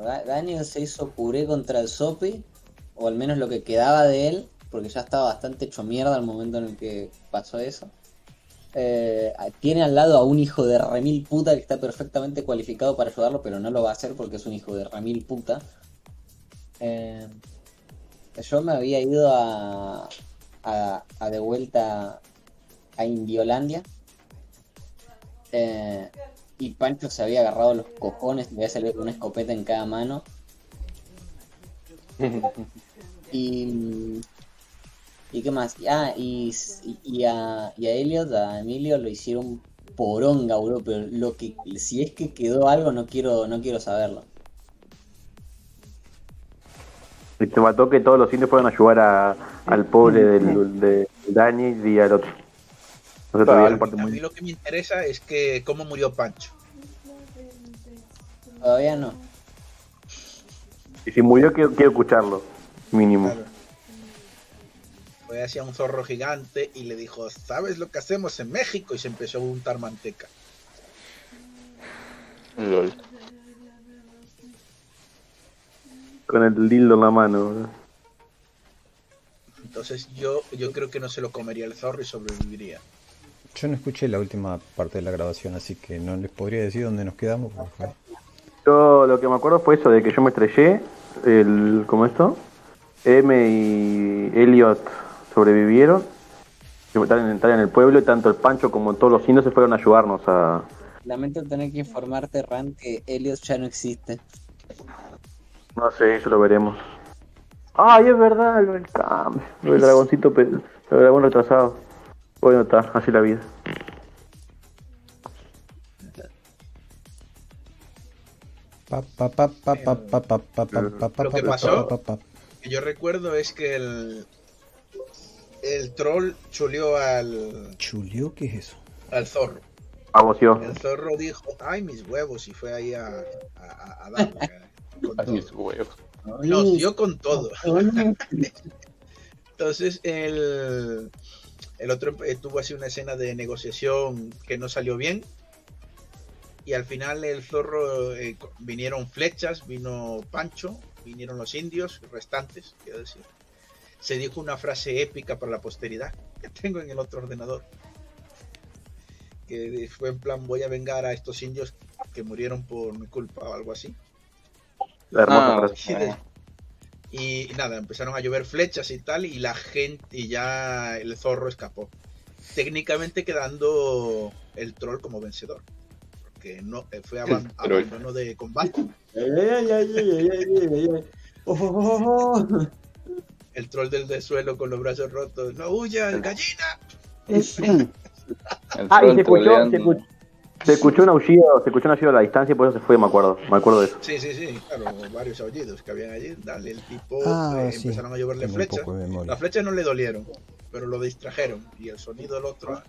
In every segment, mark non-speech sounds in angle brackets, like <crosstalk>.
Daniel se hizo puré contra el Sopi, o al menos lo que quedaba de él, porque ya estaba bastante hecho mierda al momento en el que pasó eso. Eh, tiene al lado a un hijo de remil puta que está perfectamente cualificado para ayudarlo, pero no lo va a hacer porque es un hijo de remil puta. Eh, yo me había ido a, a, de vuelta a Indiolandia. Eh, y Pancho se había agarrado los cojones, le había salido con una escopeta en cada mano. <laughs> y. ¿Y qué más? Ah, y, y, a, y a Elliot, a Emilio, lo hicieron poronga, bro. Pero lo que, si es que quedó algo, no quiero, no quiero saberlo. Y te mató que todos los indios fueron a ayudar a, al pobre <laughs> del, de Dani y al otro. A mí lo que me interesa es que cómo murió Pancho. Todavía no. Y si murió, quiero, escucharlo, mínimo. Fue hacia un zorro gigante y le dijo, ¿sabes lo que hacemos en México? Y se empezó a untar manteca. Con el dildo en la mano. Entonces yo, yo creo que no se lo comería el zorro y sobreviviría. Yo no escuché la última parte de la grabación, así que no les podría decir dónde nos quedamos. Yo lo que me acuerdo fue eso, de que yo me estrellé, el, ¿cómo esto? M y Elliot sobrevivieron, estaban en el pueblo y tanto el Pancho como todos los indios se fueron a ayudarnos a... Lamento tener que informarte, Ran, que Elliot ya no existe. No sé, eso lo veremos. Ay, es verdad, el, el dragoncito, el dragón retrasado. Bueno, está, así la vida. Lo que pasó, que yo recuerdo es que el, el troll chuleó al. ¿Chuleó qué es eso? Al zorro. Aboció. El zorro dijo, ay, mis huevos, y fue ahí a, a, a darle. Con mis huevos. Nos dio con todo. Entonces, el, el otro tuvo así una escena de negociación que no salió bien y al final el zorro eh, vinieron flechas, vino Pancho, vinieron los indios restantes, quiero decir. Se dijo una frase épica para la posteridad <laughs> que tengo en el otro ordenador. Que fue en plan voy a vengar a estos indios que murieron por mi culpa o algo así. La hermosa frase. <laughs> Y, nada, empezaron a llover flechas y tal, y la gente, y ya el zorro escapó. Técnicamente quedando el troll como vencedor que no eh, fue <laughs> abandono de combate. El troll del desuelo con los brazos rotos. ¡No huyas, gallina! <laughs> ah, y se escuchó, se escuchó, un aullido, se escuchó un aullido a la distancia y por eso se fue, me acuerdo, me acuerdo de eso. Sí, sí, sí, claro, varios aullidos que habían allí. Dale, el tipo ah, eh, empezaron a lloverle flechas. Las flechas no le dolieron, pero lo distrajeron y el sonido del otro.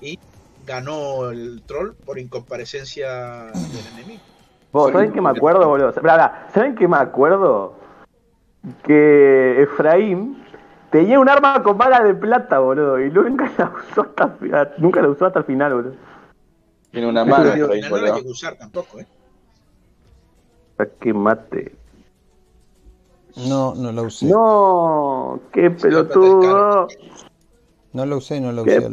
Y ganó el troll por incomparecencia del enemigo. ¿Saben qué me acuerdo, boludo? ¿Saben qué me acuerdo? Que Efraín tenía un arma con bala de plata, boludo, y nunca la usó hasta nunca la usó hasta el final, boludo. Tiene una mano, pero no la hay que usar tampoco, eh. que mate. No, no la usé. No, qué pelotudo. No lo usé, no lo usé.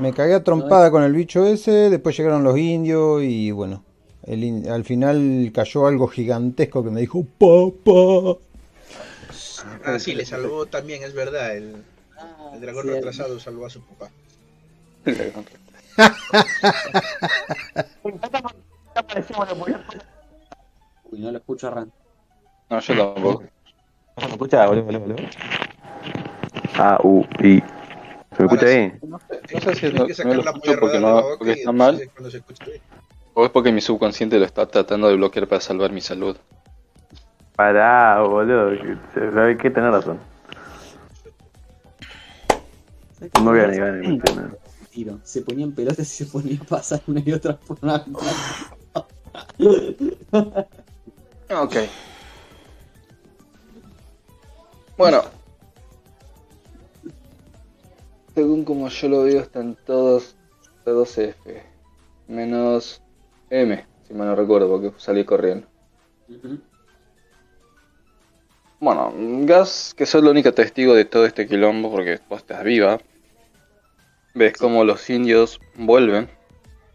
Me cagué a trompada con el bicho ese, después llegaron los indios y bueno, al final cayó algo gigantesco que me dijo papá. Ah, sí, le salvó también, es verdad, el, el dragón retrasado salvó a su papá. Uy, no lo escucho a Ran. No, yo tampoco. No lo escucha, boludo, boludo, boludo. A, U, I. ¿Se me escucha bien? No sé si no, no lo escucho porque, no, porque está mal. O es porque mi subconsciente lo está tratando de bloquear para salvar mi salud. Pará, boludo. ¿Sabes qué? Tenés razón. No voy a negar ni Tiro. Se ponían pelotas y se ponía a pasar una y otra por una Ok. Bueno, según como yo lo veo, están todos todos F. Menos M, si mal no recuerdo, porque salí corriendo. Bueno, Gas, que sos el único testigo de todo este quilombo porque vos estás viva, ves como los indios vuelven.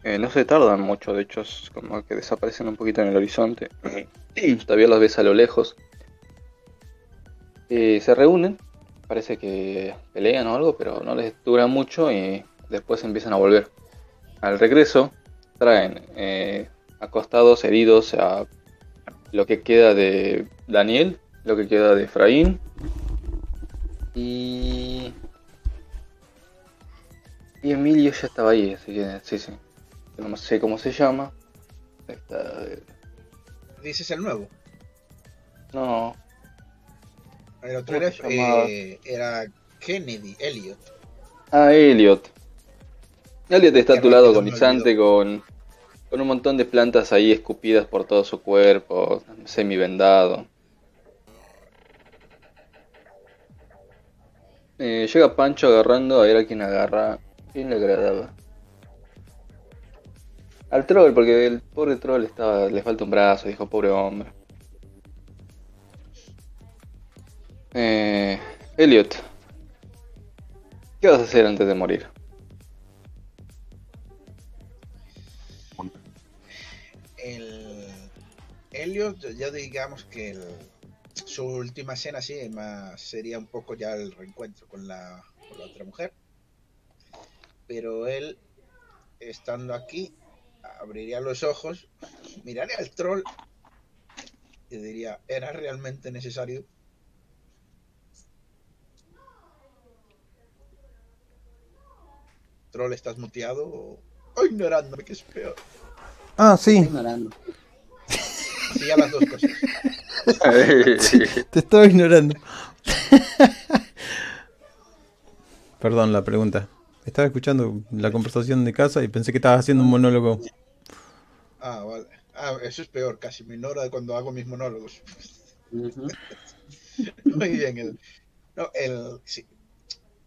Eh, no se tardan mucho, de hecho, es como que desaparecen un poquito en el horizonte. <clears throat> Todavía los ves a lo lejos. Eh, se reúnen, parece que pelean o algo, pero no les dura mucho y después empiezan a volver. Al regreso, traen eh, acostados, heridos a lo que queda de Daniel, lo que queda de Efraín y... Y Emilio ya estaba ahí, así que sí, sí. No sé cómo se llama. Está... ¿Dices el nuevo? No. El otro era, eh, era, Kennedy, Elliot. Ah, Elliot. Elliot está a tu lado agonizante con, con un montón de plantas ahí escupidas por todo su cuerpo, semi vendado. Eh, llega Pancho agarrando a ver a quién agarra. ¿Quién le agradaba? Al troll, porque el pobre troll estaba, le falta un brazo, dijo pobre hombre. Eh, Elliot, ¿qué vas a hacer antes de morir? El Elliot, ya digamos que el, su última escena sí más sería un poco ya el reencuentro con la, otra mujer. Pero él, estando aquí, abriría los ojos, miraría al troll y diría, ¿era realmente necesario? Troll, ¿estás muteado o, ignorándome, que es peor? Ah, sí. Ignorando. Sí, a las dos cosas. <laughs> Te estaba ignorando. <laughs> Perdón la pregunta. Estaba escuchando la conversación de casa y pensé que estabas haciendo un monólogo. Ah, vale. Ah, eso es peor, casi me ignora cuando hago mis monólogos. <laughs> Muy bien. El, no, el,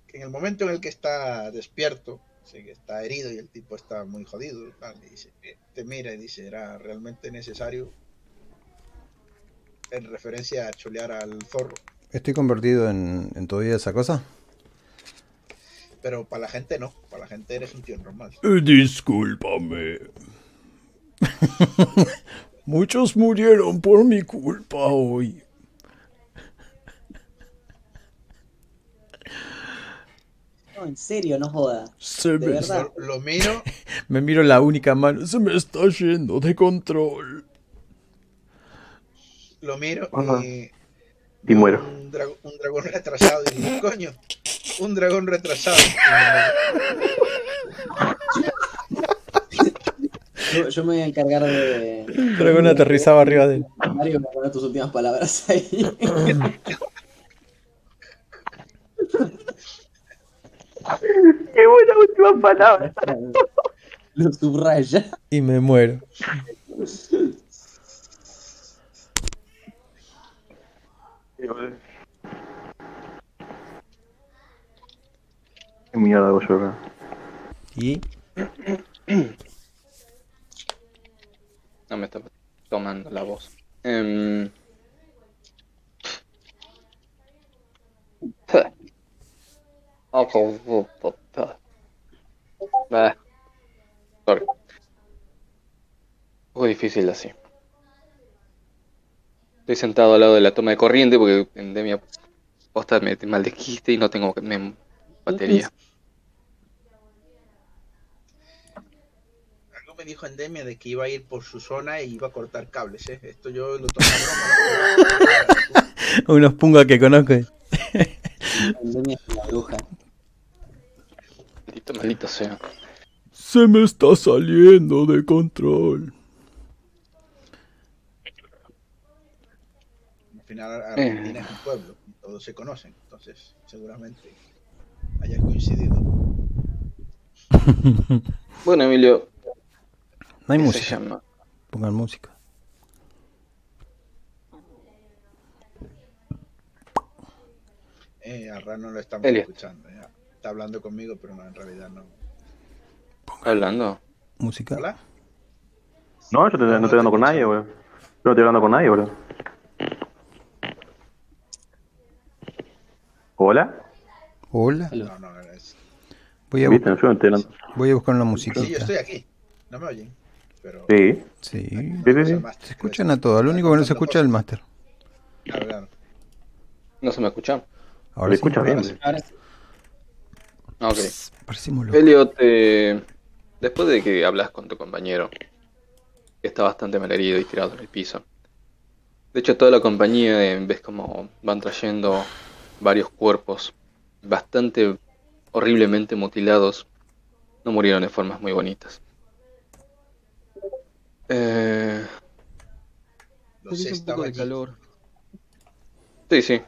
En el momento en el que está despierto, que está herido y el tipo está muy jodido, dice, eh, te mira y dice, ¿era realmente necesario en referencia a cholear al zorro. ¿Estoy convertido en, en todavía esa cosa? Pero para la gente no, para la gente eres un tío normal. Eh, discúlpame. <laughs> Muchos murieron por mi culpa hoy. No, en serio, no joda. de verdad. Lo, miro. <laughs> me miro la única mano. Se me está yendo de control lo miro y. Y muero. Un, dragón retrasado. Y digo, coño, un dragón retrasado. Yo, me voy a encargar de. Dragón aterrizaba arriba de él. Mario, me poner tus últimas palabras ahí. Qué buena última palabra. Lo subraya. Y me muero. ¿Qué mierda hago yo acá? ¿Y? No me está tomando la voz. Um... <laughs> Sorry. Un poco difícil así. Estoy sentado al lado de la toma de corriente porque Endemia posta me maldijiste y no tengo batería. Algo me dijo Endemia de que iba a ir por su zona e iba a cortar cables, ¿eh? Esto yo lo tomo <laughs> Unos pungas que conozco. Endemia es la bruja. Maldito, maldito sea. Se me está saliendo de control. Final Argentina es un pueblo, todos se conocen, entonces seguramente haya coincidido. <laughs> bueno, Emilio. No hay música. Pongan música. Eh, a Ran no lo estamos escuchando. Está hablando conmigo, pero no, en realidad no. ¿Hablando? ¿Música? No, yo no estoy hablando con nadie, güey. No estoy hablando con nadie, boludo. ¿Hola? Hola. No, no, es... Voy a, ¿Viste? Yo no hablando. voy a buscar una musiquita. Sí, yo estoy aquí. No me oyen. Pero... Sí. Sí. Sí, sí, sí. Se escuchan a todos. Lo único que no se escucha es el máster. No se me escuchan. Ahora ¿Me sí. escuchas bien? Ah, ok. Parecimos locos. Elliot, eh, después de que hablas con tu compañero, que está bastante malherido y tirado en el piso, de hecho toda la compañía eh, ves como van trayendo varios cuerpos bastante horriblemente mutilados, no murieron de formas muy bonitas. Eh, Los un poco de calor. Sí, sí.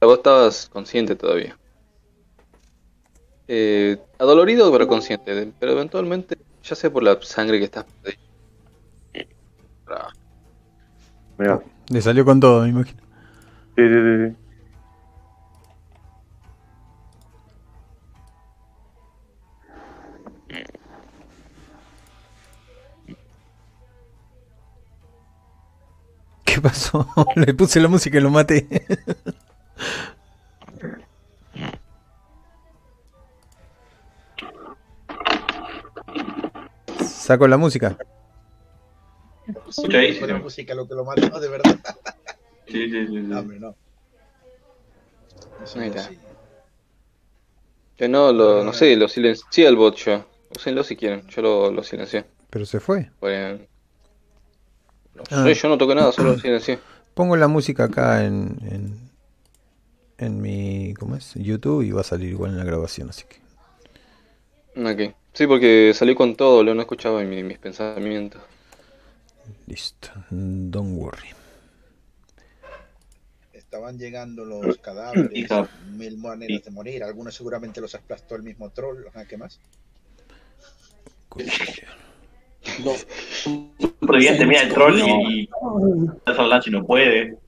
Vos estabas consciente todavía. Eh, adolorido pero consciente, pero eventualmente, ya sea por la sangre que estás... Mirá. Le salió con todo, me imagino. Sí, sí, sí. ¿Qué pasó? <laughs> Le puse la música y lo maté. Saco la música. Sí, Escucha ahí, sí, la música lo que lo mató, de verdad. Sí, sí, sí. sí. No, hombre, no. Eso sí. que no, lo, no sé, lo silencié al bot yo. Úsenlo si quieren, yo lo, lo silencié. Pero se fue. Pues, no Ah. sé, yo no toqué nada, solo. <clears throat> Pongo la música acá en, en, en mi ¿cómo es? YouTube y va a salir igual en la grabación, así que. Ok. Sí, porque salí con todo, lo no escuchaba mi- mis pensamientos. Listo. Don't worry. Estaban llegando los <clears throat> cadáveres, mil maneras de morir. Algunos seguramente los aplastó el mismo troll. ¿Qué más? Superviviente, mira el troll y, y hace hablar si no puede.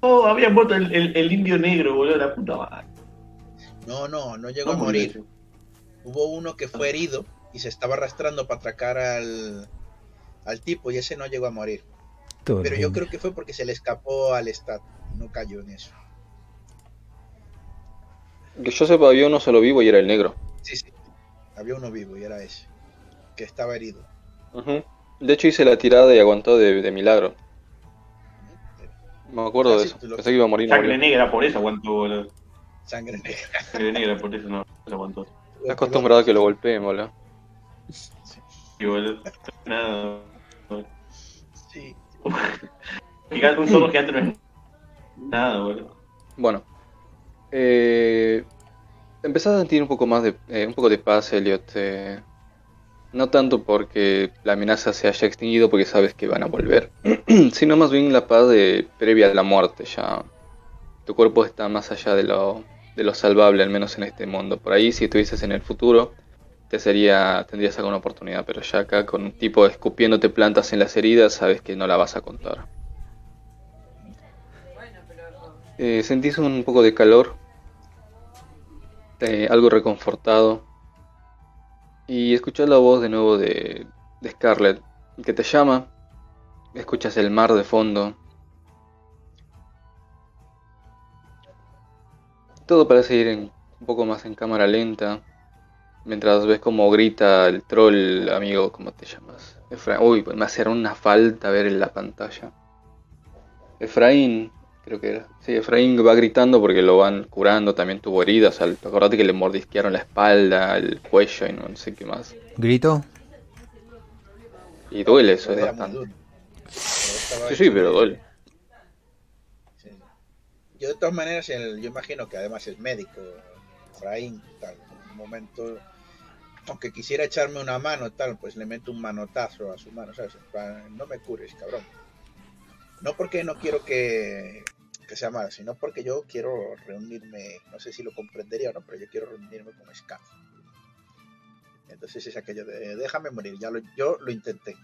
Oh, había muerto el, el, el indio negro, boludo, la puta madre. No, no, no llegó a ¿Cómo morir. Hubo uno que fue herido y se estaba arrastrando para atracar al, al tipo y ese no llegó a morir. Todo Pero yo bien. creo que fue porque se le escapó al stat. No cayó en eso. Que yo sepa, había uno solo vivo y era el negro. Sí, sí. Había uno vivo y era ese. Que estaba herido. De hecho, hice la tirada y aguantó de, de milagro. Me acuerdo Ah, de sí, eso. lo- Pensé que iba a morir. Sangre negra, por eso aguantó, boludo. Sangre negra. Sangre negra, por eso no no aguantó. Está acostumbrado a que lo golpeen, boludo. Y boludo, nada. Sí. <laughs> Gigante, un zorro gigante no es nada, boludo. Bueno. Eh, empezás a sentir un poco más de, eh, un poco de paz, Elliot. eh, no tanto porque la amenaza se haya extinguido porque sabes que van a volver, <clears throat> sino más bien la paz de, previa a la muerte. Ya tu cuerpo está más allá de lo, de lo salvable, al menos en este mundo. Por ahí, si estuvieses en el futuro, te sería, tendrías alguna oportunidad, pero ya acá con un tipo escupiéndote plantas en las heridas, sabes que no la vas a contar. Eh, sentís un poco de calor, eh, algo reconfortado, y escuchás la voz de nuevo de, de Scarlett, que te llama, escuchas el mar de fondo. Todo parece ir un poco más en cámara lenta, mientras ves como grita el troll, amigo, ¿cómo te llamas? Efra- Uy, me hace una falta ver en la pantalla. Efraín, creo que era. Sí, Efraín va gritando porque lo van curando, también tuvo heridas. Al, acordate que le mordisquearon la espalda, el cuello y no sé qué más. ¿Grito? Y duele eso, es bastante. Sí, sí, pero duele. Sí. Yo de todas maneras, el- yo imagino que además es médico, Efraín, tal, en un momento, aunque quisiera echarme una mano, tal, pues le meto un manotazo a su mano, ¿sabes? No me cures, cabrón. No porque no quiero que, que sea malo, sino porque yo quiero reunirme, no sé si lo comprendería o no, pero yo quiero reunirme con Scar. Entonces es aquello de, déjame morir, ya lo, yo lo intenté.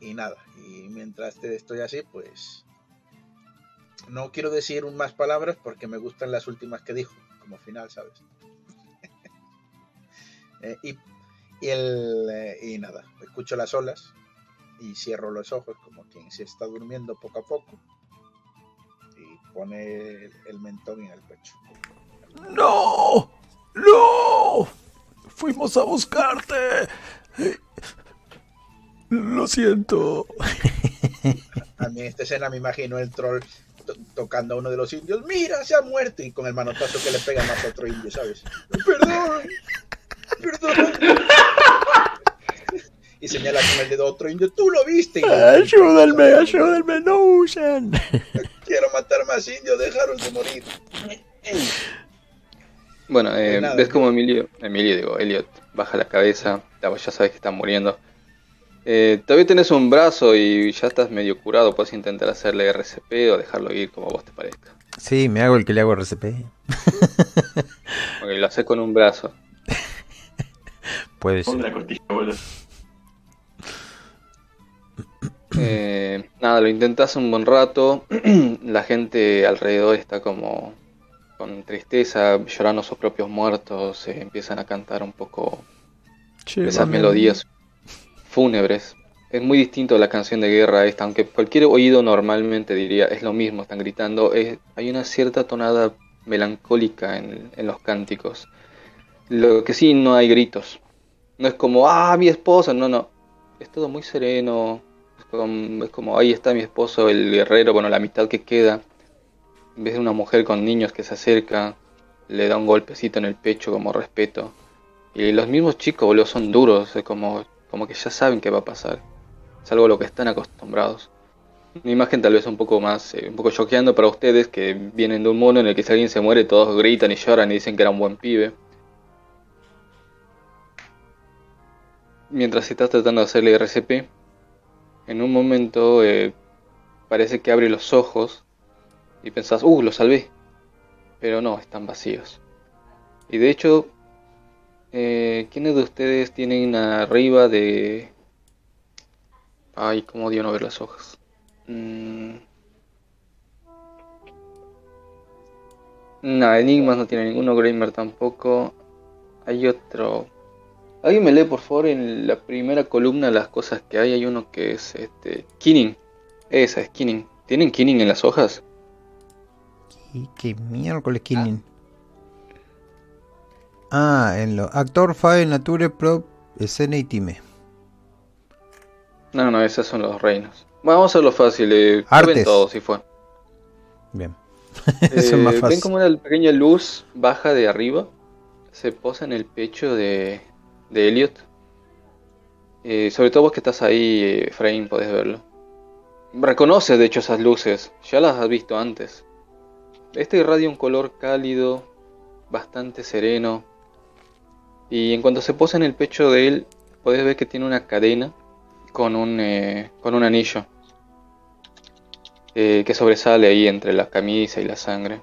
Y nada, y mientras te- estoy así, pues no quiero decir más palabras porque me gustan las últimas que dijo, como final, ¿sabes? <laughs> Eh, y, y, el, eh, y nada, escucho las olas y cierro los ojos como quien se está durmiendo poco a poco y pone el mentón en el pecho. ¡No! ¡No! Fuimos a buscarte. Lo siento. A mí en esta escena me imagino el troll tocando a uno de los indios. ¡Mira, se ha muerto! Y con el manotazo que le pega más a otro indio, ¿sabes? ¡Perdón! ¡Perdón! Y señala con el dedo a otro indio. ¡Tú lo viste! ¡Ayúdenme! ¡Ayúdenme! ¡No usen! <laughs> Quiero matar más indios, dejaros de morir. Bueno, eh, ves como Emilio, Emilio digo, Elliot, baja la cabeza, ya sabes que está muriendo. Eh, todavía tenés un brazo y ya estás medio curado, puedes intentar hacerle RCP o dejarlo ir como vos te parezca. Sí, me hago el que le hago RCP. ok, lo haces con un brazo. <laughs> Puede ser. Eh, nada, lo intentas un buen rato. <clears throat> la gente alrededor está como con tristeza, llorando sus propios muertos, empiezan a cantar un poco esas melodías fúnebres. Es muy distinto a la canción de guerra esta, aunque cualquier oído normalmente diría es lo mismo, están gritando, hay una cierta tonada melancólica en, los cánticos. Lo que sí, no hay gritos. No es como, ah, mi esposa, no, no. Es todo muy sereno. Es como, ahí está mi esposo, el guerrero, bueno, la mitad que queda en vez de una mujer con niños que se acerca, le da un golpecito en el pecho como respeto. Y los mismos chicos, boludo, son duros, es como, como que ya saben qué va a pasar. Es algo a lo que están acostumbrados. Una imagen tal vez un poco más, eh, un poco choqueando para ustedes que vienen de un mundo en el que si alguien se muere todos gritan y lloran y dicen que era un buen pibe. Mientras estás tratando de hacerle RCP, en un momento eh, parece que abre los ojos y pensás, uh, lo salvé. Pero no, están vacíos. Y de hecho, eh, ¿quiénes de ustedes tienen arriba de... Ay, cómo dio no ver las hojas. Mm. No, Enigmas no tiene ninguno, Gramer tampoco. Hay otro. ¿Alguien me lee por favor en la primera columna las cosas que hay? Hay uno que es este. Kinning. Esa es Kinning. ¿Tienen Kinning en las hojas? ¿Y qué miércoles Killing? Ah. en lo actor, file, nature, prop, escena y time. No, no, esos son los reinos. Vamos a hacerlo fácil. Eh, Artes. todo, si fue. Bien. <laughs> Eso es más eh, fácil. Ven como una pequeña luz baja de arriba. Se posa en el pecho de, de Elliot. Eh, sobre todo vos que estás ahí, eh, Frame, podés verlo. Reconoces de hecho esas luces. Ya las has visto antes. Este irradia un color cálido, bastante sereno. Y en cuanto se posa en el pecho de él, puedes ver que tiene una cadena con un, eh, con un anillo. Eh, que sobresale ahí entre la camisa y la sangre.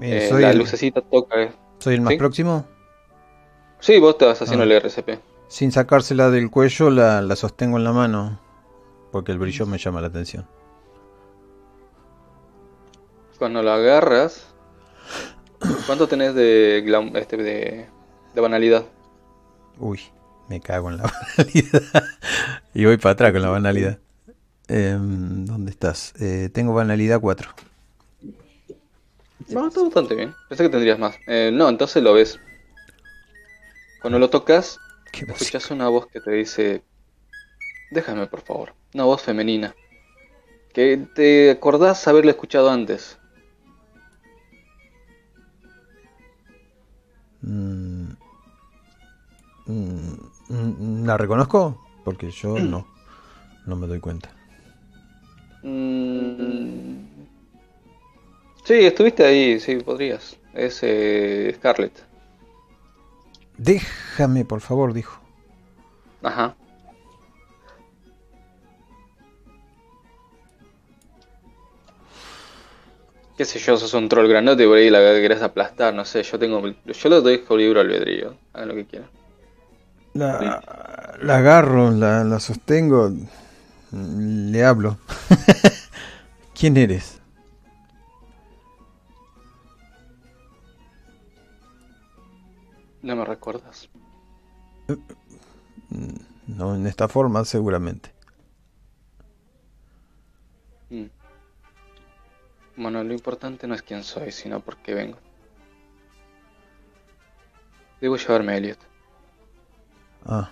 Eh, la lucecita toca. ¿Soy el más próximo? Sí, vos estás haciendo ah. el RCP. Sin sacársela del cuello, la, la sostengo en la mano. Porque el brillo me llama la atención. Cuando lo agarras, ¿cuánto tenés de, este, de, de banalidad? Uy, me cago en la <laughs> banalidad. y voy para atrás con la banalidad. Em, ¿Dónde estás? Eh, tengo banalidad 4. No, está bastante bien. Pensé que tendrías más. Eh, no, entonces lo ves. Cuando lo tocas, escuchas una voz que te dice: Déjame, por favor. Una voz femenina. Que te acordás haberla escuchado antes. Mm, mm, ¿La reconozco? Porque yo no, no me doy cuenta. Mm, sí, estuviste ahí, sí, podrías. Es eh, Scarlett. Déjame, por favor, dijo. Ajá. qué sé yo, sos un troll grandote y por ahí la querés aplastar, no sé, yo tengo, yo le doy con libro albedrío, hagan lo que quieran. La, la agarro, la, la sostengo, le hablo. <laughs> ¿Quién eres? No me recuerdas. No, en esta forma seguramente. Mm. Bueno, lo importante no es quién soy, sino por qué vengo. Debo llevarme a Elliot. Ah.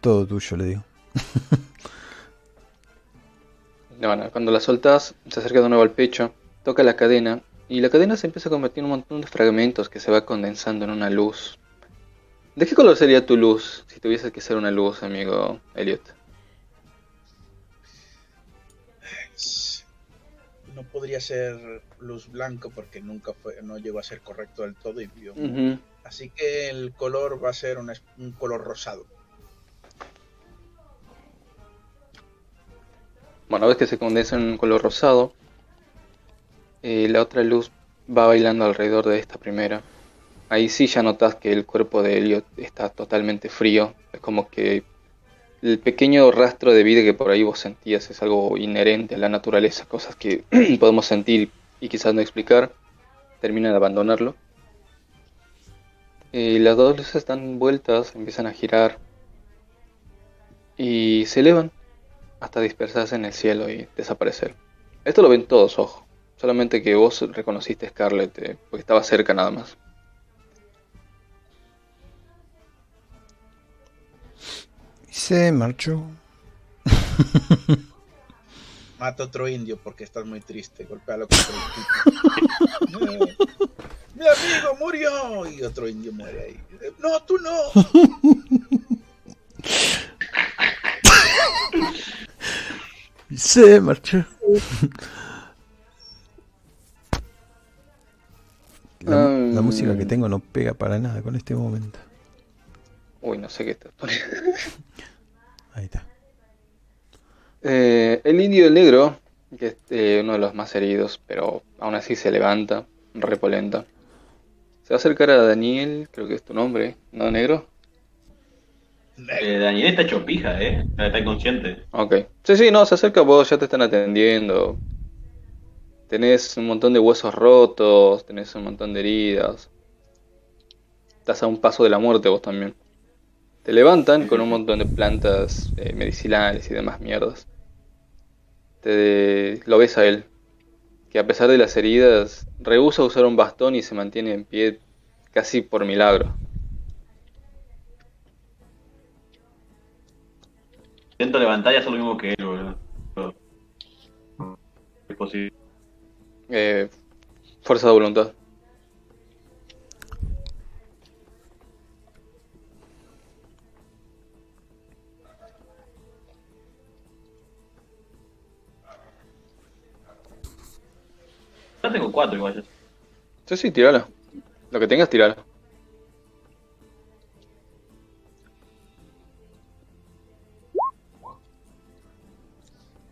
Todo tuyo, le digo. <laughs> bueno, cuando la soltas, se acerca de nuevo al pecho, toca la cadena, y la cadena se empieza a convertir en un montón de fragmentos que se va condensando en una luz. ¿De qué color sería tu luz si tuviese que ser una luz, amigo Elliot? no podría ser luz blanco porque nunca fue, no llegó a ser correcto del todo y vio. Así que el color va a ser un, color rosado. Bueno, ves que se condensa en un color rosado. Eh, la otra luz va bailando alrededor de esta primera. Ahí sí ya notas que el cuerpo de Elliot está totalmente frío. Es como que el pequeño rastro de vida que por ahí vos sentías es algo inherente a la naturaleza, cosas que <clears throat> podemos sentir y quizás no explicar, termina de abandonarlo. Y las dos luces están vueltas, empiezan a girar y se elevan hasta dispersarse en el cielo y desaparecer. Esto lo ven todos, ojo. Solamente que vos reconociste Scarlett eh, porque estaba cerca nada más. Se marchó. <laughs> Mata otro indio porque estás muy triste. Golpealo contra <laughs> el Mi amigo murió. Y otro indio muere ahí. No, tú no. <laughs> Se marchó. La, la, música que tengo no pega para nada con este momento. Uy, no sé qué está poniendo. Ahí está. Eh, el indio negro, que es eh, uno de los más heridos, pero aún así se levanta, repolenta. Se va a acercar a Daniel, creo que es tu nombre, ¿no, negro? Eh, Daniel está hecho pija, ¿eh? Está inconsciente. Ok. Sí, sí, no, se acerca vos, ya te están atendiendo. Tenés un montón de huesos rotos, tenés un montón de heridas. Estás a un paso de la muerte vos también. Te levantan con un montón de plantas eh, medicinales y demás mierdas. Te, lo ves a él, que a pesar de las heridas, rehúsa usar un bastón y se mantiene en pie casi por milagro. Intento levantar y hacer lo mismo que él, boludo. Es posible. Eh, fuerza de voluntad. tengo cuatro igual. Sí, sí, tiralo. Lo que tengas, tiralo.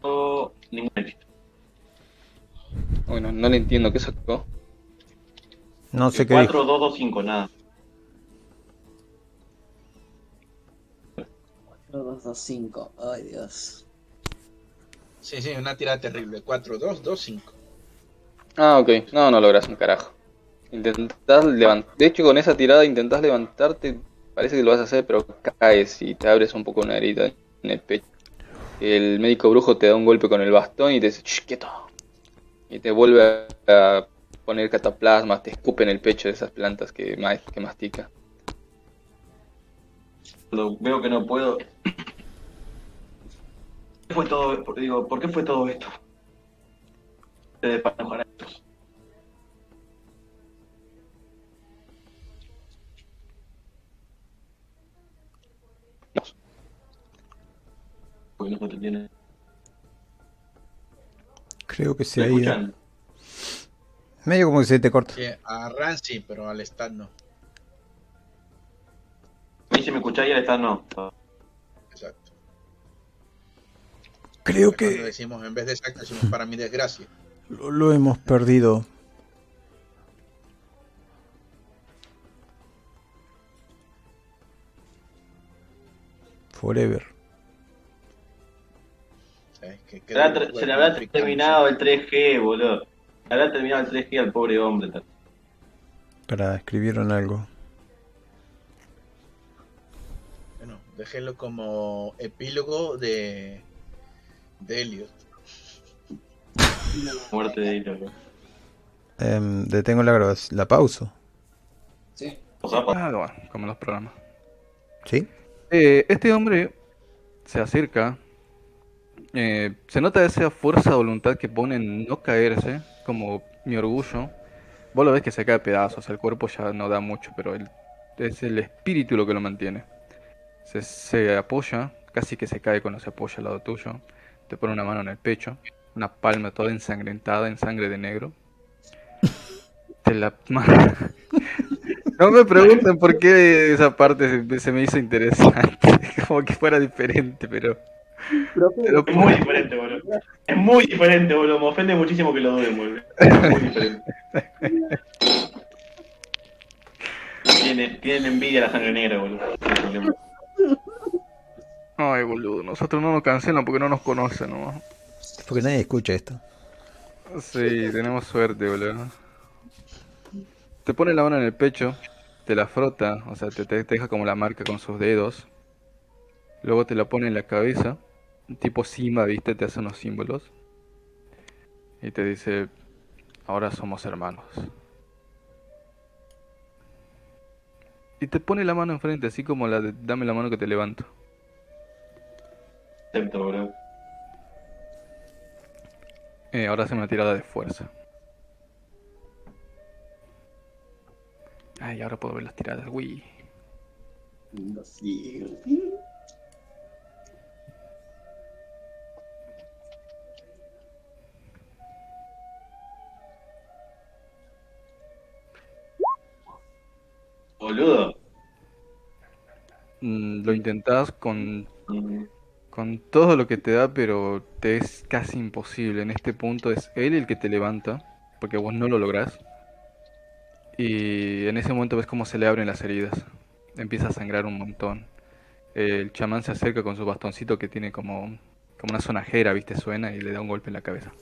Oh, ningún éxito. Bueno, no le entiendo. ¿Qué sacó? No sé qué 4, 2, 2, 5, nada. 4, 2, 2, 5. Ay, Dios. Sí, sí, una tirada terrible. 4, 2, 2, 5. Ah, ok. No, no logras un carajo. Intentás levantar. De hecho, con esa tirada intentás levantarte. Parece que lo vas a hacer, pero caes y te abres un poco una herida en el pecho. El médico brujo te da un golpe con el bastón y te dice, quieto. Y te vuelve a poner cataplasmas, te escupe en el pecho de esas plantas que, que mastica. Veo que no puedo. ¿Qué fue todo? Digo, ¿por qué fue todo esto? de para estos. no te tiene. Creo que se ha ido. Medio como que se te corta. Sí, a Ran sí, pero al Stan no. A mí si me escucháis al Stan no. Exacto. Creo que. decimos, en vez de exacto, decimos para mi desgracia. Lo, hemos perdido. Forever. Se le habrá terminado el 3G, boludo. Se habrá terminado el 3G al pobre hombre. Para escribieron algo. Bueno, déjenlo como epílogo de, de Elliot. <laughs> Muerte de Elliot. Em, detengo la grabación. ¿La pauso? Sí. Ah, bueno, como los programas. ¿Sí? Eh, este hombre se acerca. Eh, se nota esa fuerza de voluntad que pone en no caerse, como mi orgullo. Vos lo ves que se cae pedazos, el cuerpo ya no da mucho, pero el- es el espíritu lo que lo mantiene. Se, se apoya, casi que se cae cuando se apoya al lado tuyo. Te pone una mano en el pecho, una palma toda ensangrentada en sangre de negro. Te la <laughs> No me pregunten por qué esa parte se, se me hizo interesante, <laughs> como que fuera diferente, pero... pero Es muy diferente, boludo. Es muy diferente, boludo. Me ofende muchísimo que lo duden, boludo. Es muy diferente. Tienen, tienen envidia a la sangre negra, boludo. Ay, boludo, nosotros no nos cancelan porque no nos conocen, ¿no? Porque nadie escucha esto. Sí, tenemos suerte, boludo. Te pone la mano en el pecho, te la frota, o sea, te, te deja como la marca con sus dedos. Luego te la pone en la cabeza, tipo Simba, ¿viste? Te hace unos símbolos. Y te dice, ahora somos hermanos. Y te pone la mano enfrente, así como la de dame la mano que te levanto. Acepto, boludo. Eh, ahora hace una tirada de fuerza. Ay, ahora puedo ver las tiradas. Uy. Boludo. Mm, lo intentás con, Mm, con todo lo que te da, pero te es casi imposible. En este punto es él el que te levanta, porque vos no lo lográs. Y en ese momento ves cómo se le abren las heridas. Empieza a sangrar un montón. El chamán se acerca con su bastoncito que tiene como, como una sonajera, ¿viste? Suena y le da un golpe en la cabeza.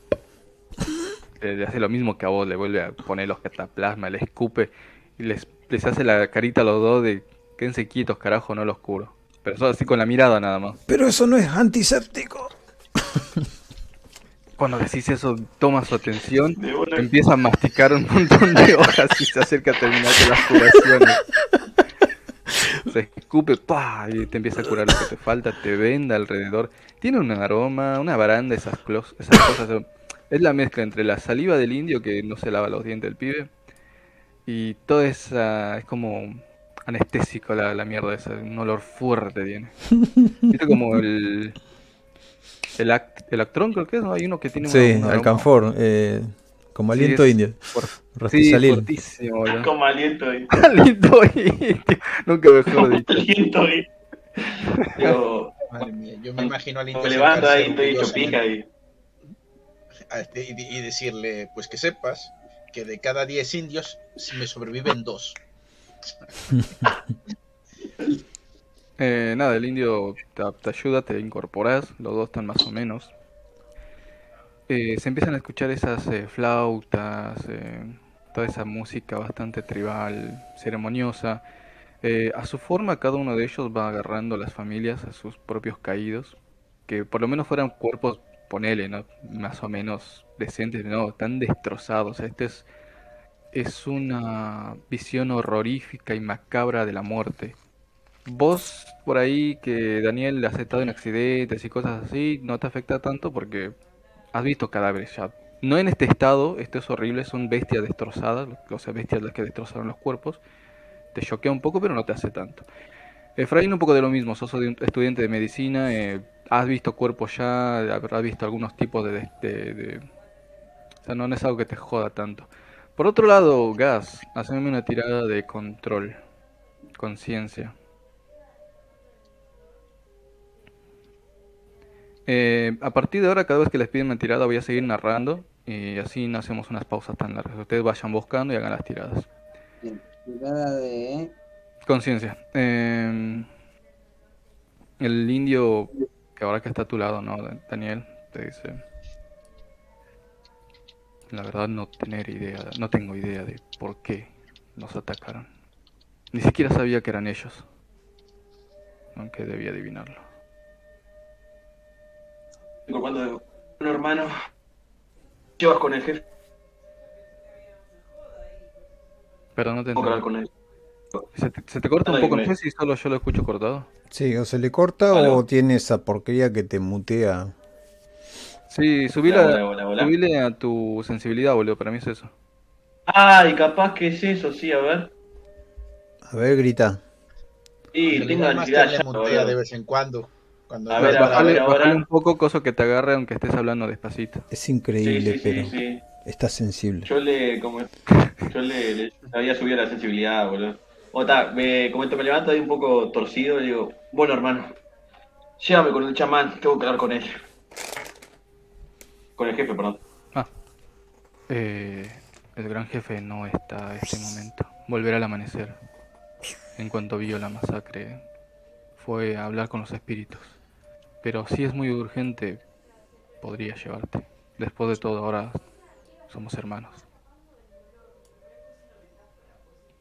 Eh, le hace lo mismo que a vos, le vuelve a poner los cataplasmas, le escupe y les, les hace la carita a los dos de quédense quietos, carajo, no los curo. Pero solo así con la mirada nada más. Pero eso no es antiséptico. <laughs> Cuando decís eso, toma su atención, empieza a masticar un montón de <laughs> hojas y se acerca a terminarte las curaciones. Se escupe, ¡pah! y te empieza a curar lo que te falta, te venda alrededor. Tiene un aroma, una baranda, esas, clos- esas cosas. Es la mezcla entre la saliva del indio que no se lava los dientes el pibe y toda esa. Es como anestésico la, la mierda esa, un olor fuerte tiene. <laughs> Viste como el. El, act, el actrón creo que es, ¿no? Hay uno que tiene Sí, alcanfor. Eh, como Sí, aliento es indio. fuerte. Sí, fuertísimo, boludo. Como aliento ahí. <laughs> Aliento indio. Nunca mejor <laughs> dicho. aliento ahí. Yo Madre mía, yo me imagino al me indio levanto ahí, sentarse estoy hecho orgulloso pija y. a este- y, y decirle, pues que sepas que de cada 10 indios me sobreviven dos. <laughs> Eh, nada, el indio te, ayuda, te incorporas, los dos están más o menos. Eh, se empiezan a escuchar esas eh, flautas, toda esa música bastante tribal, ceremoniosa. A su forma, cada uno de ellos va agarrando a las familias, a sus propios caídos, que por lo menos fueran cuerpos, ponele, ¿no? Más o menos decentes, no, están destrozados. Este es, es una visión horrorífica y macabra de la muerte. Vos por ahí que Daniel has estado en accidentes y cosas así, no te afecta tanto porque has visto cadáveres ya. No en este estado, esto es horrible, son bestias destrozadas, o sea, bestias las que destrozaron los cuerpos. Te choquea un poco, pero no te hace tanto. Efraín, un poco de lo mismo, sos estudiante de medicina, eh, has visto cuerpos ya, habrás visto algunos tipos de- O sea, no es algo que te joda tanto. Por otro lado, Gas, haceme una tirada de control, conciencia. Eh, a partir de ahora, cada vez que les piden una tirada, voy a seguir narrando y así no hacemos unas pausas tan largas. Ustedes vayan buscando y hagan las tiradas. Bien, tirada de. Conciencia. Eh, el indio, que ahora que está a tu lado, ¿no? Daniel, te dice... La verdad no tener idea, no tengo idea de por qué nos atacaron. Ni siquiera sabía que eran ellos. Aunque debía adivinarlo. Cuando un hermano llevas con el jefe. Pero no te hablar con él. ¿Se te, se te corta un poco, no sé si solo yo lo escucho cortado. Sí, o se le corta o tiene esa porquería que te mutea. Sí, subile a tu sensibilidad, boludo, para mí es eso. Ay, capaz que es eso, sí, a ver. A ver, grita. Sí, tengo ansiedad ya, de vez en cuando. cuando a ver, bajale, bajale un poco, cosa que te agarre aunque estés hablando despacito. Es increíble, pero está sensible. Yo le, como, yo le, le había subido la sensibilidad, boludo. O me, como me levanto ahí un poco torcido, le digo, bueno hermano, llévame con el chamán, tengo que hablar con él. Con el jefe, perdón. Ah. Eh, el gran jefe no está en este momento. Volverá al amanecer. En cuanto vio la masacre, fue a hablar con los espíritus. Pero si es muy urgente, podría llevarte. Después de todo, ahora somos hermanos.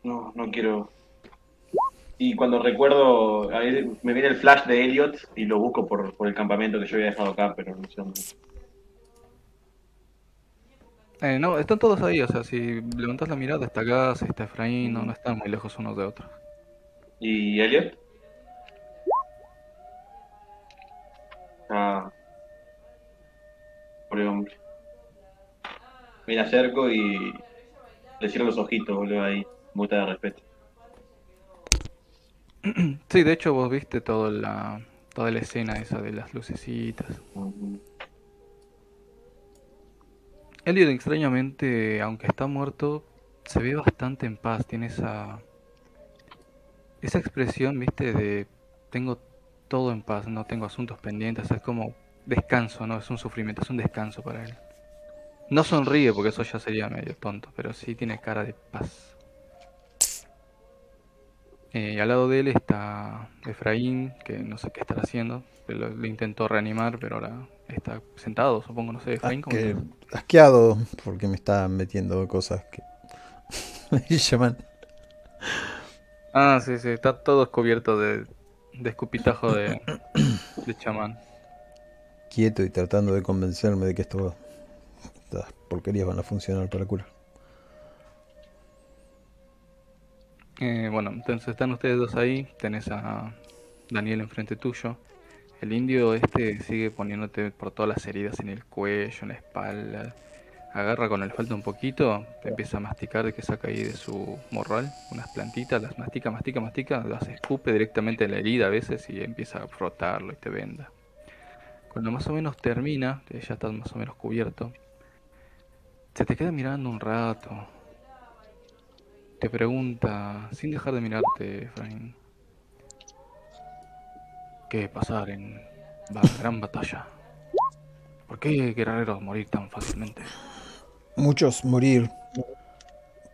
No, no quiero y cuando recuerdo, me viene el flash de Elliot y lo busco por, por el campamento que yo había dejado acá, pero no sé dónde. Eh, no, están todos ahí, o sea, si levantas la mirada, está Gas, está Efraín, no, no están muy lejos unos de otros. ¿Y Elliot? Ah. Pobre hombre. Me acerco y le cierro los ojitos, boludo, ahí. Mucha de respeto. <clears throat> Sí, de hecho vos viste toda la, toda la escena esa de las lucecitas. Elliot extrañamente, aunque está muerto, se ve bastante en paz, tiene esa esa expresión, viste, de tengo todo en paz, no tengo asuntos pendientes, es como descanso, no es un sufrimiento, es un descanso para él. No sonríe porque eso ya sería medio tonto, pero sí tiene cara de paz. Eh, al lado de él está Efraín, que no sé qué estará haciendo. Lo, le intentó reanimar, pero ahora está sentado, supongo, no sé. Efraín, ¿cómo Asqueado, porque me está metiendo cosas que <laughs> me llaman. Ah, sí, sí, está todo cubierto de, de escupitajo de, de chamán. Quieto y tratando de convencerme de que esto, estas porquerías van a funcionar para curar. Eh, bueno, entonces están ustedes dos ahí, tenés a Daniel enfrente tuyo. El indio este sigue poniéndote por todas las heridas en el cuello, en la espalda. Agarra con el falta un poquito, te empieza a masticar de que saca ahí de su morral unas plantitas, las mastica, mastica, mastica, las escupe directamente en la herida a veces y empieza a frotarlo y te venda. Cuando más o menos termina, ya estás más o menos cubierto, se te queda mirando un rato, te pregunta, sin dejar de mirarte, Efraín, ¿qué pasar en la gran batalla? ¿Por qué guerreros morir tan fácilmente? Muchos morir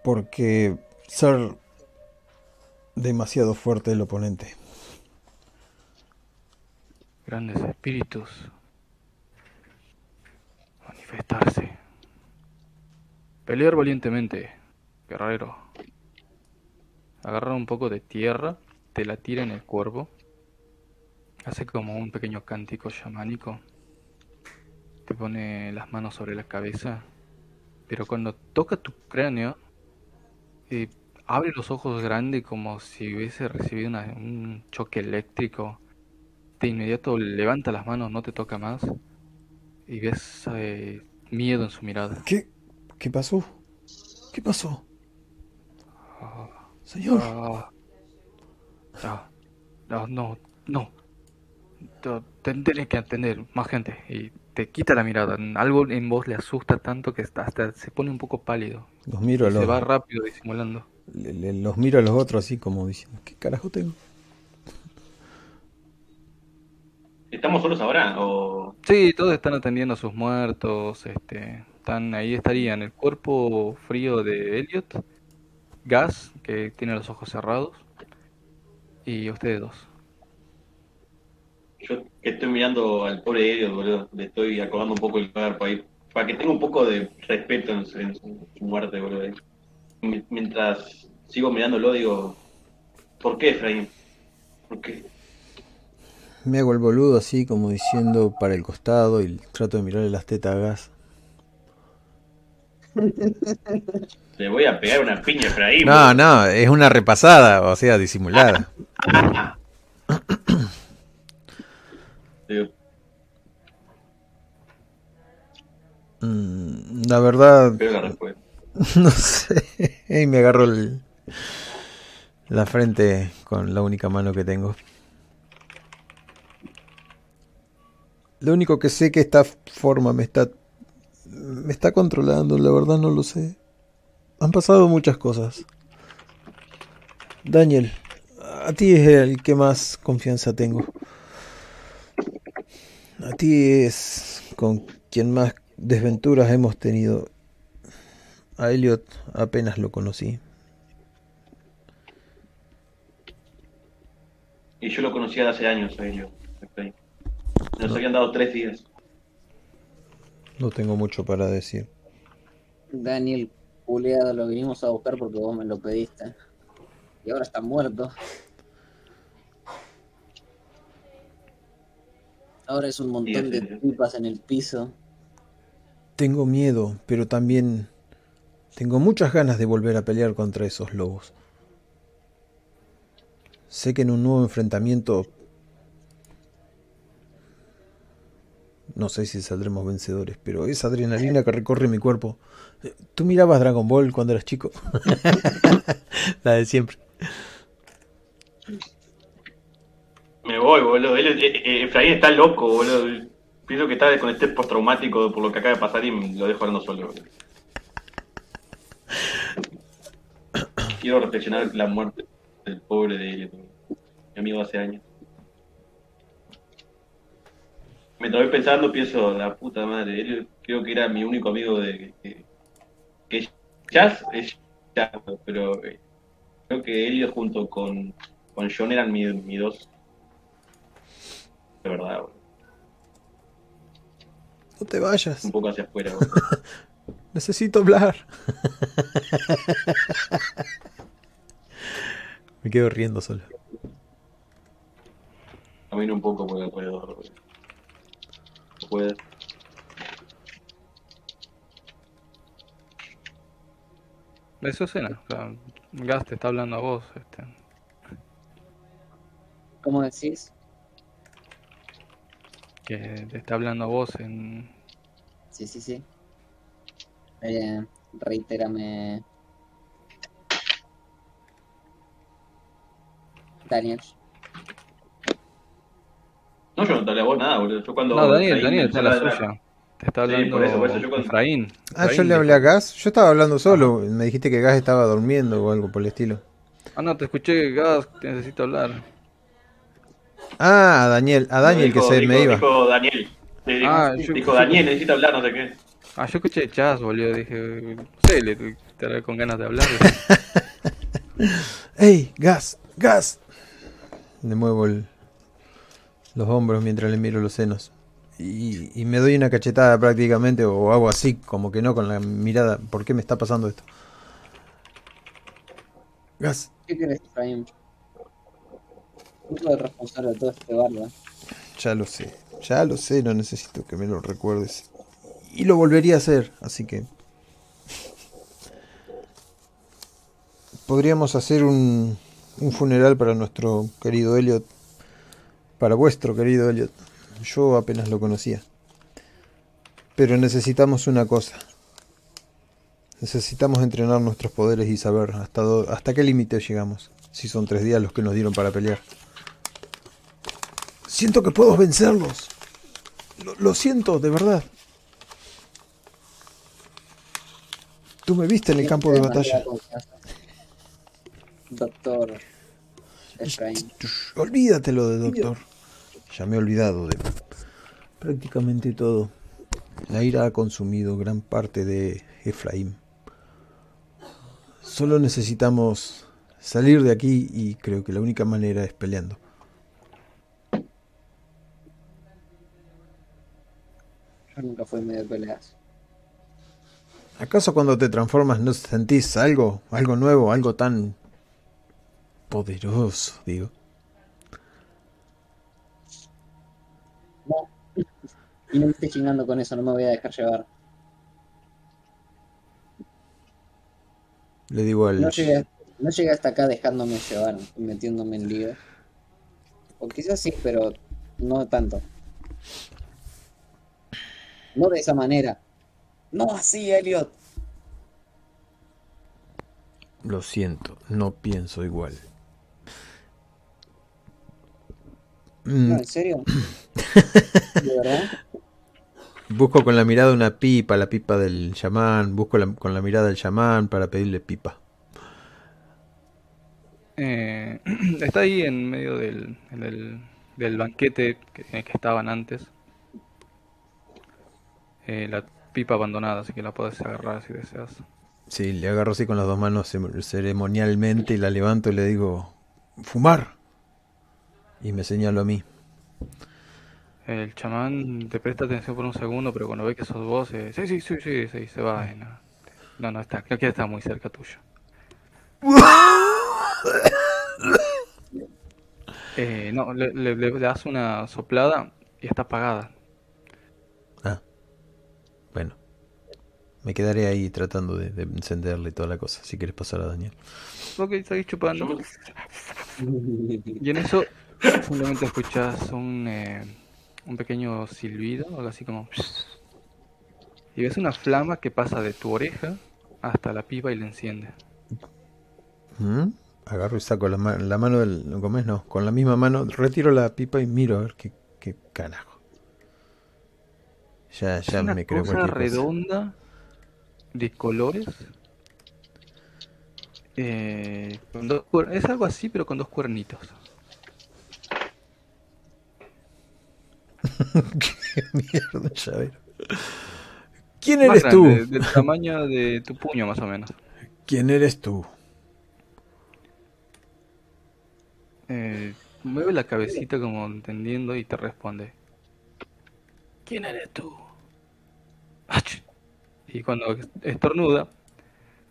porque ser demasiado fuerte el oponente. Grandes espíritus manifestarse. Pelear valientemente, guerrero agarra un poco de tierra, te la tira en el cuervo, hace como un pequeño cántico chamánico, te pone las manos sobre la cabeza, pero cuando toca tu cráneo, eh, abre los ojos grandes como si hubiese recibido un choque eléctrico. De inmediato levanta las manos, no te toca más. Y ves eh, miedo en su mirada. ¿Qué? ¿Qué pasó? ¿Qué pasó? Ah. Señor. Ah, no, no, no. Tendré que atender más gente y te quita la mirada. Algo en vos le asusta tanto que hasta se pone un poco pálido. Los miro a los... Se va rápido disimulando. los miro a los otros así como diciendo, ¿qué carajo tengo? ¿Estamos solos ahora? O... Sí, todos están atendiendo a sus muertos. Este, están ahí estarían el cuerpo frío de Elliot Gas, que tiene los ojos cerrados, y ustedes dos. Yo que estoy mirando al pobre Elliot, boludo, le estoy acordando un poco el cuerpo ahí, para que tenga un poco de respeto en, su muerte, boludo. Mientras sigo mirándolo, digo, ¿por qué, Efraín? ¿Por qué? Me hago el boludo así como diciendo para el costado y trato de mirarle las tetas a gas. Le voy a pegar una piña a Efraín. No, no, es una repasada, o sea, disimulada. <laughs> Mm, la verdad. <laughs> no sé. Y me agarro la frente con la única mano que tengo. Lo único que sé que esta forma me está me está controlando, la verdad no lo sé. Han pasado muchas cosas. Daniel, a ti es el que más confianza tengo. A ti es con quien más desventuras hemos tenido. A Elliot apenas lo conocí. Y yo lo conocía hace años a Elliot. Nos habían dado tres días. No tengo mucho para decir. Daniel, Juliado, lo vinimos a buscar porque vos me lo pediste. Y ahora está muerto. Ahora es un montón de pipas en el piso. Tengo miedo, pero también tengo muchas ganas de volver a pelear contra esos lobos. Sé que en un nuevo enfrentamiento no sé si saldremos vencedores, pero esa adrenalina que recorre mi cuerpo. ¿Tú mirabas Dragon Ball cuando eras chico? <laughs> La de siempre. Me voy, boludo. Efraín está loco, boludo. Pienso que está con este postraumático por lo que acaba de pasar y lo dejo hablando solo. Quiero reflexionar la muerte del pobre de mi amigo hace años me estoy pensando, pienso, la puta madre, él creo que era mi único amigo de que, que Jazz es Jazz, pero eh, creo que él junto con, con John eran mis mi dos. De verdad, No te vayas. Un poco hacia afuera, <laughs> Necesito hablar. <laughs> Me quedo riendo solo. Camino un poco por el alrededor, puede. Eso es cena. Gas te está hablando a vos. Este. ¿Cómo decís? Que te está hablando a vos en. Sí, sí, sí. Eh, reitérame. Daniel. No, yo no te hablé a vos nada, boludo. Yo cuando. No, Daniel, Daniel, está la suya. Te está hablando Efraín. Ah, yo le hablé a Gas. Yo estaba hablando solo. Me dijiste que Gas estaba durmiendo o algo por el estilo. Ah, no, te escuché, Gas, te necesito hablar. Ah, a Daniel, a Daniel que se me iba. Dijo Daniel. Dijo, ah, dijo Daniel, necesito hablar, no sé qué. Ah, yo escuché Chas, boludo. Dije, no sé, le, te con ganas de hablar. <laughs> ¡Ey, Gas! ¡Gas! Le muevo el, los hombros mientras le miro los senos. Y, me doy una cachetada prácticamente, o hago así, como que no, con la mirada. ¿Por qué me está pasando esto? Gas. ¿Qué querés, Efraín? Responsable de todo este barba. Ya lo sé, ya lo sé, no necesito que me lo recuerdes. Y lo volvería a hacer, así que. Podríamos hacer un, un funeral para nuestro querido Elliot para vuestro querido Elliot. Yo apenas lo conocía. Pero necesitamos una cosa. Necesitamos entrenar nuestros poderes y saber hasta, hasta qué límite llegamos. Si son tres días los que nos dieron para pelear. Siento que puedo vencerlos. Lo, siento, de verdad. Tú me viste en el campo de batalla. Doctor Olvídatelo de doctor. Ya me he olvidado de prácticamente todo. La ira ha consumido gran parte de Efraín. Solo necesitamos salir de aquí y creo que la única manera es peleando. Yo nunca fui medio de peleas. ¿Acaso cuando te transformas no sentís algo, algo nuevo, algo tan poderoso, digo? No. Y no me estoy chingando con eso, no me voy a dejar llevar. Le digo al... No llegué, no llegué hasta acá dejándome llevar, metiéndome en lío. O quizás sí, pero no tanto. No de esa manera. No así, Elliot. Lo siento, no pienso igual. No, ¿en serio? <laughs> ¿De verdad? Busco con la mirada una pipa, la pipa del chamán. Busco con la mirada del chamán para pedirle pipa. Eh, <clears throat> está ahí en medio del, del, banquete que, que, estaban antes. Eh, la pipa abandonada, así que la puedes agarrar si deseas. Sí, le agarro así con las dos manos ceremonialmente y la levanto y le digo, fumar. Y me señalo a mí. El chamán te presta atención por un segundo, pero cuando ve que sos vos, eh, sí, sí, sí, sí, sí, se va. no, no, no está, creo que está muy cerca tuyo. <laughs> eh, no, le, le, das una soplada y está apagada. Ah, bueno. Me quedaré ahí tratando de, encenderle toda la cosa. Si quieres pasar a Daniel. Ok, seguís chupando. Y en eso, simplemente escuchas un... Eh, un pequeño silbido, algo así como... Y ves una flama que pasa de tu oreja hasta la pipa y la enciende. ¿Mm? Agarro y saco la, la mano del... ¿Cómo? No, con la misma mano retiro la pipa y miro a ver qué, qué carajo. Ya, ya me creo cosa redonda de colores. Eh, es algo así, pero con dos cuernitos. <laughs> Qué mierda, llavero. ¿Quién eres tú? Del tamaño de tu puño, más o menos. ¿Quién eres tú? Eh, mueve la cabecita como entendiendo y te responde. ¿Quién eres tú? Y cuando estornuda,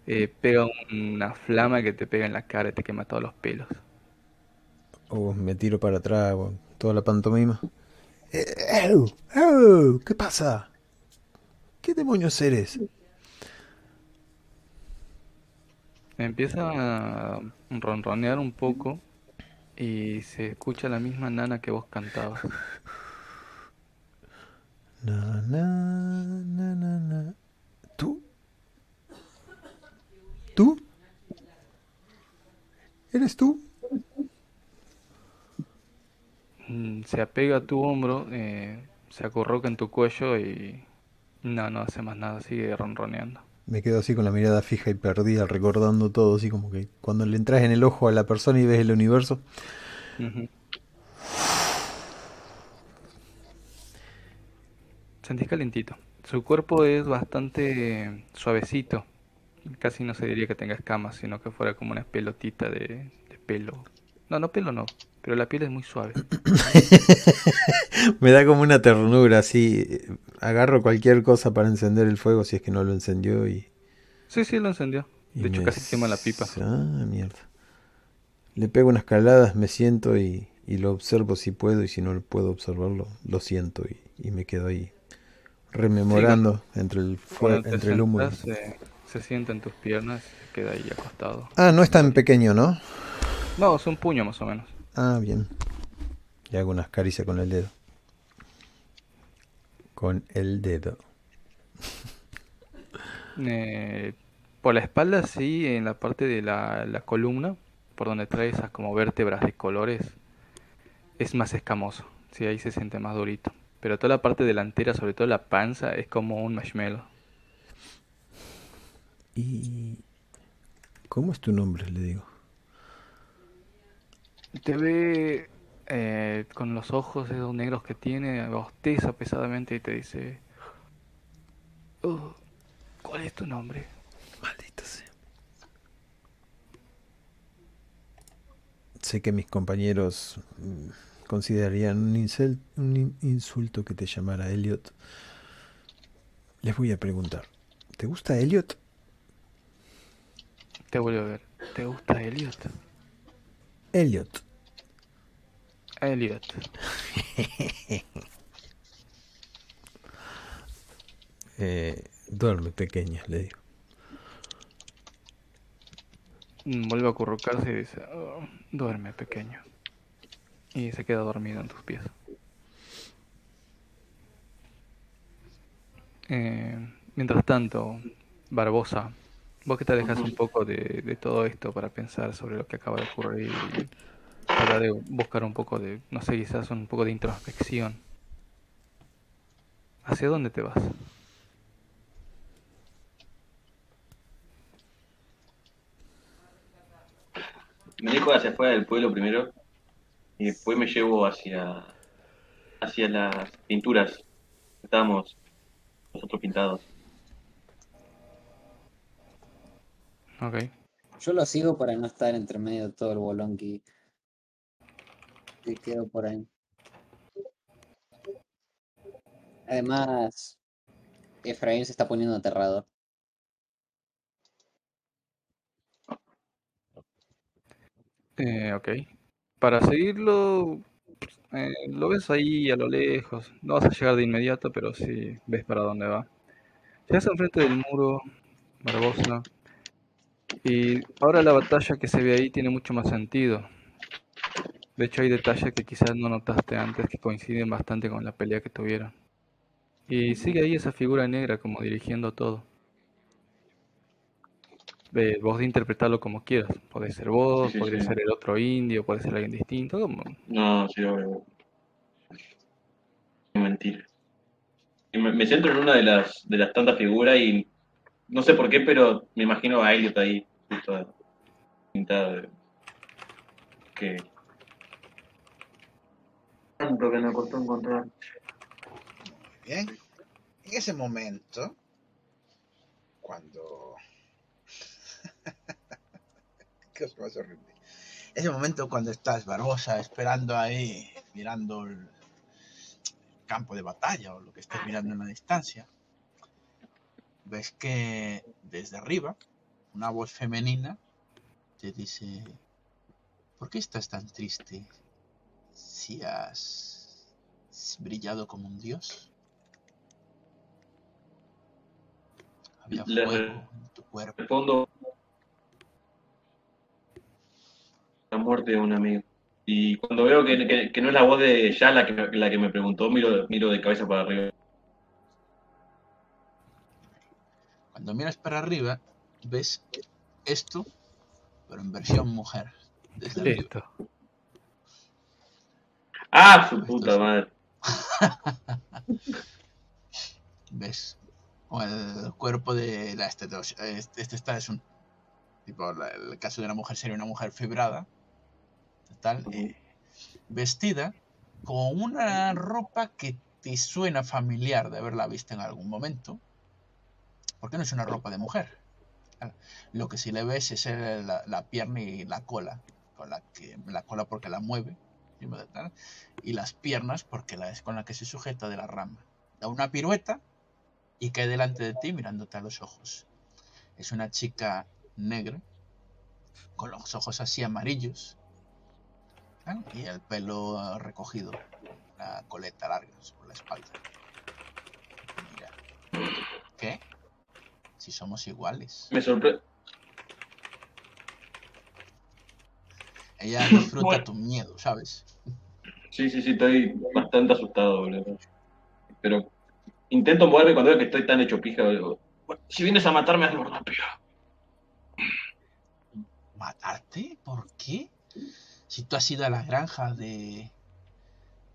eh, pega una flama que te pega en la cara y te quema todos los pelos. O me tiro para atrás, toda la pantomima. Eh, ¿Qué pasa? ¿Qué demonios eres? Empieza a ronronear un poco y se escucha la misma nana que vos cantabas. Na, na, na. ¿Tú? ¿Eres tú? Mm, se apega a tu hombro, eh, se acurroca en tu cuello y no, no hace más nada, sigue ronroneando. Me quedo así con la mirada fija y perdida, recordando todo, así como que cuando le entras en el ojo a la persona y ves el universo. Sentís calentito. Su cuerpo es bastante suavecito. Casi no se diría que tenga escamas, sino que fuera como una pelotita de pelo. No, no pelo no, pero la piel es muy suave. <laughs> Me da como una ternura, así. Agarro cualquier cosa para encender el fuego si es que no lo encendió y... Sí, sí, lo encendió. De hecho, casi quema la pipa. Ah, mierda. Le pego unas caladas, me siento y, lo observo si puedo y si no puedo observarlo, lo siento y, me quedo ahí rememorando entre el fuego, entre el humo. Se sienta en tus piernas y queda ahí acostado. Ah, no es tan pequeño, ¿no? No, es un puño más o menos. Ah, bien. Y hago unas caricias con el dedo. Con el dedo. <laughs> Eh, por la espalda, sí, en la parte de la, columna, por donde trae esas como vértebras de colores, es más escamoso. Sí, ahí se siente más durito. Pero toda la parte delantera, sobre todo la panza, es como un marshmallow. ¿Y cómo es tu nombre? Le digo. Te ve eh, con los ojos esos negros que tiene, bosteza pesadamente y te dice, oh, ¿cuál es tu nombre? Maldito sea. Sé que mis compañeros mm, considerarían un, un insulto que te llamara Elliot. Les voy a preguntar, ¿Te gusta Elliot? Te vuelvo a ver. ¿Te gusta Elliot? Elliot. Elliot. <laughs> eh, duerme pequeña, le digo. Mm, vuelve a acurrucarse y dice, oh, duerme pequeño. Y se queda dormido en tus pies. Eh, mientras tanto, Barbosa, vos que te dejas un poco de, todo esto para pensar sobre lo que acaba de ocurrir y para de buscar un poco de, no sé, quizás un poco de introspección. ¿Hacia dónde te vas? Me dejo hacia afuera del pueblo primero y después me llevo hacia hacia las pinturas que estábamos nosotros pintados. Ok. Yo lo sigo para no estar entre medio de todo el bolón que, que quedó por ahí. Además, Efraín se está poniendo aterrador. Eh, ok. Para seguirlo, eh, lo ves ahí a lo lejos. No vas a llegar de inmediato, pero sí ves para dónde va. Llegas enfrente del muro, Barbosa. Y ahora la batalla que se ve ahí tiene mucho más sentido. De hecho, hay detalles que quizás no notaste antes que coinciden bastante con la pelea que tuvieron. Y sigue ahí esa figura negra como dirigiendo todo. Eh, vos de interpretarlo como quieras. Puede ser vos, puede ser el otro indio, puede ser alguien distinto. Como... No, sí, Mentira. Me, me centro en una de las, de las tantas figuras y no sé por qué, pero me imagino a Elliot ahí, justo pintada que tanto que me costó encontrar. Bien. En ese momento, cuando <laughs> qué más horrible. Ese momento cuando estás Barbosa esperando ahí, mirando el campo de batalla o lo que estés mirando en la distancia, ves que desde arriba una voz femenina te dice, ¿por qué estás tan triste si has brillado como un dios? Había fuego en tu cuerpo. la muerte de un amigo. Y cuando veo que, que, no es la voz de ya la que, la que me preguntó, miro, miro de cabeza para arriba. Cuando miras para arriba, ves esto, pero en versión mujer. Desde esto. Ah, su puta madre. <laughs> ¿Ves? O el cuerpo de la este, este, este está es un tipo el caso de una mujer sería una mujer fibrada tal eh, vestida con una ropa que te suena familiar de haberla visto en algún momento porque no es una ropa de mujer. Lo que sí le ves es la, pierna y la cola, con la que la cola porque la mueve, y las piernas porque la es con la que se sujeta de la rama. Da una pirueta y cae delante de ti mirándote a los ojos. Es una chica negra, con los ojos así amarillos, y el pelo recogido, la coleta larga sobre la espalda. Mira. ¿Qué? Si somos iguales. Me sorprende. Ella disfruta tu miedo, ¿sabes? Sí, sí, sí, estoy bastante asustado, Pero intento moverme cuando veo que estoy tan hecho pija. si vienes a matarme, hazlo rápido. ¿Matarte? ¿Por qué? Si tú has ido a la granja de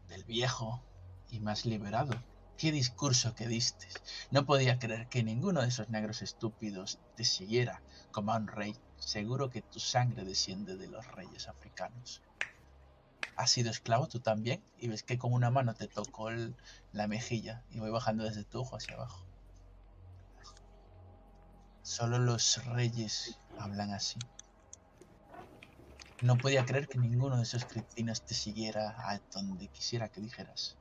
del viejo y me has liberado. Qué discurso que diste. No podía creer que ninguno de esos negros estúpidos te siguiera como a un rey. Seguro que tu sangre desciende de los reyes africanos. ¿Has sido esclavo tú también? Y ves que con una mano te tocó la mejilla y voy bajando desde tu ojo hacia abajo. Solo los reyes hablan así. No podía creer que ninguno de esos cretinos te siguiera a donde quisiera que dijeras.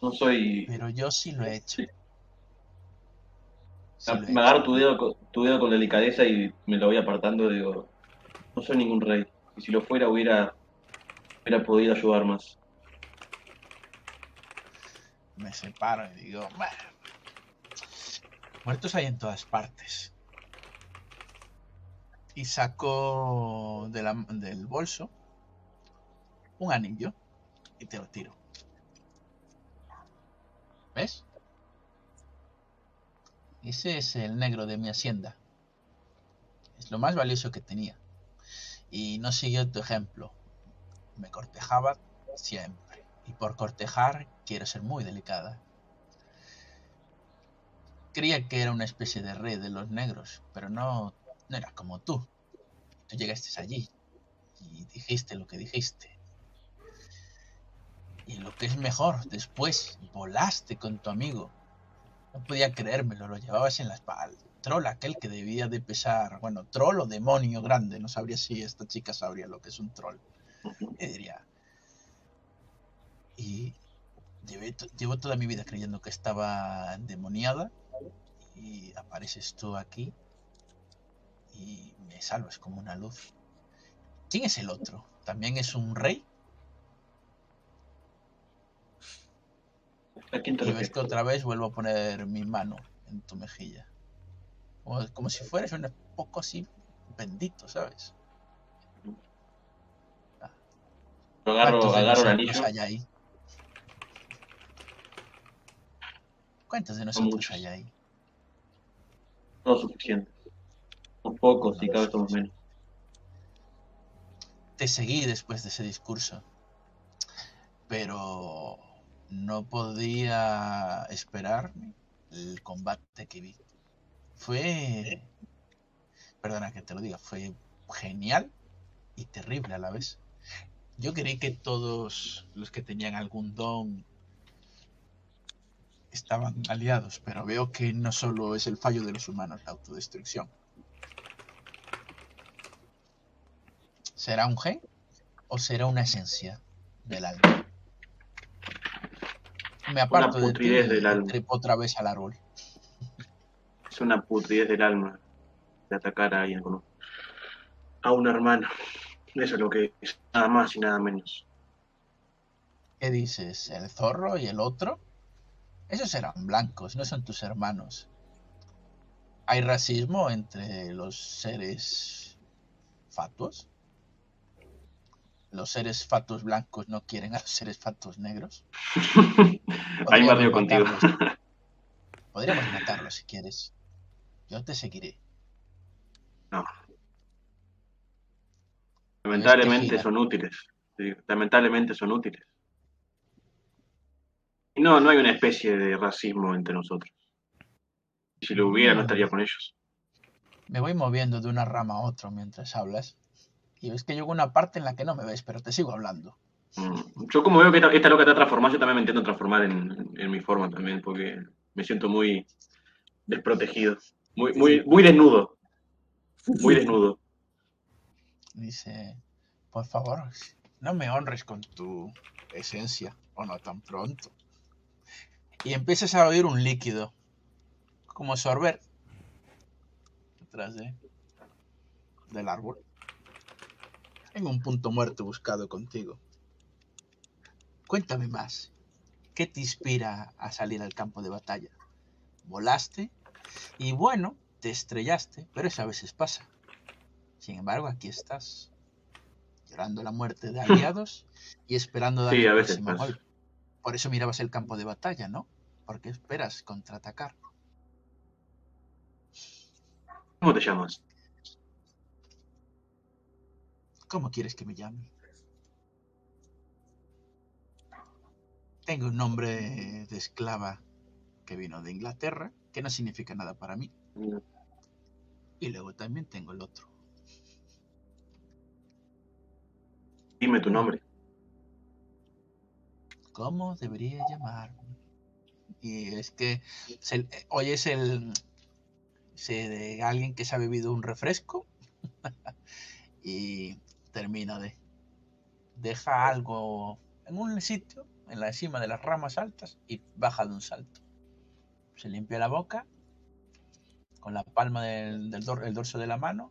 No soy. Pero yo sí lo he hecho. me agarro tu dedo, tu dedo con delicadeza y me lo voy apartando. Digo, no soy ningún rey. Y si lo fuera, hubiera, hubiera podido ayudar más. Me separo y digo, muertos hay en todas partes. Y saco del bolso un anillo y te lo tiro. ¿Ves? Ese es el negro de mi hacienda. Es lo más valioso que tenía. Y no siguió tu ejemplo. Me cortejaba siempre. Y por cortejar quiero ser muy delicada. Creía que era una especie de rey de los negros, pero no, no era como tú. Tú llegaste allí y dijiste lo que dijiste. Y lo que es mejor, después volaste con tu amigo. No podía creérmelo, lo llevabas en la espalda. Troll aquel que debía de pesar, bueno, troll o demonio grande, no sabría si esta chica sabría lo que es un troll. Y diría. Y llevo toda mi vida creyendo que estaba endemoniada y apareces tú aquí y me salvas como una luz. ¿Quién es el otro? ¿También es un rey? Y ves que otra vez vuelvo a poner mi mano en tu mejilla. Como, si fueras un poco así bendito, ¿sabes? Ah. Agarro, agarro el anillo. Hay ahí? ¿Cuántos de nosotros hay ahí? No suficiente. Un pocos y cada vez somos menos. Te seguí después de ese discurso. Pero no podía esperar el combate que vi. Fue, perdona que te lo diga, fue genial y terrible a la vez. Yo creí que todos los que tenían algún don estaban aliados, pero veo que no solo es el fallo de los humanos la autodestrucción. ¿Será un gen o será una esencia del alma? Me aparto de ti del alma. otra vez al árbol. Es una putridez del alma de atacar a alguien con a un hermano. Eso es lo que es, nada más y nada menos. ¿Qué dices? ¿El zorro y el otro? Esos eran blancos, no son tus hermanos. ¿Hay racismo entre los seres fatuos? Los seres fatos blancos no quieren a los seres fatos negros. <laughs> Ahí me contigo. Podríamos matarlos si quieres. Yo te seguiré. No. Lamentablemente son útiles. lamentablemente son útiles. Y no, no hay una especie de racismo entre nosotros. Si lo hubiera, no estaría con ellos. Me voy moviendo de una rama a otra mientras hablas. Y ves que llego a una parte en la que no me ves, pero te sigo hablando. Mm, yo como veo que esta, esta loca te ha transformado, yo también me intento transformar en, mi forma también, porque me siento muy desprotegido, muy, muy, muy desnudo. Muy desnudo. Dice, por favor, no me honres con tu esencia, o no tan pronto. Y empiezas a oír un líquido, como sorber, detrás de, del árbol. Tengo un punto muerto buscado contigo. Cuéntame más. ¿Qué te inspira a salir al campo de batalla? Volaste y bueno, te estrellaste, pero eso a veces pasa. Sin embargo, aquí estás, llorando la muerte de aliados y esperando dar el próximo golpe. Por eso mirabas el campo de batalla, ¿no? Porque esperas contraatacar. ¿Cómo te llamas? ¿Cómo quieres que me llame? Tengo un nombre de esclava que vino de Inglaterra, que no significa nada para mí. Y luego también tengo el otro. Dime tu nombre. ¿Cómo debería llamarme? Y es que hoy es el de alguien que se ha bebido un refresco <laughs> y termina de... Deja algo en un sitio, en la cima de las ramas altas, y baja de un salto. Se limpia la boca con la palma del, el dorso de la mano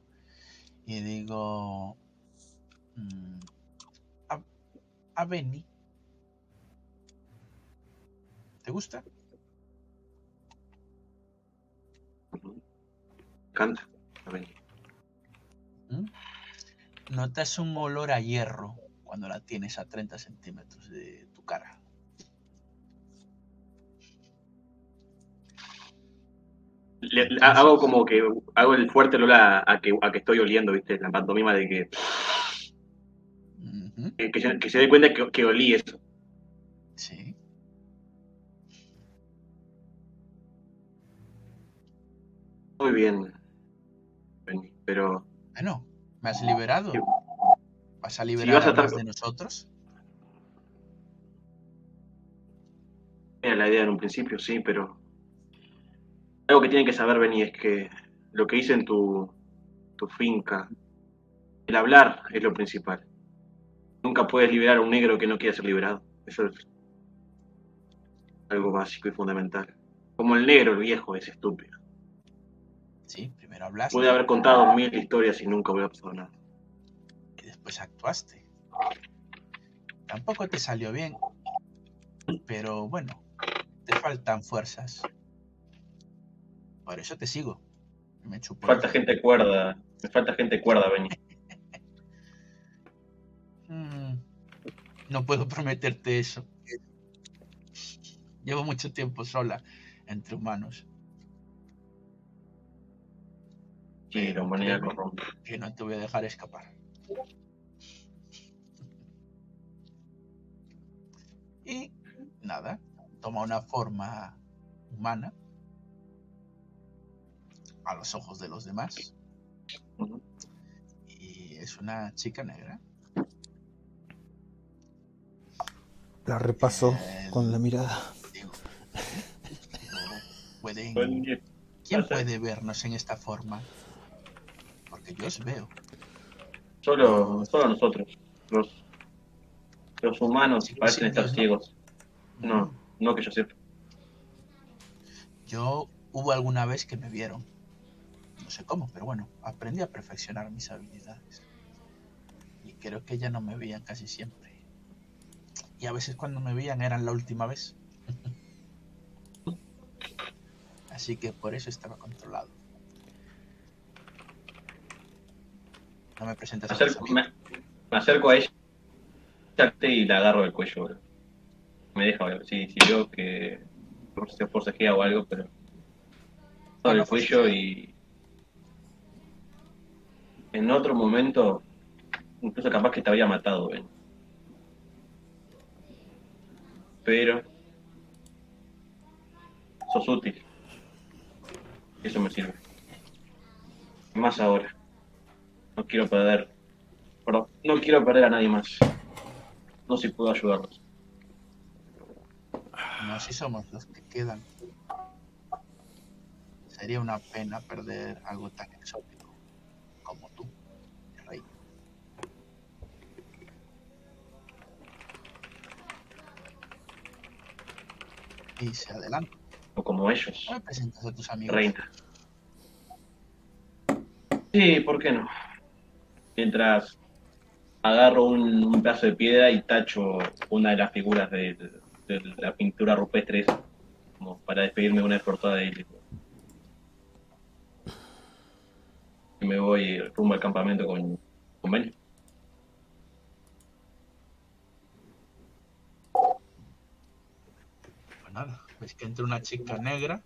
y digo mm, a, a Benny. ¿Te gusta? Canta, a Benny. ¿Mm? Notas un olor a hierro cuando la tienes a 30 centímetros de tu cara. hago como que hago el fuerte olor a, que, a que estoy oliendo, ¿viste? La pantomima de que. que, se, dé cuenta que, que olí eso. Sí. Muy bien, pero. Bueno, ¿me has liberado? ¿Vas a liberar a, de nosotros? Era la idea en un principio, sí, pero algo que tienen que saber, Benny, es que lo que hice en tu, tu finca, el hablar es lo principal. Nunca puedes liberar a un negro que no quiera ser liberado. Eso es algo básico y fundamental. Como el negro, el viejo, es estúpido. Sí, primero hablaste. Pude haber contado mil historias y nunca hubiera pasado nada. Y después actuaste. Tampoco te salió bien. Pero bueno, te faltan fuerzas. Por eso te sigo. Me Falta gente cuerda. Me falta gente cuerda, Benny. Mm, no puedo prometerte eso. Llevo mucho tiempo sola entre humanos. Sí, la humanidad corrompe. Que no te voy a dejar escapar. Y nada, toma una forma humana a los ojos de los demás. Y es una chica negra. La repaso con la mirada. <laughs> ¿Quién puede vernos en esta forma? Porque yo os veo. Solo, solo nosotros. Los, los humanos parecen estar ciegos. No, no que yo sepa. Yo hubo alguna vez que me vieron no sé cómo, pero bueno, aprendí a perfeccionar mis habilidades. Y creo que ya no me veían casi siempre. Y a veces cuando me veían eran la última vez. <laughs> Así que por eso estaba controlado. No me presentas me acerco, me, acerco a ella y la agarro del cuello. Me deja ver si, si veo que se forcejea o algo, pero todo el cuello y en otro momento, incluso capaz que te había matado, Ben. Pero sos útil. Eso me sirve. Más ahora. No quiero perder. Perdón, no quiero perder a nadie más. No sé si puedo ayudarlos. No, si somos los que quedan. Sería una pena perder algo tan exótico como tú, rey. Y se adelanta. O como ellos. ¿Me presentas a tus amigos? Reina. Sí, ¿por qué no? Mientras agarro un, pedazo de piedra y tacho una de las figuras de, la pintura rupestre como para despedirme de una esforzada de él. me voy rumbo al campamento con, con. Pues nada, ves que entra una chica negra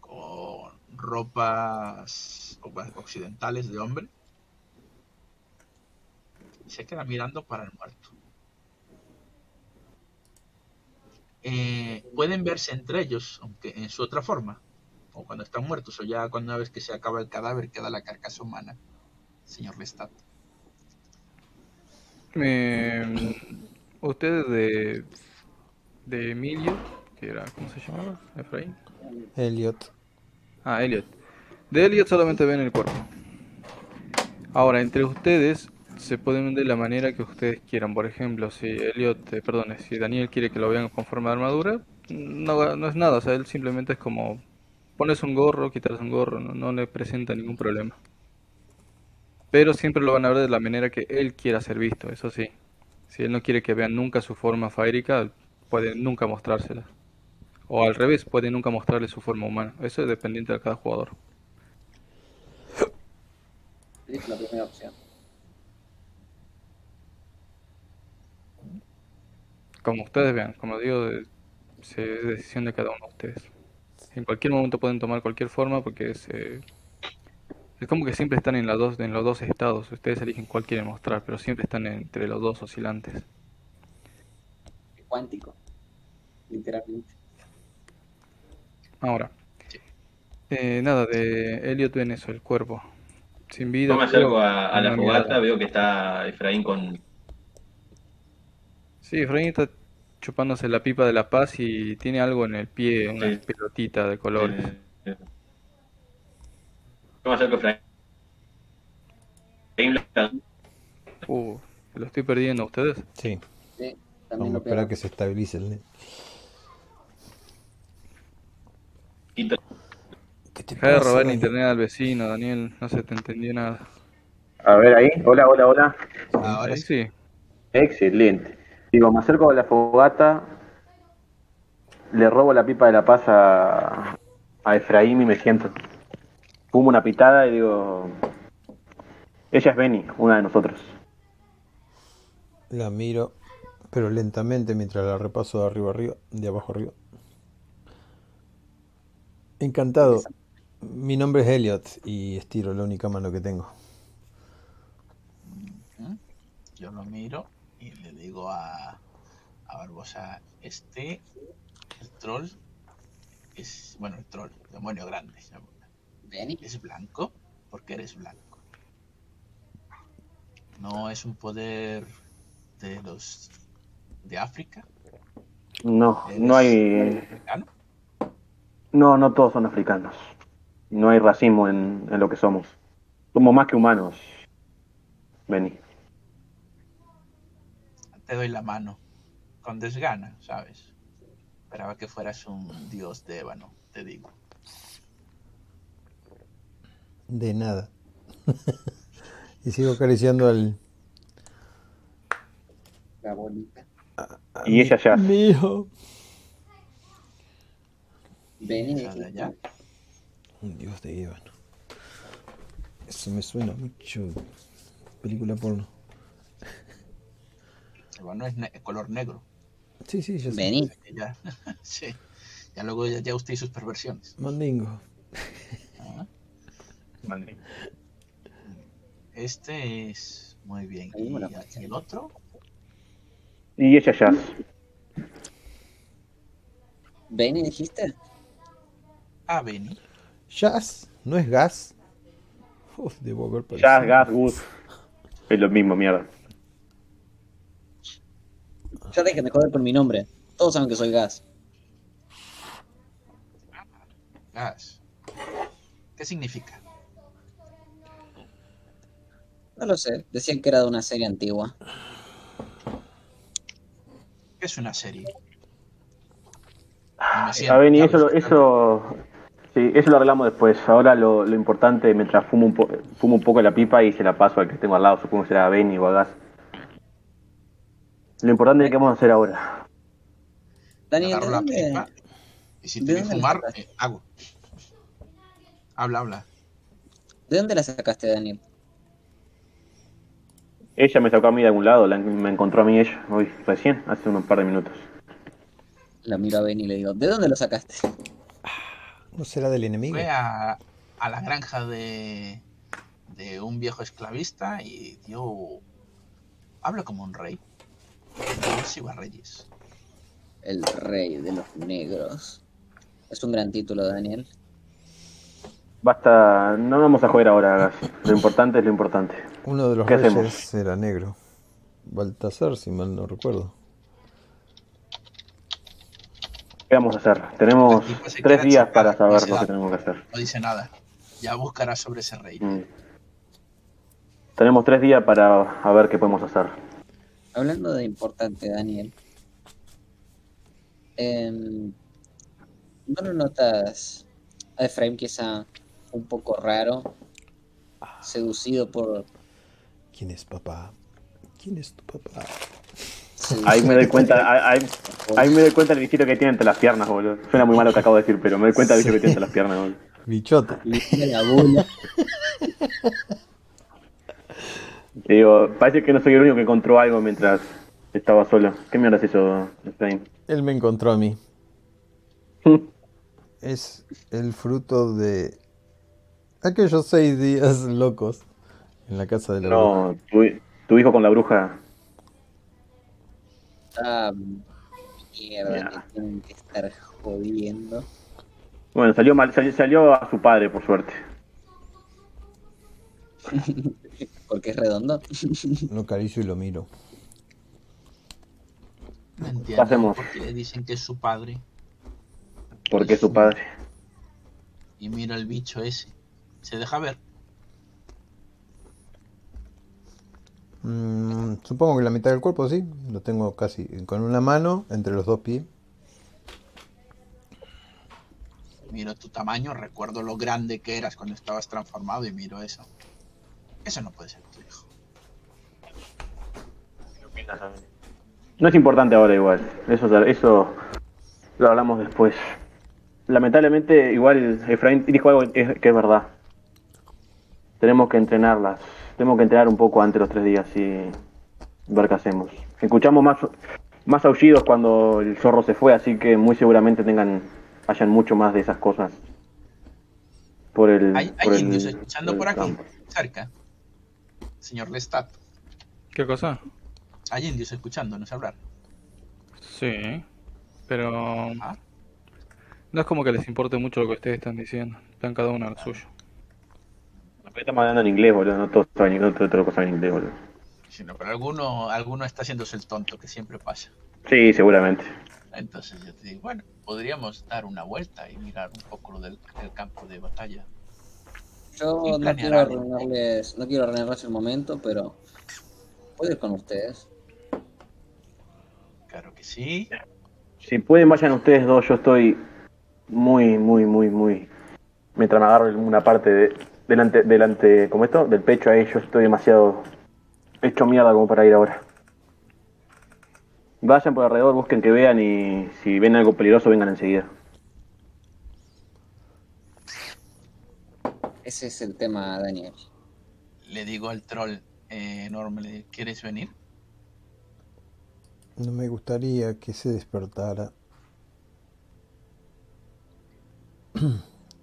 con ropas occidentales de hombre y se queda mirando para el muerto. Eh, pueden verse entre ellos, aunque en su otra forma o cuando están muertos, o ya cuando una vez que se acaba el cadáver queda la carcasa humana, señor Lestat. Eh, usted de, de Emilio, que era, ¿cómo se llamaba? Efraín. Elliot. Ah, Elliot. De Elliot solamente ven el cuerpo. Ahora, entre ustedes se pueden ver de la manera que ustedes quieran. Por ejemplo, si Elliot, eh, perdón, si Daniel quiere que lo vean con forma de armadura, no, no es nada. O sea, él simplemente es como pones un gorro, quitas un gorro, no, le presenta ningún problema. Pero siempre lo van a ver de la manera que él quiera ser visto, eso sí. Si él no quiere que vean nunca su forma faérica, puede nunca mostrársela. O al revés, puede nunca mostrarle su forma humana. Eso es dependiente de cada jugador. Es la primera opción. Como ustedes vean, como digo, es decisión de cada uno de ustedes. En cualquier momento pueden tomar cualquier forma porque es, eh, es como que siempre están en, dos, en los dos estados. Ustedes eligen cuál quieren mostrar, pero siempre están entre los dos oscilantes. Cuántico, literalmente. Ahora, eh, nada, de Elliot ven eso, el cuerpo. Sin vida. Yo me acerco a, la fogata, veo que está Efraín con. Sí, Efraín está chupándose la pipa de la paz y tiene algo en el pie, una pelotita de colores. Yo me acerco a Efraín. Uh, ¿lo estoy perdiendo a ustedes? Sí. Vamos a esperar que se estabilice el net. Deja de robar el internet al vecino, Daniel. No se te entendió nada. A ver ahí. Hola, hola, hola. Ahora sí. Excelente. Digo, me acerco a la fogata. Le robo la pipa de la paz a, a Efraín y me siento. Fumo una pitada y digo. Ella es Benny, una de nosotros. La miro, pero lentamente mientras la repaso de arriba arriba, de abajo arriba. Encantado. Mi nombre es Elliot y estiro la única mano que tengo. Yo lo miro y le digo a, a Barbosa, este, el troll, es, bueno, el troll, el demonio grande, es blanco porque eres blanco. No es un poder de los de África. No, no hay. No, no todos son africanos. No hay racismo en, lo que somos. Somos más que humanos. Vení. Te doy la mano. Con desgana, ¿sabes? Esperaba que fueras un dios de ébano, te digo. De nada. <laughs> y sigo acariciando al. La bolita. y ella ya. Mi allá. Un dios de ébano. Eso me suena mucho. Película porno. Ébano es color negro. Sí, sí, ya Vení. <laughs> Ya, sí. Ya luego ya, usted y sus perversiones. Mandingo. Ah. Mandingo. Este es muy bien. ¿Y, el otro? Y ella ya. ¿Benny dijiste? Ah, Benny. Jazz, ¿no es gas? Uf, debo haber Jazz, gas, gus. Es lo mismo, mierda. Ya dejen de joder por mi nombre. Todos saben que soy gas. Gas. ¿Qué significa? No lo sé. Decían que era de una serie antigua. ¿Qué es una serie? a ver, y eso, eso Sí, eso lo arreglamos después. Ahora lo, lo importante, mientras fumo un, fumo un poco la pipa y se la paso al que tengo al lado, supongo que será Benny o a Gas. Lo importante es que vamos a hacer ahora. Daniel, ¿de dónde... y si te fumar, eh, hago. Habla, habla. ¿De dónde la sacaste, Daniel? Ella me sacó a mí de algún lado, me encontró a mí ella, hoy, recién, hace unos par de minutos. La miro a Benny y le digo, ¿de dónde lo sacaste? ¿No será del enemigo? Fue a, la granja de, de un viejo esclavista y dio. Habla como un rey. a Reyes. El rey de los negros. Es un gran título, Daniel. Basta, no vamos a jugar ahora, Lo importante es lo importante. Uno de los ¿Qué reyes era negro. Baltasar, si mal no recuerdo. ¿Qué vamos a hacer? Tenemos tres días para saber lo que tenemos que hacer. No dice nada. Ya buscará sobre ese rey. Mm. Tenemos tres días para ver qué podemos hacer. Hablando de importante, Daniel. Em, ¿No lo notas a Efraín quizá un poco raro, seducido por... ¿Quién es papá? ¿Quién es tu papá? Ahí me doy cuenta, ahí, me doy cuenta del bichito que tiene entre las piernas, boludo. Suena muy malo lo que acabo de decir, pero me doy cuenta del bichito que tiene entre las piernas, boludo. Bichote. la bola. digo, parece que no soy el único que encontró algo mientras estaba solo. ¿Qué mierda es eso, Él me encontró a mí. <laughs> es el fruto de aquellos seis días locos en la casa de la No, tu, tu hijo con la bruja Ah, mierda, que tienen que estar jodiendo. Bueno, salió mal, salió, a su padre, por suerte. <laughs> Porque es redondo. Lo acaricio y lo miro. No entiendo hacemos? por qué le dicen que es su padre. Porque es su padre. Y mira el bicho ese. Se deja ver. Mm, supongo que la mitad del cuerpo sí, lo tengo casi con una mano entre los dos pies. Miro tu tamaño, recuerdo lo grande que eras cuando estabas transformado y miro eso. Eso no puede ser tu hijo. No es importante ahora igual, eso, eso lo hablamos después. Lamentablemente igual Efraín dijo algo que es verdad. Tenemos que entrenarlas tengo que entrenar un poco antes de los tres días y ver qué hacemos. Escuchamos más, más aullidos cuando el zorro se fue, así que muy seguramente tengan hayan mucho más de esas cosas. Por el, hay, hay indios escuchando por aquí, cerca. Señor Lestat. ¿Qué cosa? Hay indios escuchándonos hablar. Sí, pero ah. no es como que les importe mucho lo que ustedes están diciendo. Están cada uno a lo suyo estamos hablando en inglés, boludo. No todos saben, no todos saben inglés, boludo. Sí, no, pero alguno, alguno está haciéndose el tonto, que siempre pasa. Sí, seguramente. Entonces yo te digo, bueno, podríamos dar una vuelta y mirar un poco lo del, campo de batalla. Yo no quiero, arruinarles, no quiero arruinarles el momento, pero ¿puedo ir con ustedes? Claro que sí. Si pueden, vayan ustedes dos. Yo estoy muy, muy, muy, muy. Mientras me agarro una parte de, delante, delante, como esto, del pecho a ellos, estoy demasiado hecho mierda como para ir ahora. Vayan por alrededor, busquen que vean y si ven algo peligroso vengan enseguida. Ese es el tema, Daniel. Le digo al troll eh, enorme, ¿quieres venir? No me gustaría que se despertara.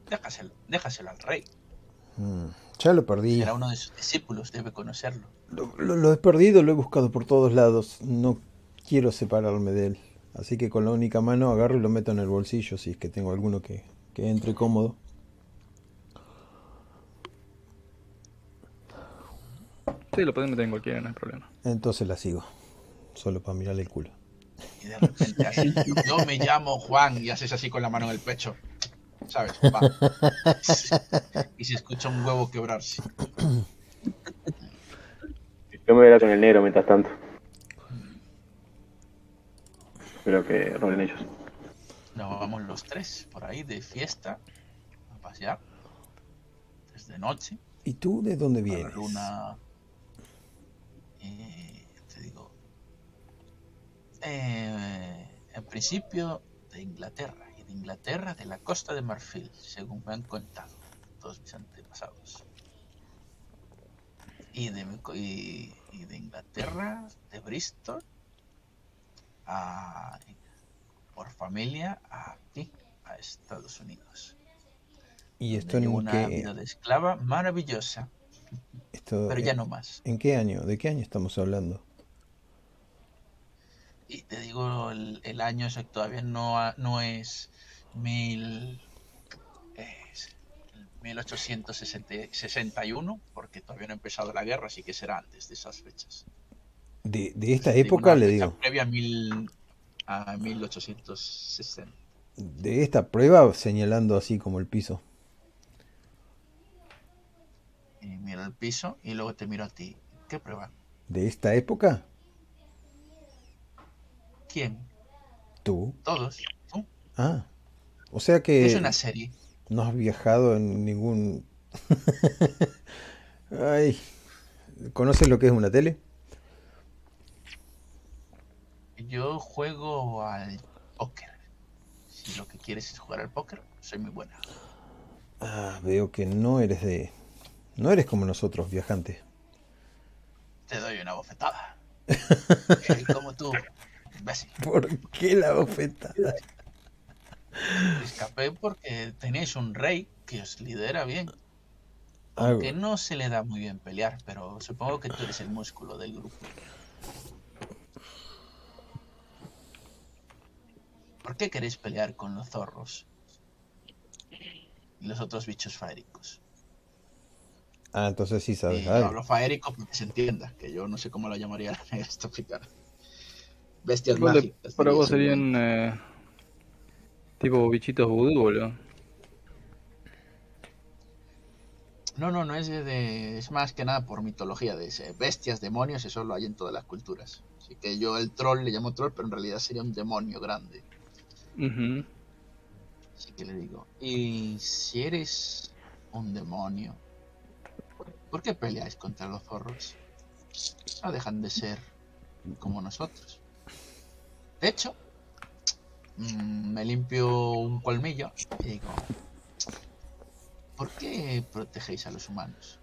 Déjaselo, déjaselo al rey. Mm, ya lo perdí. Era uno de sus discípulos, debe conocerlo. Lo, he perdido, lo he buscado por todos lados. No quiero separarme de él. Así que con la única mano agarro y lo meto en el bolsillo si es que tengo alguno que, que entre cómodo. Sí, lo pueden meter en cualquiera, no hay problema. Entonces la sigo. Solo para mirarle el culo. Y de repente así, yo me llamo Juan y haces así con la mano en el pecho. ¿Sabes? <laughs> y se escucha un huevo quebrarse. Yo me voy a con el negro mientras tanto. Espero que rolen ellos. Nos vamos los tres por ahí de fiesta a pasear. Desde noche. ¿Y tú de dónde vienes? Luna. Eh, te digo. Eh, en principio de Inglaterra. Inglaterra de la Costa de Marfil, según me han contado todos mis antepasados. Y de, de Inglaterra, de Bristol, a, por familia aquí, a Estados Unidos. ¿Y esto en una vida de esclava maravillosa. pero ya no más. ¿En qué año? ¿De qué año estamos hablando? Y te digo, el, año todavía no, no es mil, 1861, porque todavía no ha empezado la guerra, así que será antes de esas fechas. De, esta época, le digo. Previa a, mil, a 1860. De esta prueba, señalando así como el piso. Y miro el piso y luego te miro a ti. ¿Qué prueba? ¿De esta época? ¿Quién? ¿Tú? Todos. ¿Tú? Ah. O sea que. Es una serie. no has viajado en ningún... <laughs> Ay, ¿conoces lo que es una tele? Yo juego al póker. Si lo que quieres es jugar al póker, soy muy buena. Ah, veo que no eres de... No eres como nosotros, viajantes. Te doy una bofetada. <laughs> como tú, ¿Por qué la bofetada? Escapé porque tenéis un rey que os lidera bien. Aunque no se le da muy bien pelear, pero supongo que tú eres el músculo del grupo. ¿Por qué queréis pelear con los zorros? Y los otros bichos faéricos. Ah, entonces sí sabes. no hablo faérico porque se entienda, que yo no sé cómo lo llamaría <laughs> esta africana. Bestias mágicas. Vos serían eh, tipo bichitos vudú, boludo. No, no, no es de, es más que nada por mitología de bestias, demonios, eso lo hay en todas las culturas. Así que yo el troll le llamo troll, pero en realidad sería un demonio grande. Así que le digo, y si eres un demonio, ¿por qué peleáis contra los zorros? No dejan de ser como nosotros. De hecho, mm, me limpio un colmillo y digo, ¿por qué protegéis a los humanos?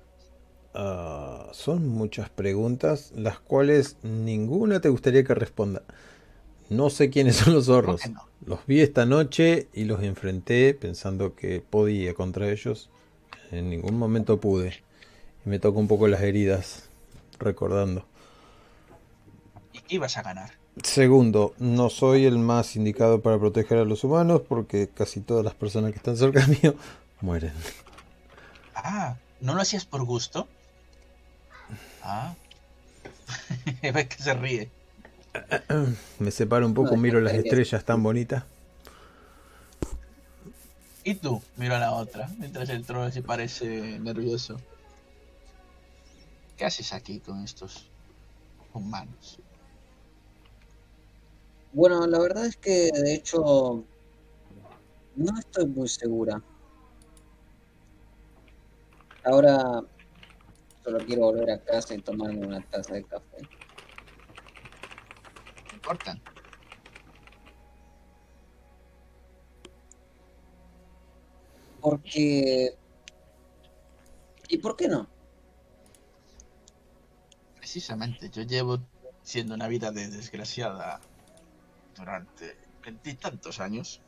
Ah, son muchas preguntas, las cuales ninguna te gustaría que responda. No sé quiénes son los zorros. Los vi esta noche y los enfrenté pensando que podía contra ellos. En ningún momento pude. Y me tocó un poco las heridas, recordando. ¿Y qué ibas a ganar? Segundo, no soy el más indicado para proteger a los humanos porque casi todas las personas que están cerca <laughs> mío mueren. Ah, ¿no lo hacías por gusto? Ah. <laughs> Ves que se ríe. <clears throat> Me separo un poco, miro las estrellas tan bonitas. Y tú, miro a la otra, mientras el trono se parece nervioso. ¿Qué haces aquí con estos humanos? Bueno, la verdad es que de hecho no estoy muy segura. Ahora solo quiero volver a casa y tomarme una taza de café. ¿Me importan? Porque... ¿Y por qué no? Precisamente, yo llevo siendo una vida de desgraciada durante veintitantos años.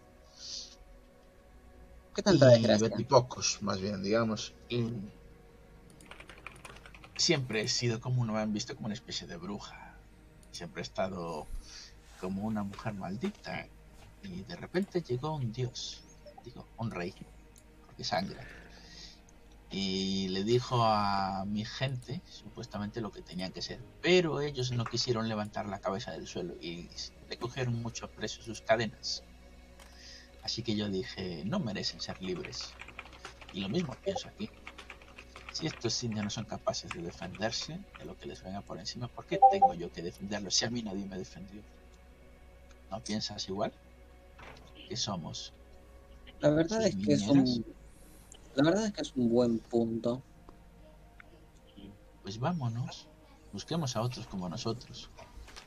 ¿Qué tanta desgracia? Veintipocos, más bien, digamos. Y siempre he sido como uno me han visto como una especie de bruja. Siempre he estado como una mujer maldita. Y de repente llegó un dios, digo, un rey, porque sangra y le dijo a mi gente supuestamente lo que tenían que ser, pero ellos no quisieron levantar la cabeza del suelo y le cogieron mucho preso sus cadenas. Así que yo dije, no merecen ser libres. Y lo mismo pienso aquí. Si estos indios no son capaces de defenderse de lo que les venga por encima, ¿por qué tengo yo que defenderlos si a mí nadie me defendió? ¿No piensas igual? ¿Qué somos? La verdad es que son la verdad es que es un buen punto. Pues vámonos. Busquemos a otros como nosotros.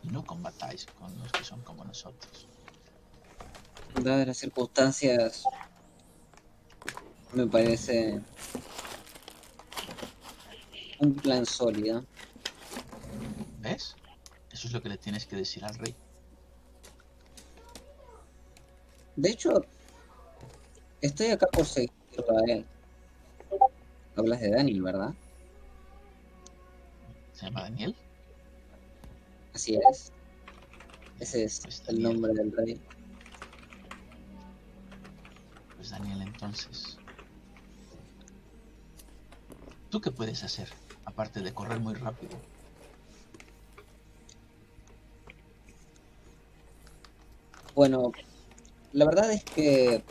Y no combatáis con los que son como nosotros. Dadas las circunstancias, me parece un plan sólido. ¿Ves? Eso es lo que le tienes que decir al rey. De hecho, estoy acá por seguirlo a él. Hablas de Daniel, ¿verdad? ¿Se llama Daniel? Así es. Ese es pues el nombre del rey. Pues Daniel, entonces. ¿Tú qué puedes hacer? Aparte de correr muy rápido. Bueno, la verdad es que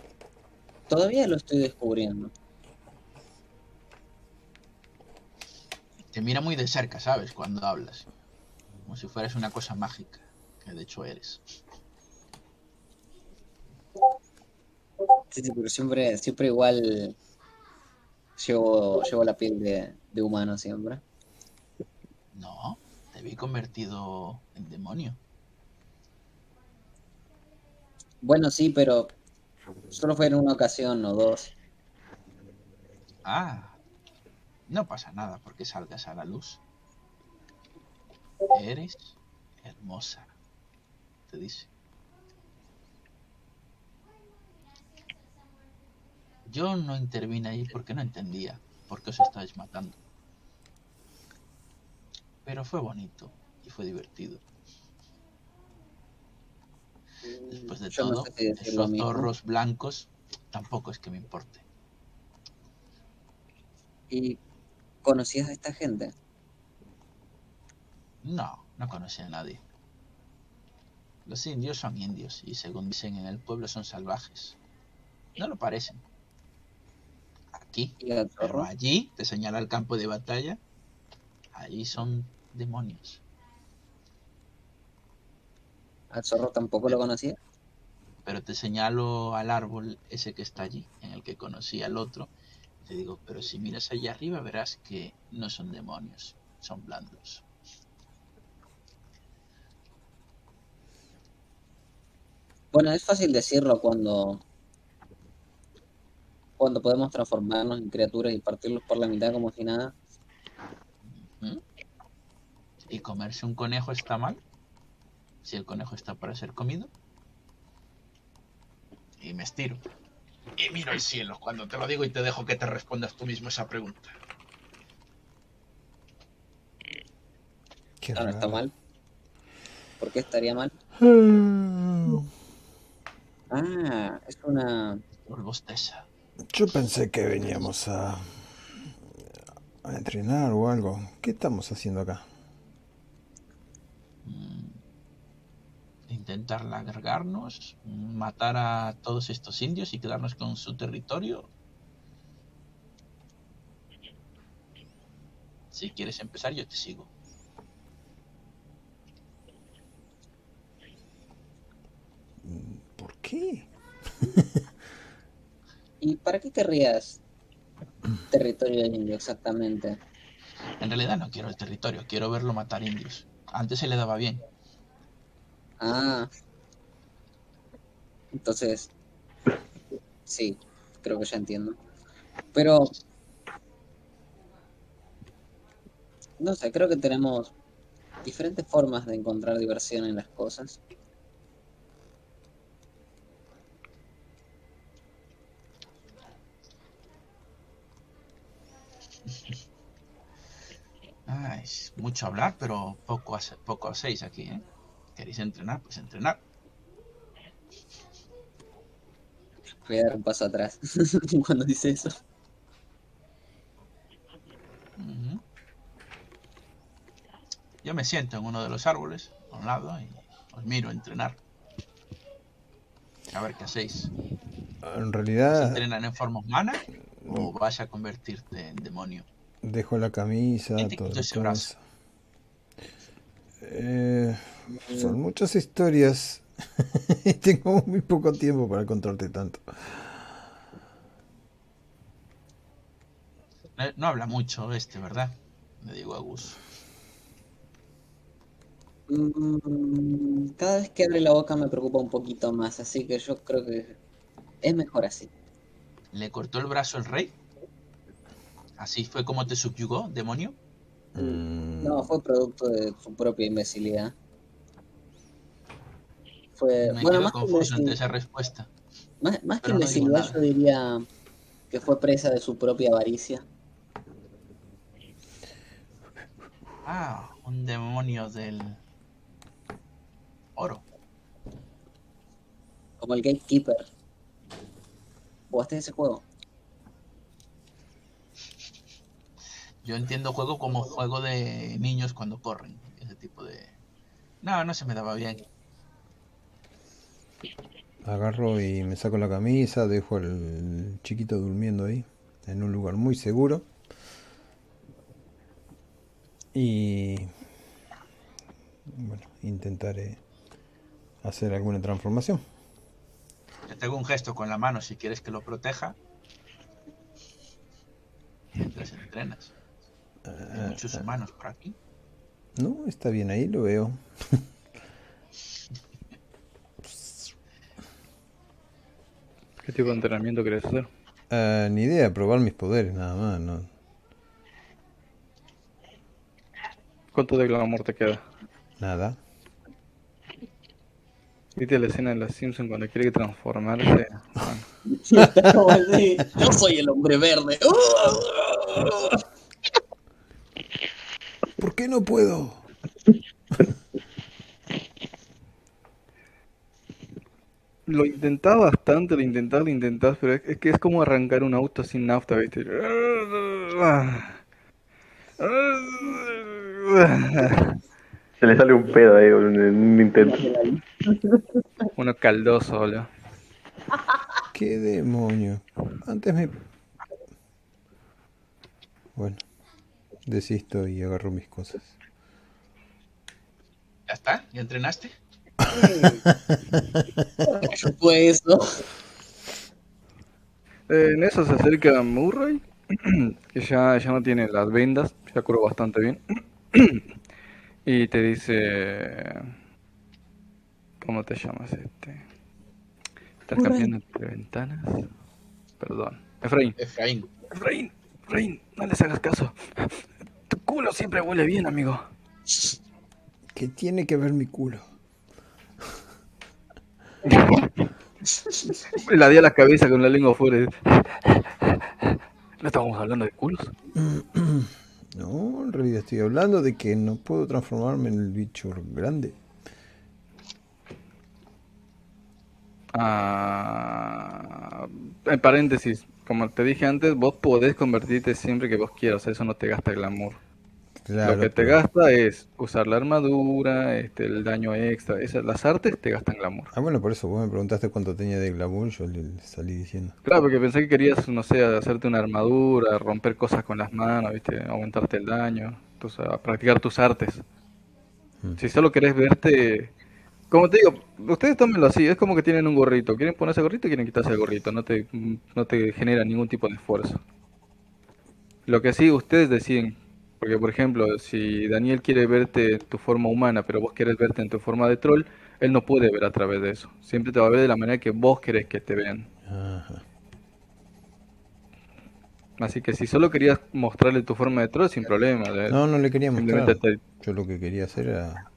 todavía lo estoy descubriendo. Te mira muy de cerca, ¿sabes? Cuando hablas. Como si fueras una cosa mágica, que de hecho eres. Sí, sí, pero siempre, siempre igual llevo, llevo la piel de, de humano siempre. No, te vi convertido en demonio. Bueno, sí, pero solo fue en una ocasión o dos. Ah, no pasa nada porque salgas a la luz. Eres hermosa, te dice. Yo no intervine ahí porque no entendía por qué os estáis matando. Pero fue bonito y fue divertido. Después de Yo no todo, sé si esos zorros blancos tampoco es que me importe. ¿Y conocías a esta gente? No, no conocí a nadie. Los indios son indios y según dicen en el pueblo son salvajes. No lo parecen. Aquí, ¿Y al pero allí, te señala el campo de batalla, allí son demonios. ¿Al zorro tampoco lo conocía? Pero te señalo al árbol ese que está allí, en el que conocí al otro. Te digo, pero si miras allá arriba verás que no son demonios, son blandos. Bueno, es fácil decirlo cuando cuando podemos transformarnos en criaturas y partirlos por la mitad como si nada. ¿Y comerse un conejo está mal? Si el conejo está para ser comido. Y me estiro. Y miro al cielo cuando te lo digo y te dejo que te respondas tú mismo esa pregunta. Qué No, no está mal. ¿Por qué estaría mal? Ah, Ah, es una... Bosteza. Yo pensé que veníamos a, a entrenar o algo. ¿Qué estamos haciendo acá? Mm. Intentar largarnos, matar a todos estos indios y quedarnos con su territorio. Si quieres empezar, yo te sigo. ¿Por qué? ¿Y para qué querrías territorio indio exactamente? En realidad no quiero el territorio, quiero verlo matar indios. Antes se le daba bien. Ah. Entonces, sí, creo que ya entiendo. Pero, no sé, creo que tenemos diferentes formas de encontrar diversión en las cosas. Ah, es mucho hablar, pero poco, hace- poco hacéis aquí, ¿eh? ¿Queréis entrenar? Pues entrenar. Voy a dar un paso atrás <laughs> cuando dice eso. Yo me siento en uno de los árboles, a un lado, y os miro entrenar. A ver qué hacéis. En ¿Vas a realidad entrenar en forma humana o vas a convertirte en demonio? dejo la camisa, ¿Quién te toda quitó la ese brazo? Eh, son muchas historias <laughs> y tengo muy poco tiempo para contarte tanto. No, no habla mucho este, ¿verdad? Le digo a Gus. Mm, Cada vez que abre la boca me preocupa un poquito más, así que yo creo que es mejor así. ¿Le cortó el brazo el rey? ¿Así fue como te subyugó, demonio? Mm, No, fue producto de su propia imbecilidad. Fue, Me bueno, más confuso imbecil- esa respuesta. más, más que no imbecilidad, yo diría que fue presa de su propia avaricia. Ah, un demonio del oro. Como el Gatekeeper. ¿Jugaste ese juego? Yo entiendo juego como juego de niños cuando corren. Ese tipo de... No, no se me daba bien. agarro y me saco la camisa, dejo al chiquito durmiendo ahí, en un lugar muy seguro. Y bueno, intentaré hacer alguna transformación. te hago un gesto con la mano si quieres que lo proteja. Mientras entrenas. Hay muchos humanos por aquí. No, está bien ahí, lo veo. ¿Qué tipo de entrenamiento querés hacer? Uh, ni idea, probar mis poderes, nada más, ¿no? ¿Cuánto de glamour te queda? Nada. ¿Viste la escena de los Simpsons cuando quiere transformarse? <laughs> Yo soy el hombre verde. ¿Por qué no puedo? Lo intentás bastante, lo intentás, lo intentás, pero es, que es como arrancar un auto sin nafta, ¿viste? Se le sale un pedo ahí en un intento. Uno caldoso, boludo. ¿Qué demonio? Antes me... Bueno, desisto y agarro mis cosas. ¿Ya está? ¿Ya entrenaste? fue eso? Eh, en eso se acerca Murray, que ya, ya no tiene las vendas, ya curó bastante bien. y te dice... ¿Cómo te llamas este? ¿Estás cambiando entre ventanas? Perdón. Efraín. Efraín. Efraín, Efraín, no les hagas caso. Tu culo siempre huele bien, amigo. ¿Qué tiene que ver mi culo? La di a la cabeza con la lengua fuera. ¿No estábamos hablando de culos? <clears throat> No, en realidad estoy hablando de que no puedo transformarme en el bicho grande. Ah, en paréntesis, como te dije antes, vos podés convertirte siempre que vos quieras, eso no te gasta glamour. Lo que te gasta es usar la armadura, este, el daño extra. Esas, las artes te gastan glamour. Ah, bueno, por eso vos me preguntaste cuánto tenía de glamour, yo le, salí diciendo. Claro, porque pensé que querías, no sé, hacerte una armadura, romper cosas con las manos, ¿viste? aumentarte el daño, practicar tus artes. Mm. Si solo querés verte. Como te digo, ustedes tómenlo así, es como que tienen un gorrito. Quieren ponerse gorrito y quieren quitarse el gorrito, no te, no te genera ningún tipo de esfuerzo. Lo que sí, ustedes deciden porque, por ejemplo, si Daniel quiere verte en tu forma humana, pero vos quieres verte en tu forma de troll, él no puede ver a través de eso. Siempre te va a ver de la manera que vos querés que te vean. Así que si solo querías mostrarle tu forma de troll, sin problema. No, no le quería mostrar. Yo lo que quería hacer era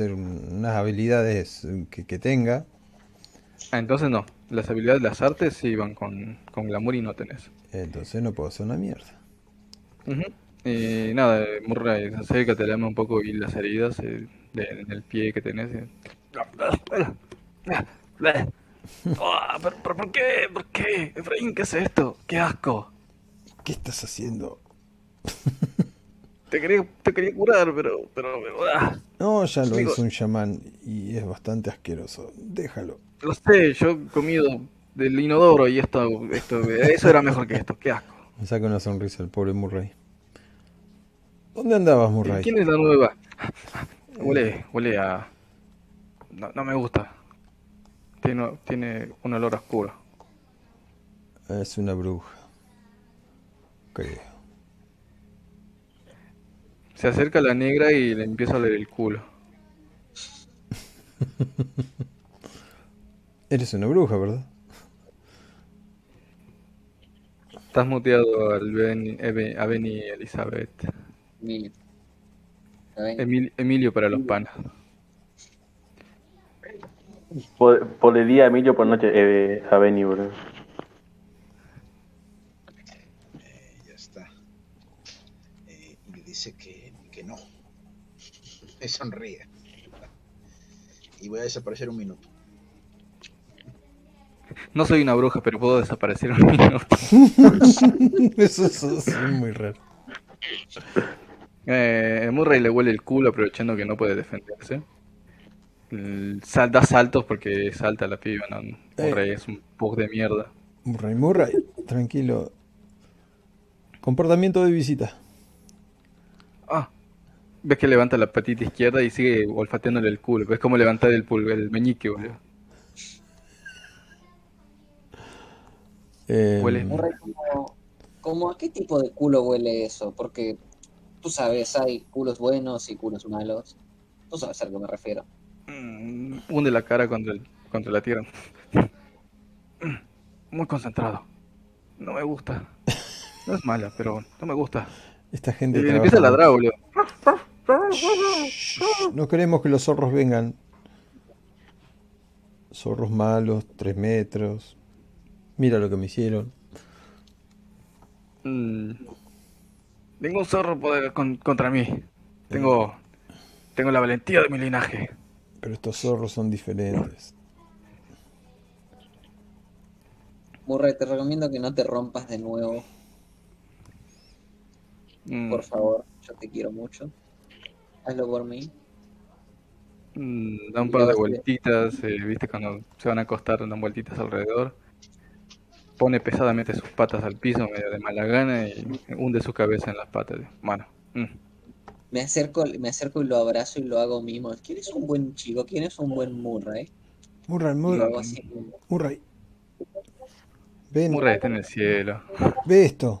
unas habilidades que, tenga. Ah, entonces no. Las habilidades de las artes sí van con, con glamour y no tenés. Entonces no puedo hacer una mierda. Y nada, Murray, acércate, dame un poco y las heridas eh, en el pie que tenés. Eh. Oh, ¿pero, por qué? ¿Por qué? Efraín, ¿qué es esto? ¡Qué asco! ¿Qué estás haciendo? Te, quería, te quería curar, pero... pero ah. No, ya lo hizo un chamán y es bastante asqueroso. Déjalo. Lo sé, yo he comido del inodoro y esto, esto eso era mejor que esto. ¡Qué asco! Me saca una sonrisa el pobre Murray. ¿Dónde andabas, Murray? ¿Quién es la nueva? Huele, huele a... No, me gusta. Tiene, tiene un olor oscuro. Es una bruja. Creo. Se acerca a la negra y le empieza a leer el culo. <laughs> Eres una bruja, ¿verdad? Estás muteado al a Benny Elizabeth. Emilio. Emilio, para los panas. Por, por, el día Emilio, por noche eh, a Benny, bro. Sonríe. Y voy a desaparecer un minuto. No soy una bruja, pero puedo desaparecer un <laughs> minuto. <laughs> eso, eso es muy raro. Eh, Murray le huele el culo aprovechando que no puede defenderse. da saltos porque salta la piba, ¿no? Murray es un pug de mierda. Murray, Murray, tranquilo. Comportamiento de visita. Ves que levanta la patita izquierda y sigue olfateándole el culo. Ves como levantar el pulgar, el meñique, boludo. Eh, huele. Como, a qué tipo de culo huele eso? Porque tú sabes, hay culos buenos y culos malos. Tú sabes a qué me refiero. Mm, hunde la cara contra, contra la tierra. <clears throat> Muy concentrado. No me gusta. No es mala, pero no me gusta. Esta gente. Y empieza a ladrar, boludo. No queremos que los zorros vengan. Zorros malos, tres metros. Mira lo que me hicieron. Mm. Ningún zorro puede contra mí. Tengo, tengo la valentía de mi linaje. Pero estos zorros son diferentes. Murray, te recomiendo que no te rompas de nuevo. Mm. Por favor, yo te quiero mucho. Hazlo por mí. Mm, da un par de vueltitas, eh, viste, cuando se van a acostar, dan vueltitas alrededor. Pone pesadamente sus patas al piso, medio de mala gana, y hunde su cabeza en las patas. Bueno. Mm. Me acerco, me acerco y lo abrazo y lo hago mimo. ¿Quién es un buen chico? ¿Quién es un buen Murray? Murray, Murray. Murray. Ven. Murray está en el cielo. Ve esto.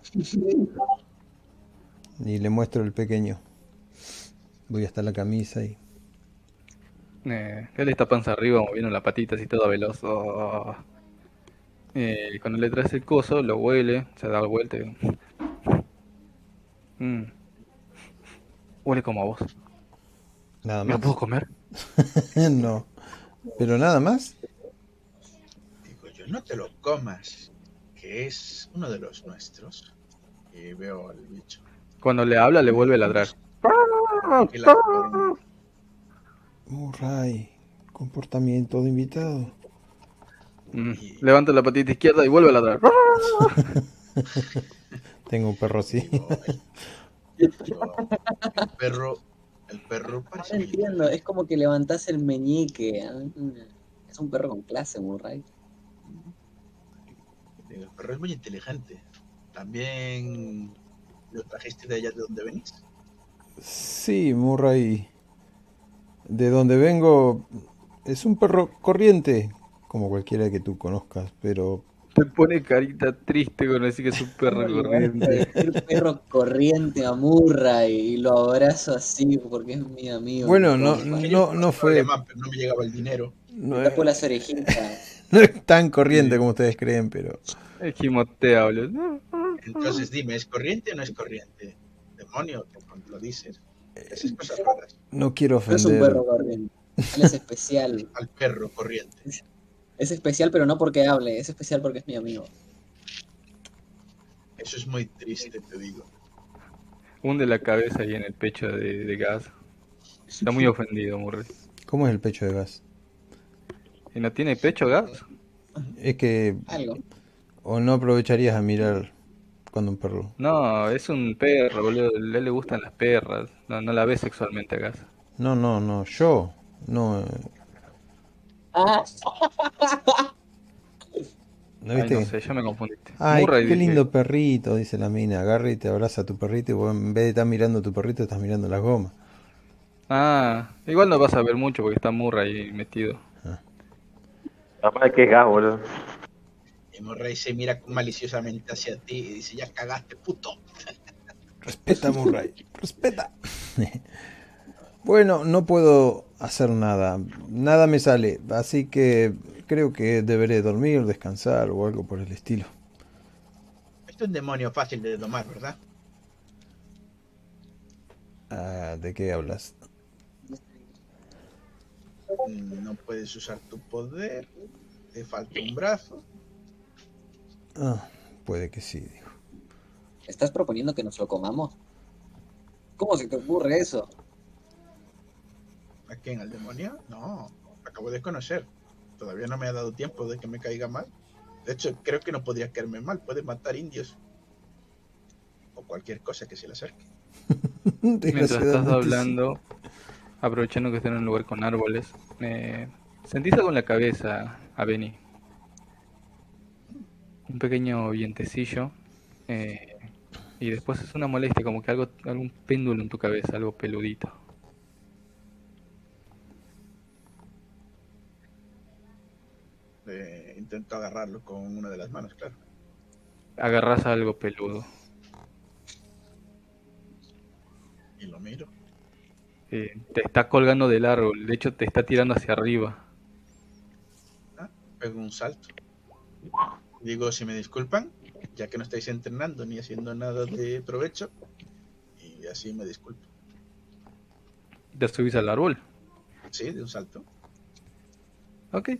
Y le muestro el pequeño. Voy hasta la camisa y. Eh, él está panza arriba, moviendo las patitas y todo veloz. Eh, cuando le traes el coso, lo huele, se da la vuelta y... Mm. Huele como a vos. Nada más. ¿Me puedo comer? <laughs> no. ¿Pero nada más? Digo yo, no te lo comas, que es uno de los nuestros. Y veo al bicho. Cuando le habla, le vuelve a ladrar. Murray, comportamiento de invitado. Mm, levanta la patita izquierda y vuelve a ladrar. <laughs> Tengo un perro así. el perro, el perro No entiendo, es como que levantas el meñique. Es un perro con clase, Murray. El perro es muy inteligente. También lo trajiste de allá de donde venís. Sí, Murray. De donde vengo es un perro corriente, como cualquiera que tú conozcas, pero... Te pone carita triste con decir que es un perro <laughs> corriente. Un perro corriente a Murray y lo abrazo así porque es mi amigo. Bueno, no, no, no fue... no me llegaba el dinero. No es... las orejitas. <laughs> No es tan corriente como ustedes creen, pero... Es gimotea, boludo. Entonces dime, ¿es corriente o no es corriente? Demonio, cuando lo dices. Esas cosas raras. No quiero ofender. No es un perro corriente. Él es especial. <laughs> Al perro corriente. Es especial, pero no porque hable, es especial porque es mi amigo. Eso es muy triste, te digo. Hunde la cabeza ahí en el pecho de, gas. Está muy ofendido, Murray. ¿Cómo es el pecho de gas? ¿Y no tiene pecho gas? Es que. Algo. O no aprovecharías a mirar cuando un perro. No, es un perro, boludo. A él le gustan las perras. No, no la ve sexualmente a gas. No, no, no. Yo. No. Eh. ¿No viste? no sé, ya me confundiste. Ay, qué lindo perrito, dice la mina. Agarra y te abraza a tu perrito y vos en vez de estar mirando a tu perrito, estás mirando las gomas. Ah, igual no vas a ver mucho porque está Murra ahí metido. Ah. Capaz que es gas, boludo. Y Murray se mira maliciosamente hacia ti y dice, ya cagaste, puto. <laughs> Respeta, Murray, respeta. <laughs> bueno, no puedo hacer nada. Nada me sale, así que creo que deberé dormir, descansar o algo por el estilo. Esto es un demonio fácil de domar, ¿verdad? Ah, ¿De qué hablas? No puedes usar tu poder, te falta un brazo. Ah, puede que sí, dijo. ¿Estás proponiendo que nos lo comamos? ¿Cómo se te ocurre eso? ¿A quién? ¿Al demonio? No, acabo de conocer. Todavía no me ha dado tiempo de que me caiga mal. De hecho, creo que no podría caerme mal. Puede matar indios. O cualquier cosa que se le acerque. <laughs> Mientras estás hablando, aprovechando que están en un lugar con árboles, eh, ¿sentís algo en la cabeza, a Benny? Un pequeño vientecillo. Eh, y después es una molestia, como que algo, algún péndulo en tu cabeza, algo peludito. intento agarrarlo con una de las manos, claro. agarras algo peludo. Y lo miro. Eh, te está colgando del árbol, de hecho te está tirando hacia arriba. Ah, pego un salto. Digo, si me disculpan, ya que no estáis entrenando ni haciendo nada de provecho, y así me disculpo. ¿Te subís al árbol? Sí, de un salto. Ok.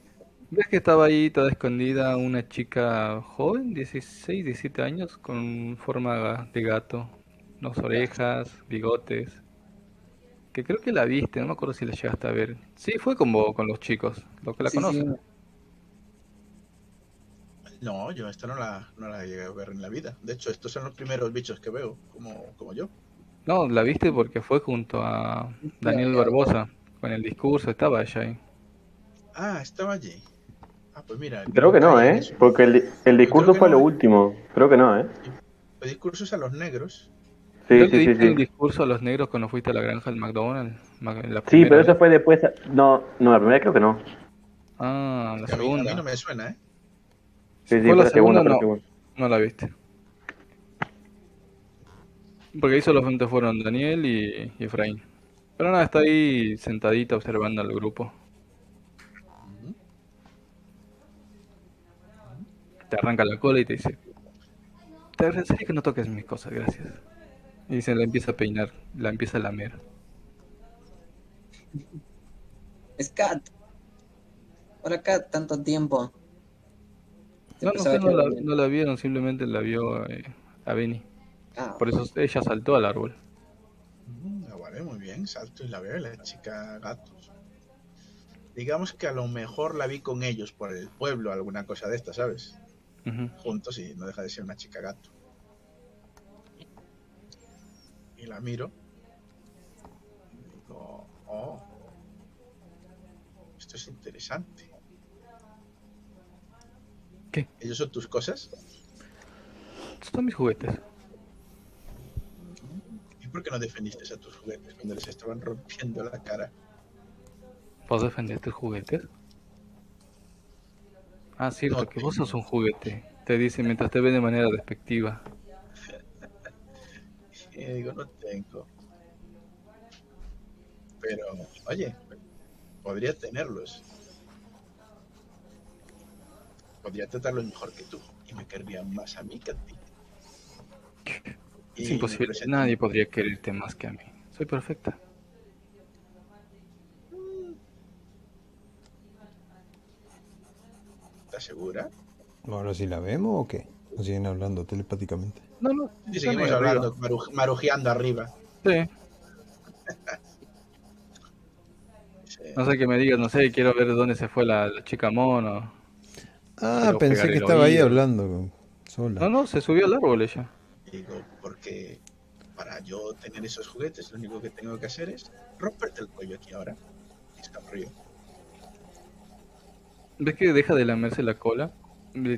Ves que estaba ahí toda escondida una chica joven, 16, 17 años, con forma de gato, dos orejas, bigotes. Que creo que la viste, no me acuerdo si la llegaste a ver. Sí, fue como con los chicos, los que la conocen. No, yo esta no la, no la llegué a ver en la vida. De hecho, estos son los primeros bichos que veo, como, como yo. No, la viste porque fue junto a Daniel Barbosa, con el discurso, estaba ella ahí. Ah, estaba allí. Ah, pues mira. Creo que no, ¿eh? Porque el, el discurso fue lo último. Creo que no, ¿eh? El discurso es a los negros. Sí, sí, sí, sí, el discurso a los negros cuando fuiste a la granja del McDonald's? sí, pero eso fue después. No, no, la primera creo que no. Ah, la segunda. A mí, no me suena, ¿eh? Sí, sí, fue la segunda, no, no la viste. Porque ahí solamente fueron Daniel y, y Efraín. Pero nada, está ahí sentadita observando al grupo. Te arranca la cola y te dice: Te agradecería que no toques mis cosas, gracias. Y se la empieza a peinar, la empieza a lamer. Scat. Por acá tanto tiempo. No, no, no, la, no, la, vieron, simplemente la vio eh, a Benny. Ah, Por eso ella saltó al árbol. Mm, vale, muy bien, salto y la veo, la chica gatos. Digamos que a lo mejor la vi con ellos por el pueblo, alguna cosa de esta, ¿sabes? Juntos y no deja de ser una chica gato. Y la miro. Y digo, oh, esto es interesante. ¿Qué? ¿Ellos son tus cosas? Son mis juguetes. ¿Y por qué no defendiste a tus juguetes cuando les estaban rompiendo la cara? ¿Vos defender tus juguetes? Ah, cierto, que vos sos un juguete. Te dice mientras te ve de manera despectiva. y <laughs> digo, no tengo. Pero, oye, podría tenerlos. Podría tratarlos mejor que tú. Y me querrían más a mí que a ti. Es imposible. Nadie podría quererte más que a mí. Soy perfecta. ¿Estás segura? ¿Ahora sí la vemos o qué? ¿O siguen hablando telepáticamente? No, no. Y seguimos hablando, marujeando arriba. <laughs> Sí. No sé qué me digas, no sé, quiero ver dónde se fue la, chica mono. Ah, pensé que estaba ahí hablando sola. No, no, se subió al árbol ella. Digo, porque para yo tener esos juguetes, lo único que tengo que hacer es romperte el cuello aquí ahora. Y está frío. ¿Ves que deja de lamerse la cola?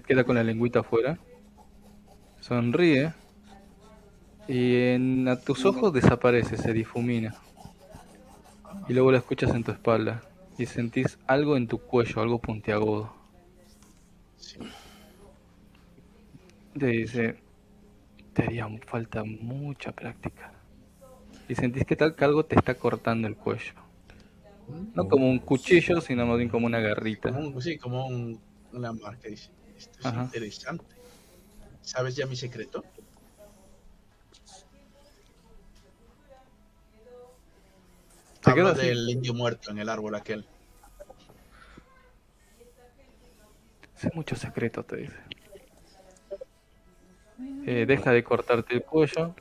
Queda con la lengüita afuera. Sonríe. Y en, a tus ojos desaparece, se difumina. Y luego la escuchas en tu espalda. Y sentís algo en tu cuello, algo puntiagudo. Te dice, te haría falta mucha práctica. Y sentís que tal que algo te está cortando el cuello. No como un cuchillo, sino más bien como una garrita. Como sí, como un, una marca. Dice, esto es interesante. ¿Sabes ya mi secreto? Hablo del indio muerto en el árbol aquel. Sé mucho secreto, te dice. Eh, deja de cortarte el cuello,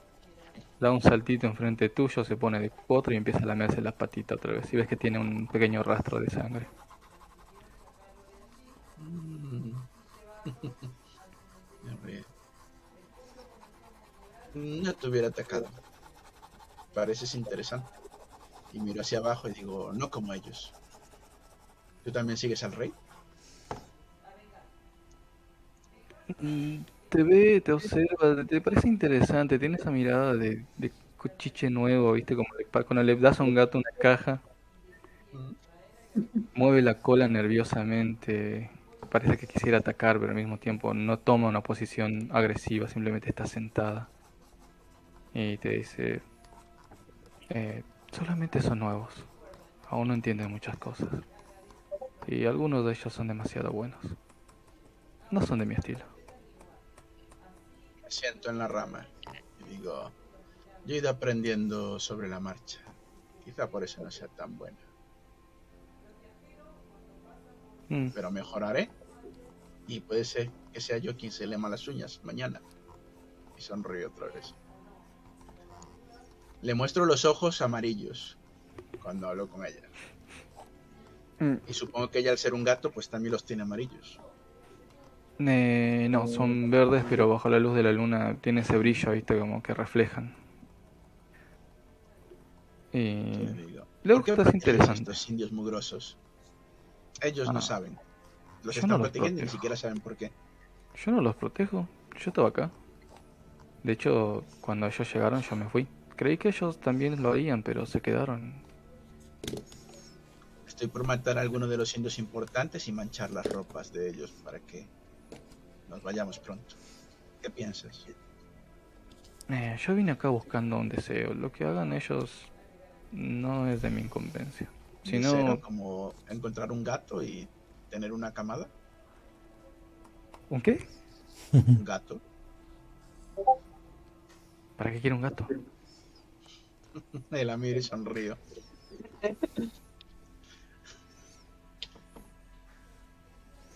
da un saltito enfrente tuyo, se pone de cuatro y empieza a lamerse la patita otra vez. Y ves que tiene un pequeño rastro de sangre. No te hubiera atacado. Pareces interesante. Y miro hacia abajo y digo, no como ellos. ¿Tú también sigues al rey? Te ve, te observa, te parece interesante, tiene esa mirada de, de cuchiche nuevo, ¿viste? Como cuando le das a un gato una caja, mueve la cola nerviosamente, parece que quisiera atacar, pero al mismo tiempo no toma una posición agresiva, simplemente está sentada. Y te dice, eh, solamente son nuevos, aún no entienden muchas cosas. Y algunos de ellos son demasiado buenos. No son de mi estilo. Me siento en la rama y digo, yo he ido aprendiendo sobre la marcha. Quizá por eso no sea tan buena. Mm. Pero mejoraré. Y puede ser que sea yo quien se le las uñas mañana. Y sonríe otra vez. Le muestro los ojos amarillos cuando hablo con ella. Mm. Y supongo que ella al ser un gato pues también los tiene amarillos. Eh, no, son verdes, pero bajo la luz de la luna tiene ese brillo, viste, como que reflejan. Y... Luego es interesante. Estos indios mugrosos. Ellos no ah. saben. Los están protegiendo y ni siquiera saben por qué. Yo no los protejo. Yo estaba acá. De hecho, cuando ellos llegaron, yo me fui. Creí que ellos también lo harían, pero se quedaron. Estoy por matar a alguno de los indios importantes y manchar las ropas de ellos para que nos vayamos pronto. ¿Qué piensas? Eh, yo vine acá buscando un deseo. Lo que hagan ellos no es de mi incumbencia. Sino... como encontrar un gato y tener una camada. ¿Un qué? Un gato. ¿Para qué quiere un gato? <laughs> El Amir sonrío.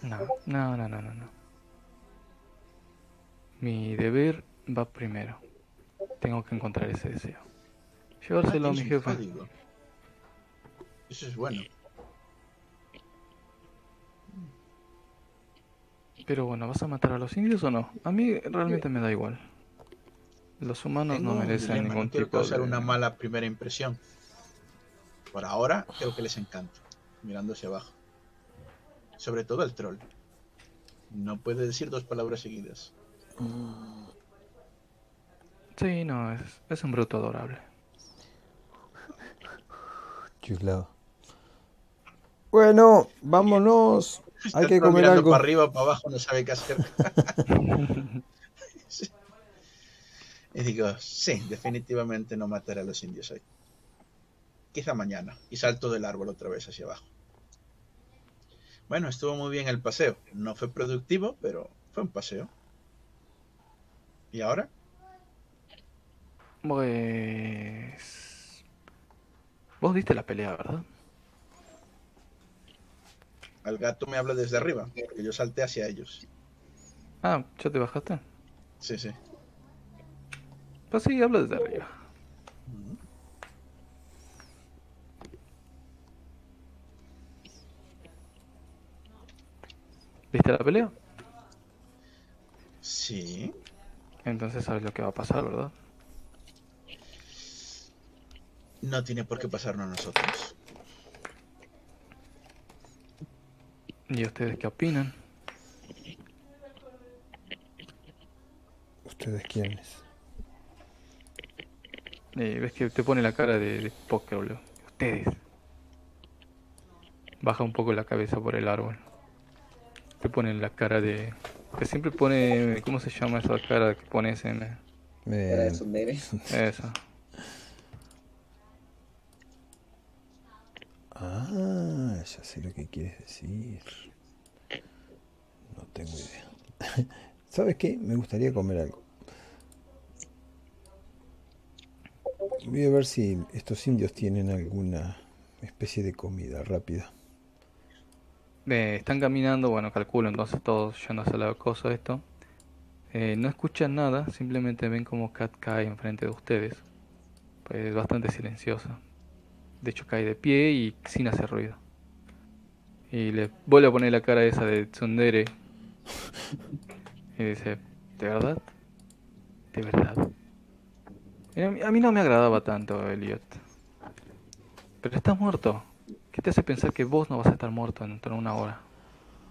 No, no, no, no, no. Mi deber va primero. Tengo que encontrar ese deseo. Llevárselo a mi jefe. Eso es bueno. Pero bueno, ¿vas a matar a los indios o no? A mí realmente me da igual. Los humanos no merecen ningún quiero tipo causar una mala primera impresión. Por ahora, creo que les encanta. Mirando hacia abajo. Sobre todo el troll. No puede decir dos palabras seguidas. Sí, no, es, es un bruto adorable. Chulado. Bueno, vámonos. Hay que comer algo. Para arriba, para abajo, no sabe qué hacer. <laughs> y digo, sí, definitivamente no mataré a los indios hoy. Quizá mañana. Y salto del árbol otra vez hacia abajo. Bueno, estuvo muy bien el paseo. No fue productivo, pero fue un paseo. ¿Y ahora? Pues... Vos diste la pelea, ¿verdad? Al gato me habla desde arriba, porque yo salté hacia ellos. Ah, ¿ya te bajaste? Sí, sí. Pues sí, habla desde arriba. ¿Viste la pelea? Sí. Entonces sabes lo que va a pasar, ¿verdad? No tiene por qué pasarnos a nosotros. ¿Y ustedes qué opinan? ¿Ustedes quiénes? Eh, ves que te pone la cara de, de póker, boludo. Ustedes. Baja un poco la cabeza por el árbol. Te ponen la cara de, que siempre pone. ¿Cómo se llama esa cara que pones en.? Eh, Esa. Ah, ya sé lo que quieres decir. No tengo idea. <laughs> ¿Sabes qué? Me gustaría comer algo. Voy a ver si estos indios tienen alguna especie de comida rápida están caminando, bueno, calculo entonces todos yendo hacia la cosa esto. Eh, no escuchan nada, simplemente ven como Kat cae enfrente de ustedes. Pues es bastante silenciosa. De hecho cae de pie y sin hacer ruido. Y le vuelve a poner la cara esa de Tsundere. <laughs> Y dice, ¿de verdad? ¿De verdad? A mí no me agradaba tanto, Elliot. Pero está muerto. ¿Qué te hace pensar que vos no vas a estar muerto dentro de una hora?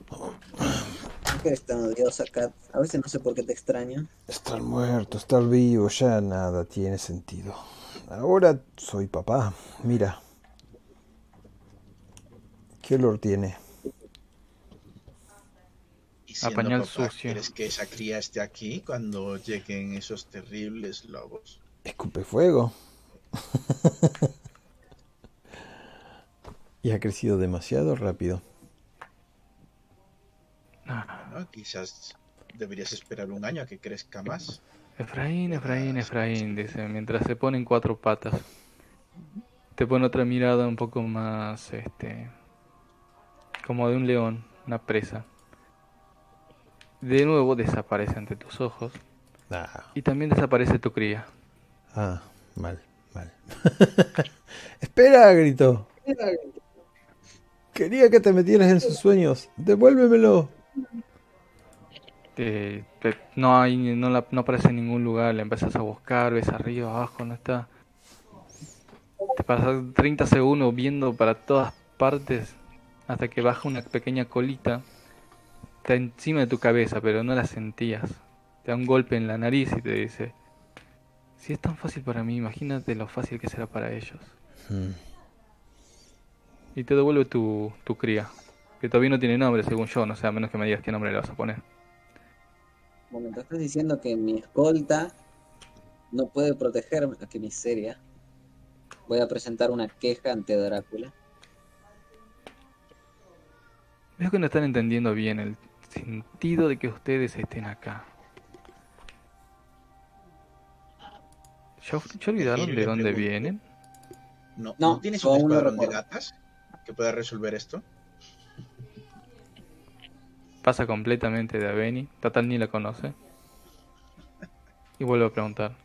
¿Por qué eres tan odiosa, Kat? A veces no sé por qué te extraño. Estar muerto, estar vivo, ya nada tiene sentido. Ahora soy papá. Mira. ¿Qué olor tiene? a pañal sucio. ¿Quieres que esa cría esté aquí cuando lleguen esos terribles lobos? Escupe fuego. <laughs> y ha crecido demasiado rápido. quizás deberías esperar un año a que crezca más. Efraín, Efraín, Efraín, dice, mientras se ponen cuatro patas. Te pone otra mirada un poco más, este, como de un león, una presa. De nuevo desaparece ante tus ojos. Ah. Y también desaparece tu cría. Ah, mal, mal. <laughs> Espera, gritó. Quería que te metieras en sus sueños. Devuélvemelo no hay, no, no aparece en ningún lugar, le empiezas a buscar, ves arriba, abajo, no está. Te pasas 30 segundos viendo para todas partes hasta que baja una pequeña colita. Está encima de tu cabeza, pero no la sentías. Te da un golpe en la nariz y te dice, si es tan fácil para mí, imagínate lo fácil que será para ellos. Hmm. Y te devuelve tu, tu cría, que todavía no tiene nombre según yo, no sé, a menos que me digas qué nombre le vas a poner momento estás diciendo que mi escolta no puede protegerme, qué miseria. Voy a presentar una queja ante Drácula. Veo que no están entendiendo bien el sentido de que ustedes estén acá. ¿Ya, olvidaron de dónde vienen? No, ¿no tienes un escuadrón de gatas que pueda resolver esto? Pasa completamente de Aveni, Total ni la conoce. Y vuelve a preguntar.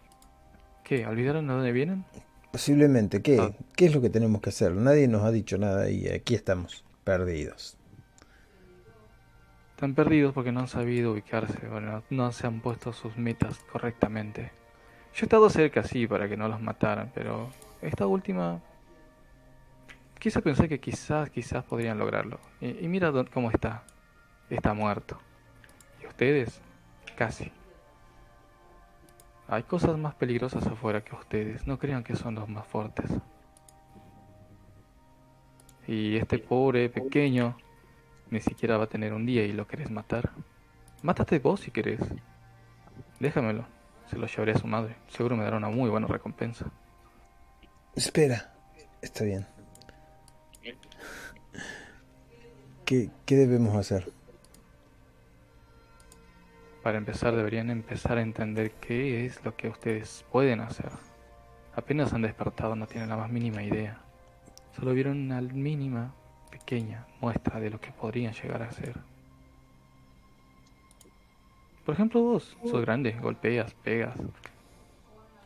¿Qué? ¿Olvidaron de dónde vienen? Posiblemente. ¿Qué? Ah. ¿Qué es lo que tenemos que hacer? Nadie nos ha dicho nada y aquí estamos, perdidos. Están perdidos porque no han sabido ubicarse, bueno, no se han puesto sus metas correctamente. Yo he estado cerca, sí, para que no los mataran, pero esta última... Quise pensar que quizás, quizás podrían lograrlo. Y, mira cómo está está muerto. Y ustedes, casi. Hay cosas más peligrosas afuera que ustedes. No crean que son los más fuertes. Y este pobre pequeño ni siquiera va a tener un día y lo querés matar. Mátate vos si querés. Déjamelo. Se lo llevaré a su madre. Seguro me dará una muy buena recompensa. Espera. Está bien. ¿Qué, qué debemos hacer? Para empezar deberían empezar a entender qué es lo que ustedes pueden hacer. Apenas han despertado, no tienen la más mínima idea. Solo vieron una mínima, pequeña muestra de lo que podrían llegar a ser. Por ejemplo, vos sos grande, golpeas, pegas,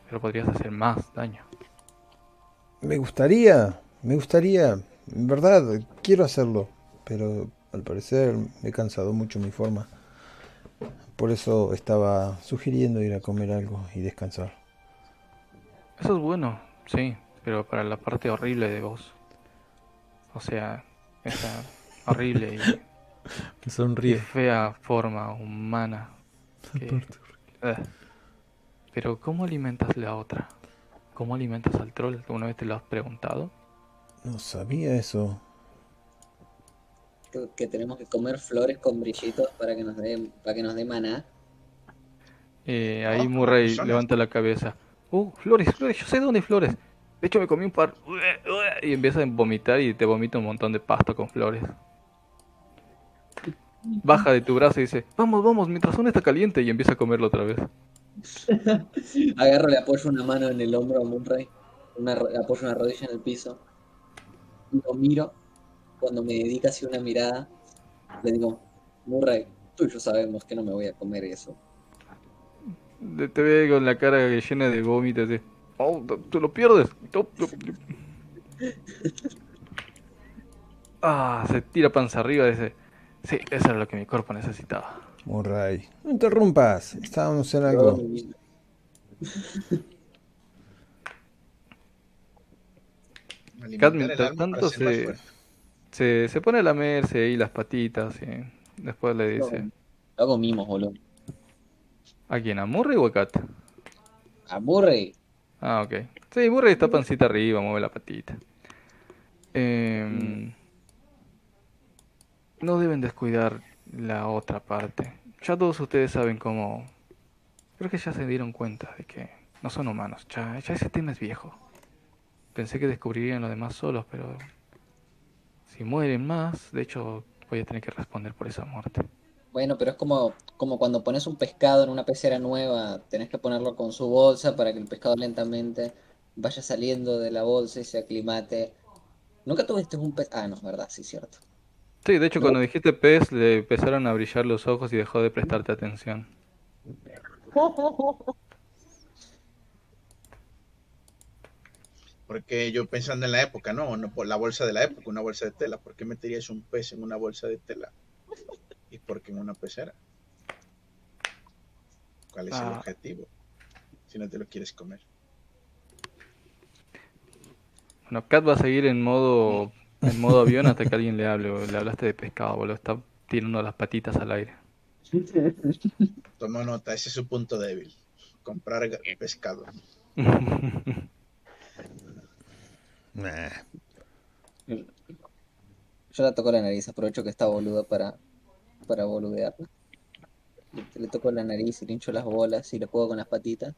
pero podrías hacer más daño. Me gustaría, me gustaría, en verdad, quiero hacerlo, pero al parecer me he cansado mucho mi forma. Por eso estaba sugiriendo ir a comer algo y descansar. Eso es bueno, sí, pero para la parte horrible de vos. O sea, esa <laughs> horrible y, sonríe. fea forma humana. Eh. Pero ¿cómo alimentas la otra? ¿Cómo alimentas al troll? ¿Alguna vez te lo has preguntado? No sabía eso que, tenemos que comer flores con brillitos para que nos dé para que nos dé maná. Eh, ahí Murray levanta la cabeza. Uh, flores, flores, yo sé dónde hay flores. De hecho me comí un par y empieza a vomitar y te vomita un montón de pasto con flores. Baja de tu brazo y dice, vamos, vamos, mientras uno está caliente y empieza a comerlo otra vez. <laughs> Agarro, le apoyo una mano en el hombro a Murray, una, apoyo una rodilla en el piso, lo miro cuando me dedica así una mirada, le digo, Murray, tú y yo sabemos que no me voy a comer eso. Te veo con la cara llena de vómitos. De, oh, tú lo pierdes. <laughs> Ah, se tira panza arriba. Dice, sí, eso era lo que mi cuerpo necesitaba. Murray, no interrumpas. Estábamos en algo. Cat, mientras tanto, se, se, se pone a lamerse ahí las patitas y después le dice... Hago mimos, boludo. ¿A quién? ¿A Murray o a Kat? A Murray. Ah, ok. Sí, Murray está pancita arriba, mueve la patita. Eh, no deben descuidar la otra parte. Ya todos ustedes saben cómo... Creo que ya se dieron cuenta de que no son humanos. Ya, ya ese tema es viejo. Pensé que descubrirían lo demás solos, pero... Si mueren más, de hecho voy a tener que responder por esa muerte. Bueno, pero es como, como cuando pones un pescado en una pecera nueva, tenés que ponerlo con su bolsa para que el pescado lentamente vaya saliendo de la bolsa y se aclimate. ¿Nunca tuviste un pez? Ah, no, es verdad, sí, cierto. Sí, de hecho, cuando dijiste pez, le empezaron a brillar los ojos y dejó de prestarte atención. <laughs> Porque yo pensando en la época, no, no por la bolsa de la época, una bolsa de tela. ¿Por qué meterías un pez en una bolsa de tela? ¿Y por qué en una pecera? ¿Cuál es el ah. objetivo? Si no te lo quieres comer. Bueno, Kat va a seguir en modo en modo avión hasta que alguien le hable. Le hablaste de pescado, boludo. Está tirando las patitas al aire. Toma nota, ese es su punto débil. Comprar pescado. <laughs> Yo la toco la nariz, aprovecho que está boludo para, para boludearla. Le, toco la nariz y le hincho las bolas y le juego con las patitas.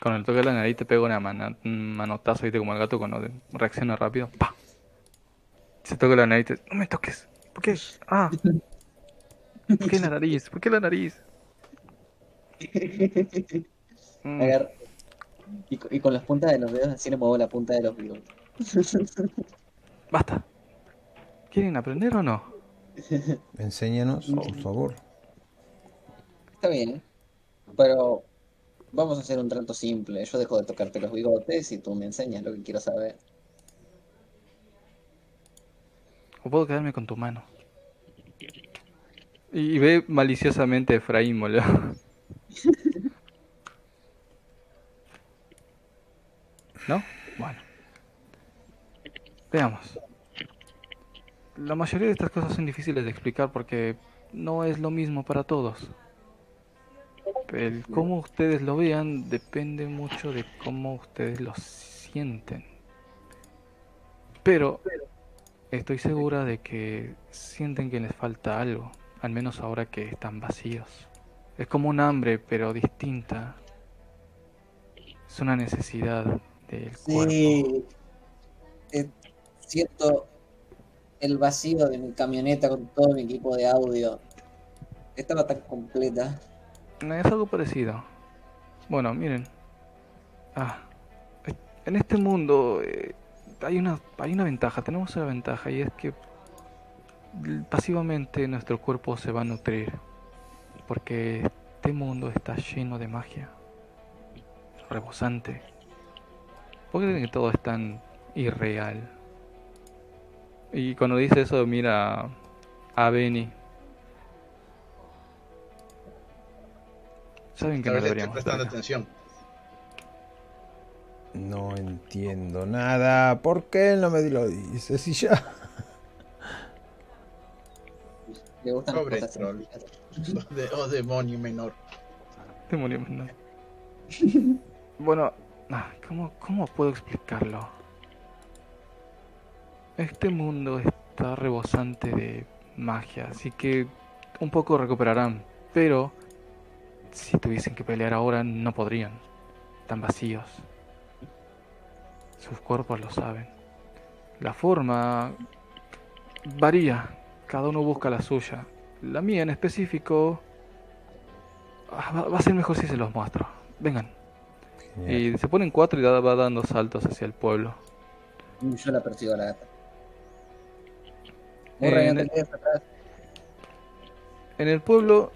Con el toque de la nariz te pego una manotazo, ¿viste? Como el gato cuando reacciona rápido. ¡Pah! Se toca la nariz. No me toques. ¿Por qué? Ah. ¿Por qué la nariz? ¿Por qué la nariz? <laughs> Mm. Y, con las puntas de los dedos así le muevo la punta de los dedos. <laughs> Basta. ¿Quieren aprender o no? <laughs> Enséñanos, por favor. Está bien. Pero vamos a hacer un trato simple. Yo dejo de tocarte los bigotes y tú me enseñas lo que quiero saber. O puedo quedarme con tu mano. Y, ve maliciosamente a Efraín, boludo. <laughs> ¿No? Bueno. Veamos. La mayoría de estas cosas son difíciles de explicar porque no es lo mismo para todos. El cómo ustedes lo vean depende mucho de cómo ustedes lo sienten. Pero Estoy segura de que sienten que les falta algo, al menos ahora que están vacíos. Es como un hambre, pero distinta. Es una necesidad del sí. Eh, siento el vacío de mi camioneta con todo mi equipo de audio. Estaba tan completa. Es algo parecido. Bueno, miren. Ah, en este mundo eh, hay una, hay una ventaja, tenemos una ventaja y es que pasivamente nuestro cuerpo se va a nutrir porque este mundo está lleno de magia, rebosante. Porque que todo es tan irreal. Y cuando dice eso mira a Benny. Saben que no deberíamos prestando atención. No entiendo nada. ¿Por qué no me lo dices? Si ya. Le gustan Pobre troll. <laughs> oh, demonio menor. Demonio menor. <laughs> bueno, ¿cómo, ¿cómo puedo explicarlo? Este mundo está rebosante de magia, así que un poco recuperarán, pero si tuviesen que pelear ahora no podrían. Están vacíos. Sus cuerpos lo saben. La forma varía, cada uno busca la suya. La mía en específico ah, va a ser mejor si se los muestro. Vengan. Y se ponen cuatro y va dando saltos hacia el pueblo. Yo la persigo a la gata. en, el, en el pueblo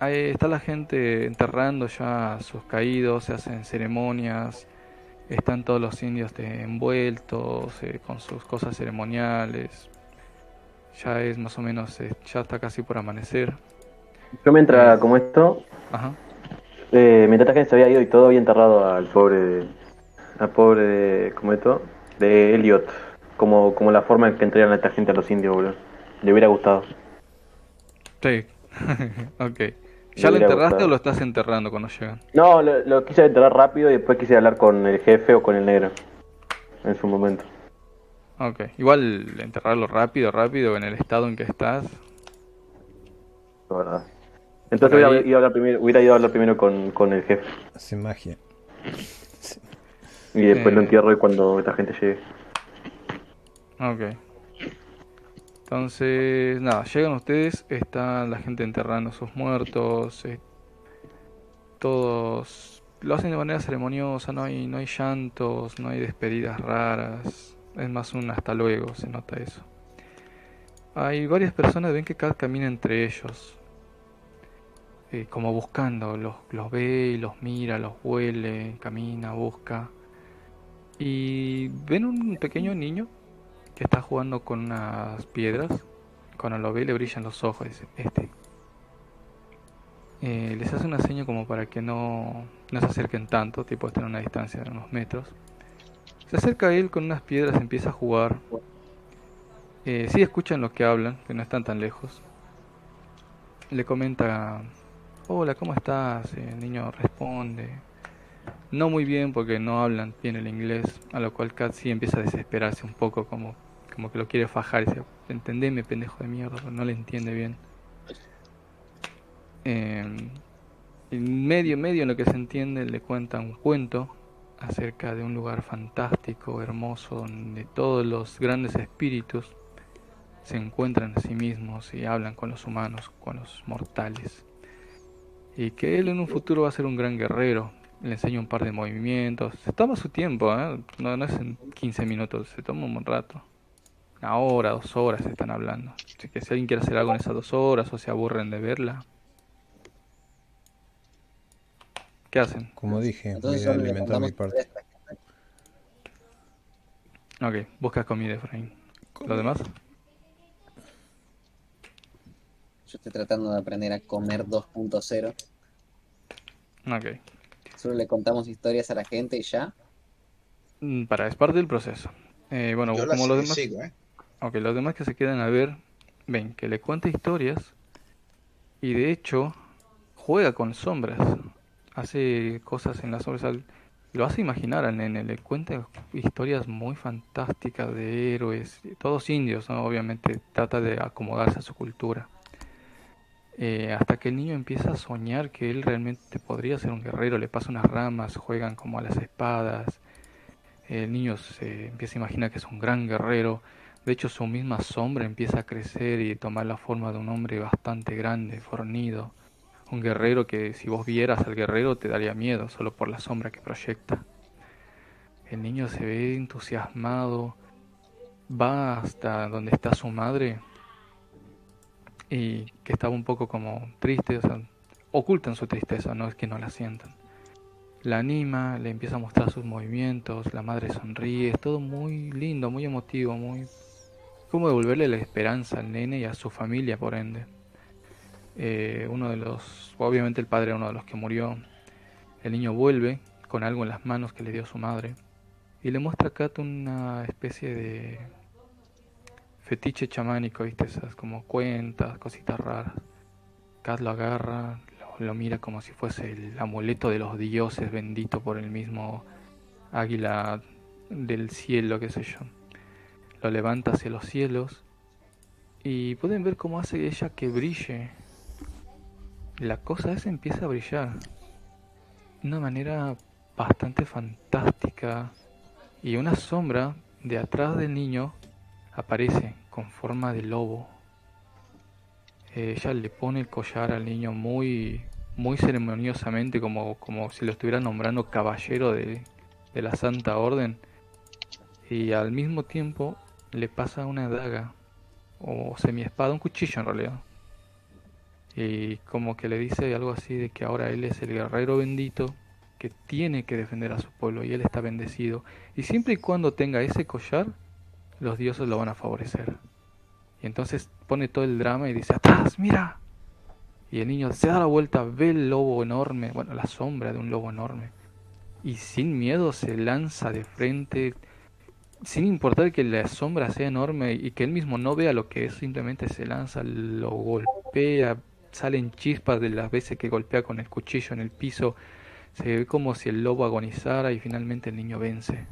Ahí está la gente enterrando ya a sus caídos, se hacen ceremonias, están todos los indios envueltos eh, con sus cosas ceremoniales. Ya es más o menos, eh, ya está casi por amanecer. Yo mientras, como esto, Ajá. Eh, mientras gente se había ido y todo había enterrado al pobre, al pobre, como esto, de Elliot, como, como la forma en que entregan a esta gente a los indios, boludo. Le hubiera gustado. Sí, <laughs> ok. ¿Ya lo enterraste o lo estás enterrando cuando llegan? No, lo, quise enterrar rápido y después quise hablar con el jefe o con el negro. En su momento. Ok, igual enterrarlo rápido, rápido, en el estado en que estás. La verdad. Entonces hubiera, ido a hablar primero, hubiera ido a hablar primero con, con el jefe. Hace magia. Y después lo eh. entierro cuando esta gente llegue. Ok. Entonces, nada, llegan ustedes, está la gente enterrando a sus muertos, eh, todos lo hacen de manera ceremoniosa, no hay, no hay llantos, no hay despedidas raras, es más un hasta luego, se nota eso. Hay varias personas, ven que Kat camina entre ellos, eh, como buscando, los, los ve los mira, los huele, camina, busca. Y ven un pequeño niño que está jugando con unas piedras. Cuando lo ve le brillan los ojos, este. Eh, les hace una seña como para que no, no se acerquen tanto, tipo están a una distancia de unos metros. Se acerca a él con unas piedras, empieza a jugar. Eh, sí escuchan lo que hablan, que no están tan lejos. Le comenta, hola, ¿cómo estás? El niño responde, no muy bien porque no hablan bien el inglés, a lo cual Kat sí empieza a desesperarse un poco, como como que lo quiere fajar y dice, entendeme pendejo de mierda, no le entiende bien. Eh, en medio, medio en lo que se entiende le cuenta un cuento acerca de un lugar fantástico, hermoso, donde todos los grandes espíritus se encuentran a sí mismos y hablan con los humanos, con los mortales. Y que él en un futuro va a ser un gran guerrero. Le enseña un par de movimientos. Se toma su tiempo, ¿eh? no, no es en 15 minutos, se toma un buen rato una hora, dos horas están hablando. Así que si alguien quiere hacer algo en esas dos horas o se aburren de verla. ¿Qué hacen? Como dije, voy a alimentar mi parte. Ok, busca comida, Efraín. ¿Lo demás? Yo estoy tratando de aprender a comer 2.0. Ok. Solo le contamos historias a la gente y ya. Mm, para, es parte del proceso. Eh, bueno, como los demás. ¿eh? aunque los demás que se quedan a ver, ven que le cuenta historias y de hecho juega con sombras, hace cosas en las sombras, lo hace imaginar al nene, le cuenta historias muy fantásticas de héroes, todos indios, obviamente trata de acomodarse a su cultura. Eh, hasta que el niño empieza a soñar que él realmente podría ser un guerrero, le pasa unas ramas, juegan como a las espadas, el niño se empieza a imaginar que es un gran guerrero, de hecho, su misma sombra empieza a crecer y tomar la forma de un hombre bastante grande, fornido. Un guerrero que si vos vieras al guerrero te daría miedo solo por la sombra que proyecta. El niño se ve entusiasmado, va hasta donde está su madre y que estaba un poco como triste, o sea, ocultan su tristeza, no es que no la sientan. La anima, le empieza a mostrar sus movimientos, la madre sonríe, es todo muy lindo, muy emotivo, muy cómo devolverle la esperanza al nene y a su familia, por ende. Eh, uno de los, obviamente el padre era uno de los que murió. El niño vuelve con algo en las manos que le dio su madre y le muestra a Kat una especie de fetiche chamánico, ¿viste? Esas como cuentas, cositas raras. Kat lo agarra, lo, mira como si fuese el amuleto de los dioses bendito por el mismo águila del cielo, qué sé yo lo levanta hacia los cielos y pueden ver cómo hace ella que brille. La cosa esa empieza a brillar de una manera bastante fantástica y una sombra de atrás del niño aparece con forma de lobo. Ella le pone el collar al niño muy muy ceremoniosamente como, como si lo estuviera nombrando caballero de, de la Santa Orden y al mismo tiempo le pasa una daga o semi-espada, un cuchillo en realidad. Y como que le dice algo así de que ahora él es el guerrero bendito que tiene que defender a su pueblo y él está bendecido. Y siempre y cuando tenga ese collar, los dioses lo van a favorecer. Y entonces pone todo el drama y dice, atrás, mira. Y el niño se da la vuelta, ve el lobo enorme, bueno, la sombra de un lobo enorme. Y sin miedo se lanza de frente, sin importar que la sombra sea enorme y que él mismo no vea lo que es, simplemente se lanza, lo golpea, salen chispas de las veces que golpea con el cuchillo en el piso, se ve como si el lobo agonizara y finalmente el niño vence.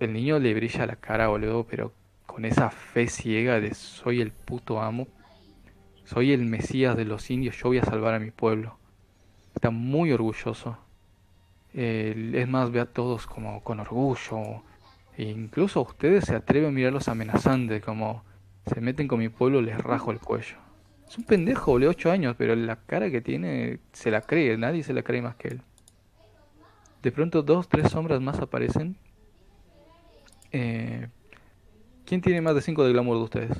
El niño le brilla la cara, boludo, pero con esa fe ciega de soy el puto amo, soy el mesías de los indios, yo voy a salvar a mi pueblo. Está muy orgulloso. es más, ve a todos como con orgullo. E incluso ustedes se atreven a mirarlos amenazantes, como se meten con mi pueblo, les rajo el cuello. Es un pendejo, boludo, 8 años, pero la cara que tiene se la cree, nadie se la cree más que él. De pronto dos, tres sombras más aparecen. Eh, ¿Quién tiene más de 5 de glamour de ustedes?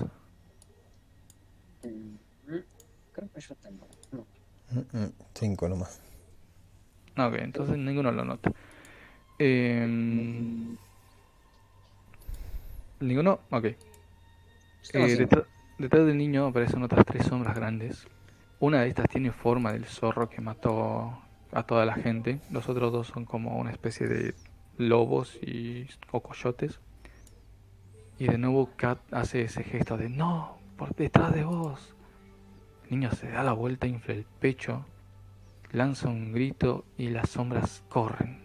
Creo que yo tengo. 5 nomás. Ok, entonces ninguno lo nota. Eh, ninguno, ok. Eh, detrás, detrás, del niño aparecen otras tres sombras grandes. Una de estas tiene forma del zorro que mató a toda la gente. Los otros dos son como una especie de lobos y o coyotes. Y de nuevo Kat hace ese gesto de no, por detrás de vos. El niño se da la vuelta, infla el pecho, lanza un grito y las sombras corren.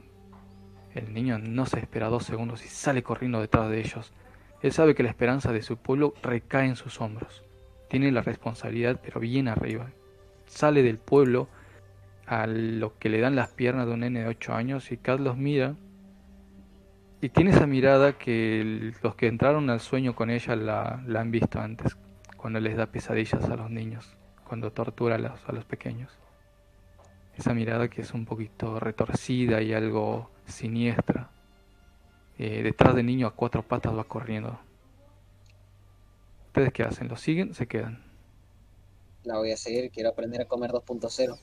El niño no se espera dos segundos y sale corriendo detrás de ellos. Él sabe que la esperanza de su pueblo recae en sus hombros. Tiene la responsabilidad, pero bien arriba. Sale del pueblo a lo que le dan las piernas de un nene de 8 años y Kat los mira y tiene esa mirada que los que entraron al sueño con ella la, han visto antes, cuando les da pesadillas a los niños, cuando tortura a los, a los pequeños. Esa mirada que es un poquito retorcida y algo siniestra. Eh, detrás del niño a cuatro patas va corriendo. ¿Ustedes qué hacen? ¿Lo siguen? ¿Se quedan? La voy a seguir, quiero aprender a comer 2.0.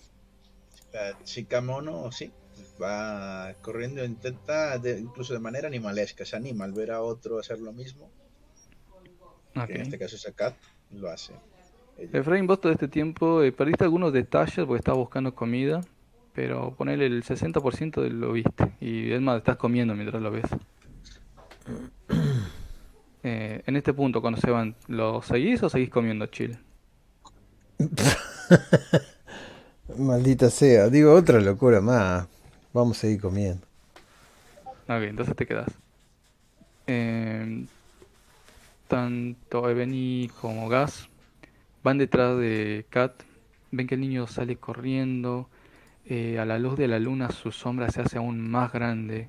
La chica mono, sí, va corriendo, intenta incluso de manera animalesca, se anima al ver a otro hacer lo mismo. en este caso es Kat, lo hace. Efraín, vos todo este tiempo eh, perdiste algunos detalles porque estabas buscando comida, pero ponele el 60% de lo viste. Y es más, estás comiendo mientras lo ves. <coughs> Eh, en este punto, cuando se van, ¿lo seguís o seguís comiendo chill? <laughs> Maldita sea, digo otra locura más. Vamos a seguir comiendo. Ok, entonces te quedas. Eh, tanto Ebony como Gas van detrás de Kat. Ven que el niño sale corriendo. Eh, a la luz de la luna su sombra se hace aún más grande.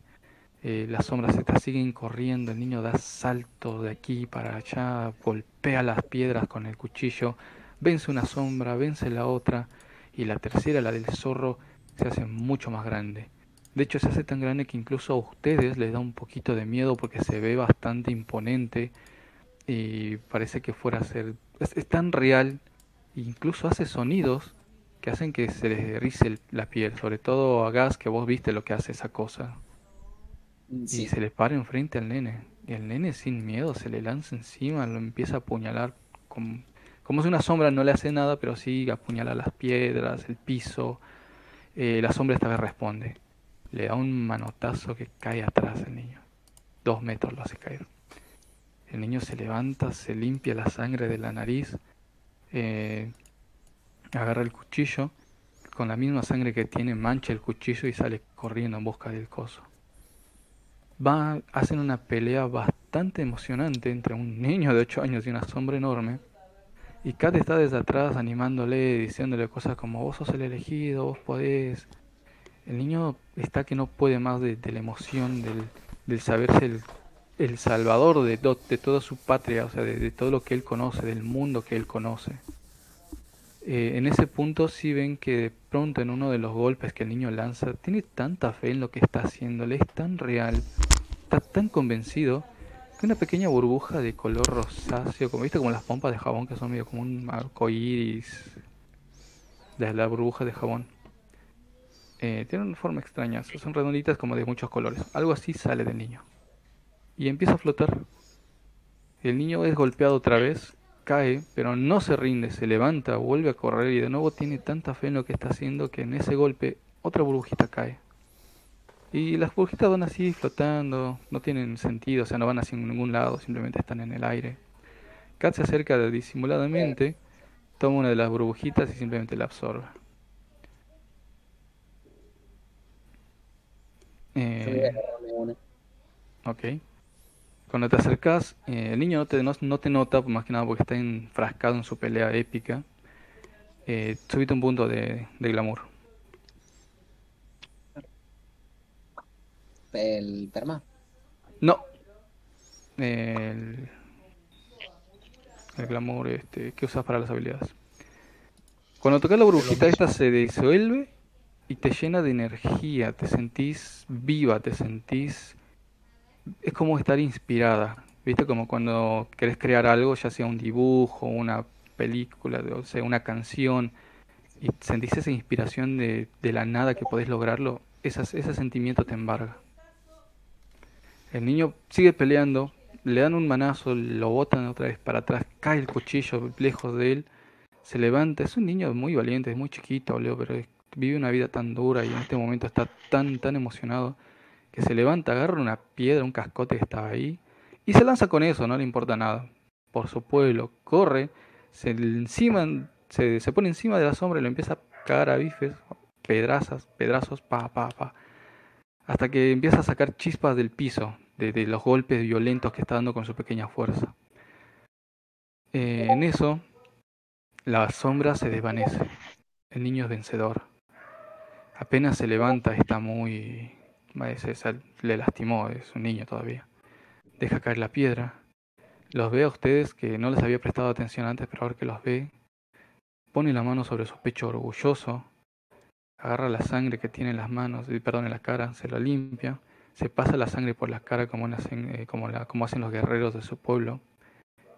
Eh, las sombras se siguen corriendo. El niño da salto de aquí para allá. Golpea las piedras con el cuchillo. Vence una sombra, vence la otra. Y la tercera, la del zorro, se hace mucho más grande. De hecho, se hace tan grande que incluso a ustedes les da un poquito de miedo porque se ve bastante imponente y parece que fuera a ser... Es, tan real, incluso hace sonidos que hacen que se les erice la piel, sobre todo a Gas, que vos viste lo que hace esa cosa. Y se le para enfrente al nene. Y el nene sin miedo se le lanza encima, lo empieza a apuñalar. Como, como si una sombra no le hace nada, pero sí apuñala las piedras, el piso. Eh, la sombra esta vez responde. Le da un manotazo que cae atrás del niño. Dos metros lo hace caer. El niño se levanta, se limpia la sangre de la nariz, eh, agarra el cuchillo, con la misma sangre que tiene mancha el cuchillo y sale corriendo en busca del coso. Va, hacen una pelea bastante emocionante entre un niño de 8 años y una sombra enorme. Y Kat está desde atrás animándole, diciéndole cosas como vos sos el elegido, vos podés, el niño está que no puede más de, la emoción, del, saberse el, salvador de, de, toda su patria, o sea, de, todo lo que él conoce, del mundo que él conoce. Eh, en ese punto sí ven que de pronto en uno de los golpes que el niño lanza, tiene tanta fe en lo que está haciendo, le es tan real, está tan convencido, que una pequeña burbuja de color rosáceo, como viste como las pompas de jabón que son medio como un arco iris de la burbuja de jabón eh, tienen una forma extraña, son redonditas como de muchos colores. Algo así sale del niño. Y empieza a flotar. El niño es golpeado otra vez, cae, pero no se rinde, se levanta, vuelve a correr y de nuevo tiene tanta fe en lo que está haciendo que en ese golpe otra burbujita cae. Y las burbujitas van así flotando, no tienen sentido, o sea, no van hacia ningún lado, simplemente están en el aire. Kat se acerca disimuladamente, toma una de las burbujitas y simplemente la absorbe. Eh, ok. Cuando te acercas, eh, el niño no te, no, te nota, más que nada porque está enfrascado en su pelea épica. Eh, subite un punto de, de glamour. ¿El perma? No. El, el glamour este, que usas para las habilidades. Cuando tocas la burbujita esta se disuelve y te llena de energía, te sentís viva, te sentís... Es como estar inspirada, ¿viste? Como cuando querés crear algo, ya sea un dibujo, una película, o sea, una canción, y sentís esa inspiración de, de la nada que podés lograrlo, esas, ese sentimiento te embarga. El niño sigue peleando, le dan un manazo, lo botan otra vez para atrás, cae el cuchillo lejos de él se levanta, es un niño muy valiente, es muy chiquito, Leo, pero vive una vida tan dura y en este momento está tan, tan emocionado que se levanta, agarra una piedra, un cascote que estaba ahí y se lanza con eso, no le importa nada. Por su pueblo, corre, se, encima, se, se pone encima de la sombra y lo empieza a cagar a bifes, pedrazas, pedrazos, pa, pa, pa, hasta que empieza a sacar chispas del piso, de, los golpes violentos que está dando con su pequeña fuerza. Eh, en eso, la sombra se desvanece. El niño es vencedor. Apenas se levanta, está muy... le lastimó, es un niño todavía. Deja caer la piedra. Los ve a ustedes que no les había prestado atención antes, pero ahora que los ve, pone la mano sobre su pecho orgulloso, agarra la sangre que tiene en las manos, perdón, en la cara, se la limpia, se pasa la sangre por la cara como, eh, como hacen los guerreros de su pueblo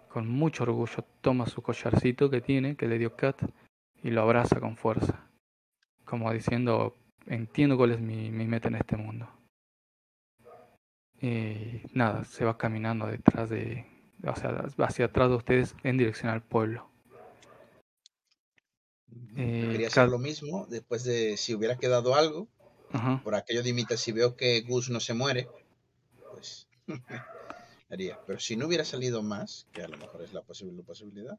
con mucho orgullo toma su collarcito que tiene, que le dio Kat, y lo abraza con fuerza, como diciendo, entiendo cuál es mi, meta en este mundo. Y nada, se va caminando detrás de, o sea, hacia atrás de ustedes en dirección al pueblo. Eh, quería hacer lo mismo después de si hubiera quedado algo, por aquello de imitar, si veo que Gus no se muere, pues <laughs> haría. Pero si no hubiera salido más, que a lo mejor es la posible posibilidad,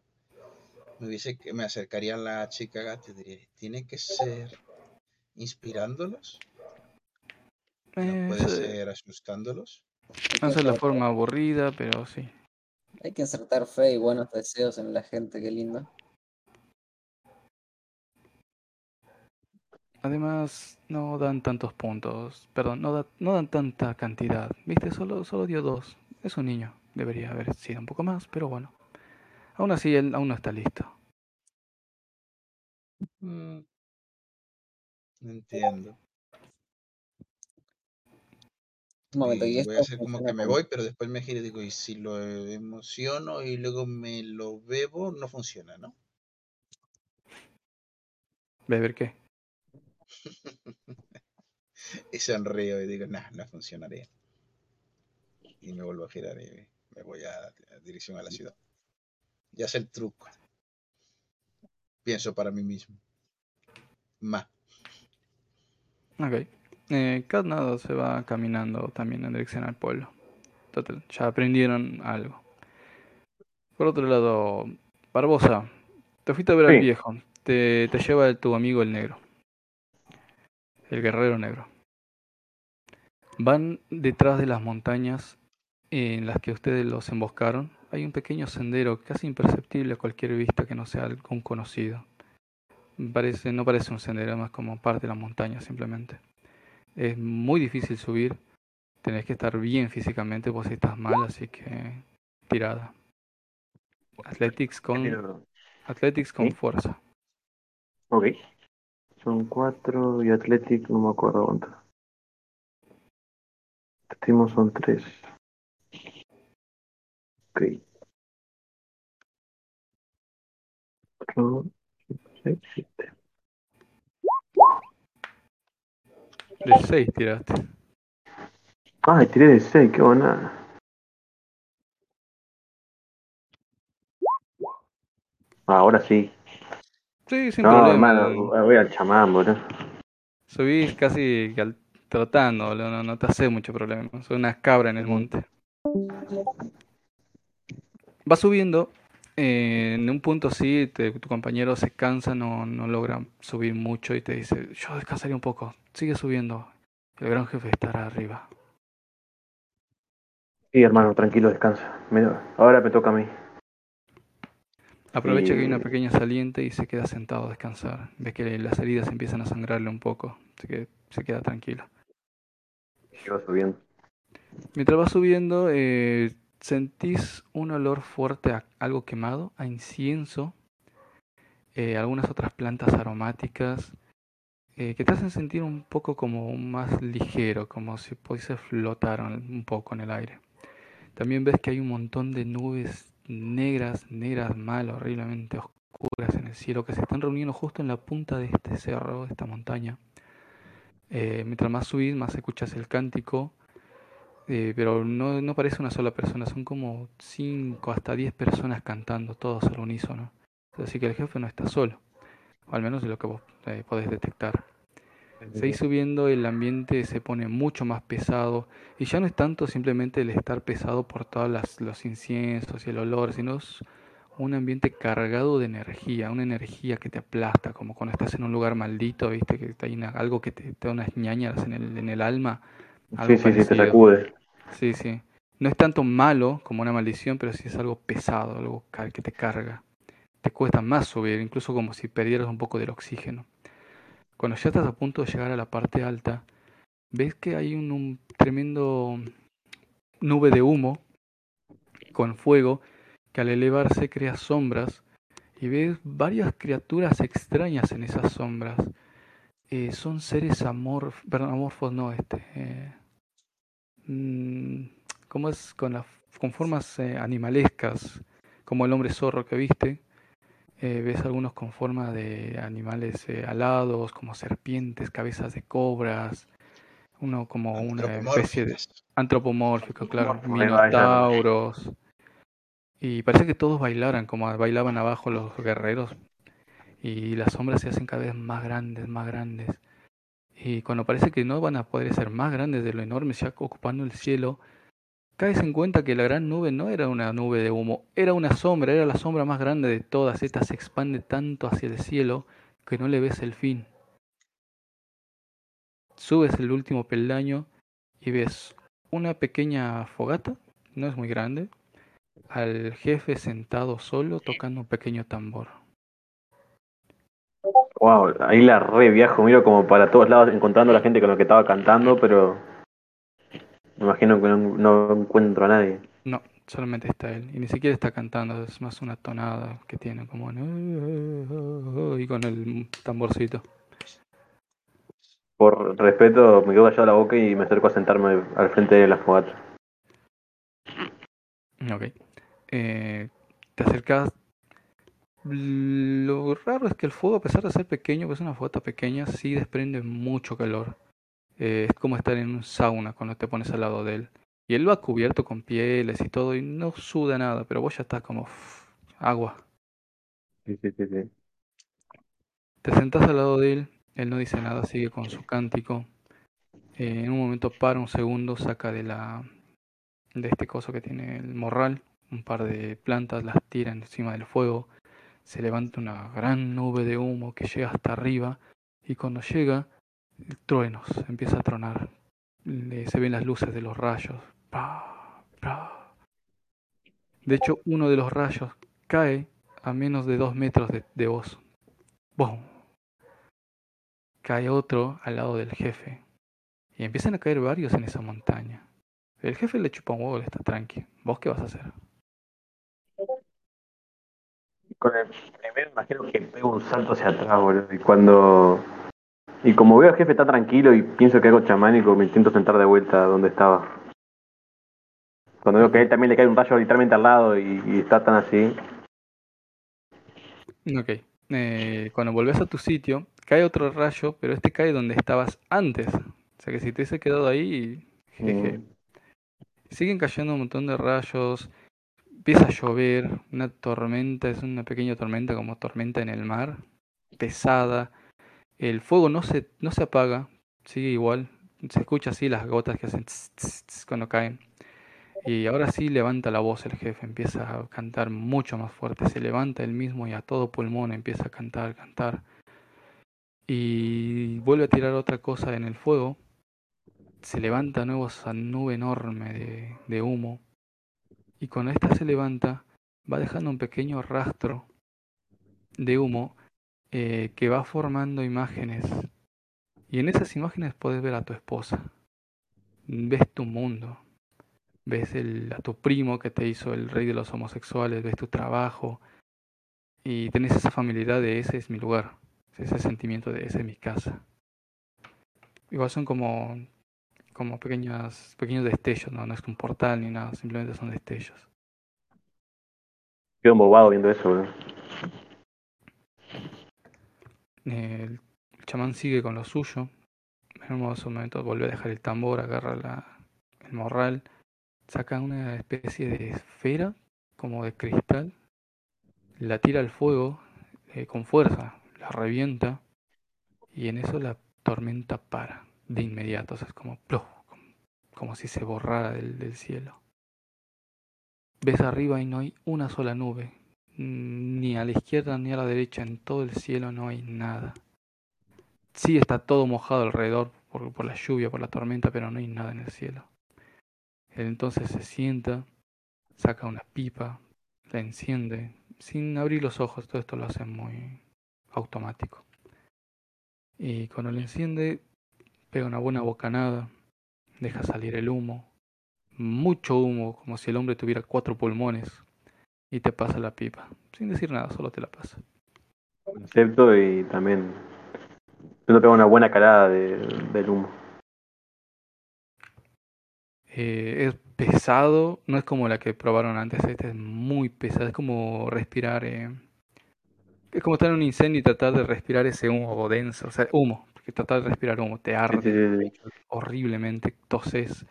me hubiese me acercaría a la chica gata y diría, tiene que ser inspirándolos. No puede ser asustándolos. No es la forma aburrida, pero sí. Hay que insertar fe y buenos deseos en la gente, qué lindo. Además, no dan tantos puntos. Perdón, no, no dan tanta cantidad. ¿Viste? Solo, solo dio dos. Es un niño, debería haber sido un poco más, pero bueno. Aún así, él aún no está listo. Mm. Entiendo. Un momento, y, voy a hacer como que me voy, pero después me giro y digo, y si lo emociono y luego me lo bebo, no funciona, ¿no? ¿Beber qué? <laughs> y sonrío y digo, no, no funcionaría y me vuelvo a girar y me voy a, dirección a la ciudad. Ya sé el truco. Pienso para mí mismo. Más. Ok. Eh, nada se va caminando también en dirección al pueblo. Total, ya aprendieron algo. Por otro lado, Barbosa, te fuiste a ver al viejo. Te, te lleva tu amigo el negro. El guerrero negro. Van detrás de las montañas en las que ustedes los emboscaron, hay un pequeño sendero casi imperceptible a cualquier vista que no sea algún conocido. Parece, no parece un sendero, más como parte de la montaña simplemente. Es muy difícil subir, tenés que estar bien físicamente, vos estás mal, así que tirada. Athletics con, athletics con fuerza. Ok. Son cuatro y Athletics no me acuerdo cuánto. Estimo son tres. Ok. De 6 tiraste. Ah, tiré de 6, qué buena. Ahora sí. Sí, sin no, problema. hermano, voy al chamán, boludo. Subís casi trotando, no, no te hace mucho problema. Soy una cabra en el monte. Va subiendo, eh, en un punto sí, tu compañero se cansa, no, no logra subir mucho y te dice, yo descansaría un poco, sigue subiendo, el gran jefe estará arriba. Sí, hermano, tranquilo, descansa. Ahora me toca a mí. Aprovecha que hay una pequeña saliente y se queda sentado a descansar. Ves que las heridas empiezan a sangrarle un poco, así que se queda tranquilo. va subiendo. Mientras va subiendo, eh, sentís un olor fuerte a algo quemado, a incienso, eh, algunas otras plantas aromáticas eh, que te hacen sentir un poco como más ligero, como si pudiese flotar un poco en el aire. También ves que hay un montón de nubes negras, negras, mal, horriblemente oscuras en el cielo, que se están reuniendo justo en la punta de este cerro, de esta montaña. Eh, mientras más subís, más escuchas el cántico, eh, pero no, no parece una sola persona, son como 5 hasta 10 personas cantando, todos al unísono. Así que el jefe no está solo, o al menos de lo que vos eh, podés detectar. Seguís subiendo, el ambiente se pone mucho más pesado y ya no es tanto simplemente el estar pesado por todos los inciensos y el olor, sino es un ambiente cargado de energía, una energía que te aplasta, como cuando estás en un lugar maldito, viste que hay algo que te, da unas ñañas en el, en el alma. Sí, sí, sí, te sacude. Sí, sí. No es tanto malo como una maldición, pero sí es algo pesado, algo que te carga. Te cuesta más subir, incluso como si perdieras un poco del oxígeno. Cuando ya estás a punto de llegar a la parte alta, ves que hay un, tremendo nube de humo con fuego que al elevarse crea sombras y ves varias criaturas extrañas en esas sombras. Eh, son seres amorfos, perdón, amorfos no, este, eh, mm, ¿cómo es? Con, las, con formas eh, animalescas, como el hombre zorro que viste, eh, ves algunos con forma de animales eh, alados, como serpientes, cabezas de cobras, uno como una especie de antropomórfico, claro, minotauros. Y parece que todos bailaran, como bailaban abajo los guerreros. Y las sombras se hacen cada vez más grandes, más grandes. Y cuando parece que no van a poder ser más grandes de lo enorme, ya ocupando el cielo, Caes en cuenta que la gran nube no era una nube de humo, era una sombra, era la sombra más grande de todas. Esta se expande tanto hacia el cielo que no le ves el fin. Subes el último peldaño y ves una pequeña fogata, no es muy grande, al jefe sentado solo tocando un pequeño tambor. Wow, ahí la re viajo, miro como para todos lados encontrando a la gente con lo que estaba cantando, pero me imagino que no, encuentro a nadie. No, solamente está él. Y ni siquiera está cantando, es más una tonada que tiene como... Y con el tamborcito. Por respeto, me quedo allá la boca y me acerco a sentarme al frente de la fogata. Ok. Eh, te acercas. Lo raro es que el fuego, a pesar de ser pequeño, pues es una fogata pequeña, sí desprende mucho calor. Eh, es como estar en un sauna cuando te pones al lado de él. Y él va cubierto con pieles y todo y no suda nada, pero vos ya estás como agua. Sí, sí, sí, sí. Te sentás al lado de él, él no dice nada, sigue con su cántico. Eh, en un momento para un segundo, saca de la de este coso que tiene el morral, un par de plantas, las tira encima del fuego. Se levanta una gran nube de humo que llega hasta arriba y cuando llega truenos, empieza a tronar. se ven las luces de los rayos. De hecho, uno de los rayos cae a menos de dos metros de, vos. ¡Bum! Cae otro al lado del jefe. Y empiezan a caer varios en esa montaña. El jefe le chupa un huevo, le está tranqui. ¿Vos qué vas a hacer? Con el primero imagino que pego un salto hacia atrás, boludo. Y cuando y como veo al jefe está tranquilo y pienso que hago chamánico, me intento sentar de vuelta donde estaba. Cuando veo que a él también le cae un rayo literalmente al lado y, está tan así. Ok. Eh, cuando volvés a tu sitio, cae otro rayo, pero este cae donde estabas antes. O sea que si te hubiese quedado ahí, jeje. Mm. Siguen cayendo un montón de rayos. Empieza a llover. Una tormenta, es una pequeña tormenta como tormenta en el mar. Pesada el fuego no se, no se apaga, sigue igual. Se escucha así las gotas que hacen cuando caen. Y ahora sí levanta la voz el jefe, empieza a cantar mucho más fuerte. Se levanta él mismo y a todo pulmón empieza a cantar, cantar. Y vuelve a tirar otra cosa en el fuego. se levanta nuevo esa nube enorme de, humo. Y cuando esta se levanta, va dejando un pequeño rastro de humo eh, que va formando imágenes. Y en esas imágenes puedes ver a tu esposa. Ves tu mundo. Ves el, a tu primo que te hizo el rey de los homosexuales. Ves tu trabajo. Y tenés esa familiaridad de ese es mi lugar. Ese sentimiento de esa es mi casa. Igual son como como pequeñas, pequeños destellos, ¿no? no es un portal ni nada, simplemente son destellos. Quedo embobado viendo eso, El, chamán sigue con lo suyo. En un momento vuelve a dejar el tambor, agarra la, el morral, saca una especie de esfera, como de cristal, la tira al fuego eh, con fuerza, la revienta, y en eso la tormenta para de inmediato, o sea, es como, como si se borrara del, del cielo. Ves arriba y no hay una sola nube, ni a la izquierda ni a la derecha, en todo el cielo no hay nada. Sí está todo mojado alrededor por, por la lluvia, por la tormenta, pero no hay nada en el cielo. Él entonces se sienta, saca una pipa, la enciende, sin abrir los ojos, todo esto lo hace muy automático. Y cuando la enciende, pega una buena bocanada, deja salir el humo, mucho humo, como si el hombre tuviera cuatro pulmones, y te pasa la pipa, sin decir nada, solo te la pasa. Acepto y también no pega una buena calada de, del humo. Eh, es pesado, no es como la que probaron antes, esta es muy pesada, es como respirar, eh, es como estar en un incendio y tratar de respirar ese humo denso, o sea, humo, que tratar de respirar humo, te arde horriblemente, toses.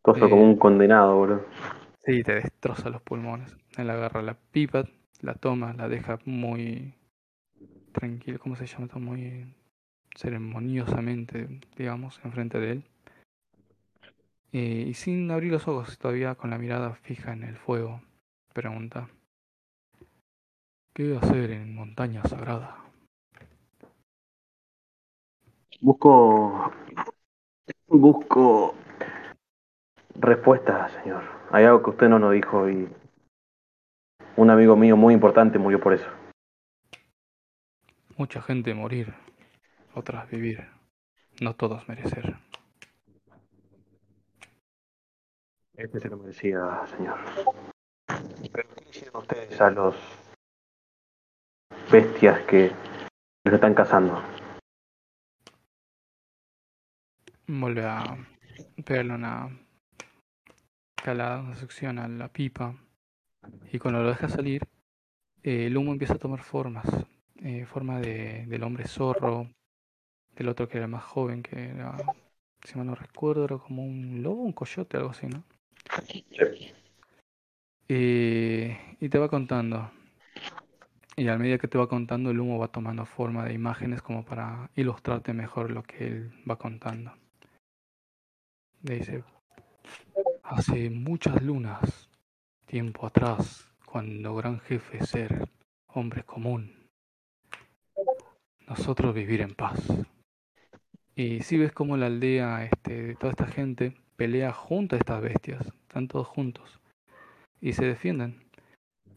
Toso como eh, un condenado, bro. Sí, te destroza los pulmones. Él agarra la pipa, la toma, la deja muy tranquilo, ¿cómo se llama? Muy ceremoniosamente, digamos, enfrente de él. Eh, y sin abrir los ojos, todavía con la mirada fija en el fuego, pregunta, ¿qué hacer en montaña sagrada? Busco. Busco. Respuestas, señor. Hay algo que usted no nos dijo y. Un amigo mío muy importante murió por eso. Mucha gente morir, otras vivir. No todos merecer. Este se lo merecía, señor. Pero ¿qué hicieron ustedes a los bestias que los están cazando? Vuelve a pegarle una calada, una sección a la pipa. Y cuando lo deja salir, eh, el humo empieza a tomar formas. Eh, forma de, del hombre zorro, del otro que era más joven, que era, si mal no recuerdo, era como un lobo, un coyote, algo así, ¿no? Eh, y te va contando. Y a medida que te va contando, el humo va tomando forma de imágenes como para ilustrarte mejor lo que él va contando. Dice, hace muchas lunas, tiempo atrás, cuando gran jefe ser hombre común, nosotros vivir en paz. Y si ves como la aldea, este, toda esta gente pelea junto a estas bestias, están todos juntos y se defienden.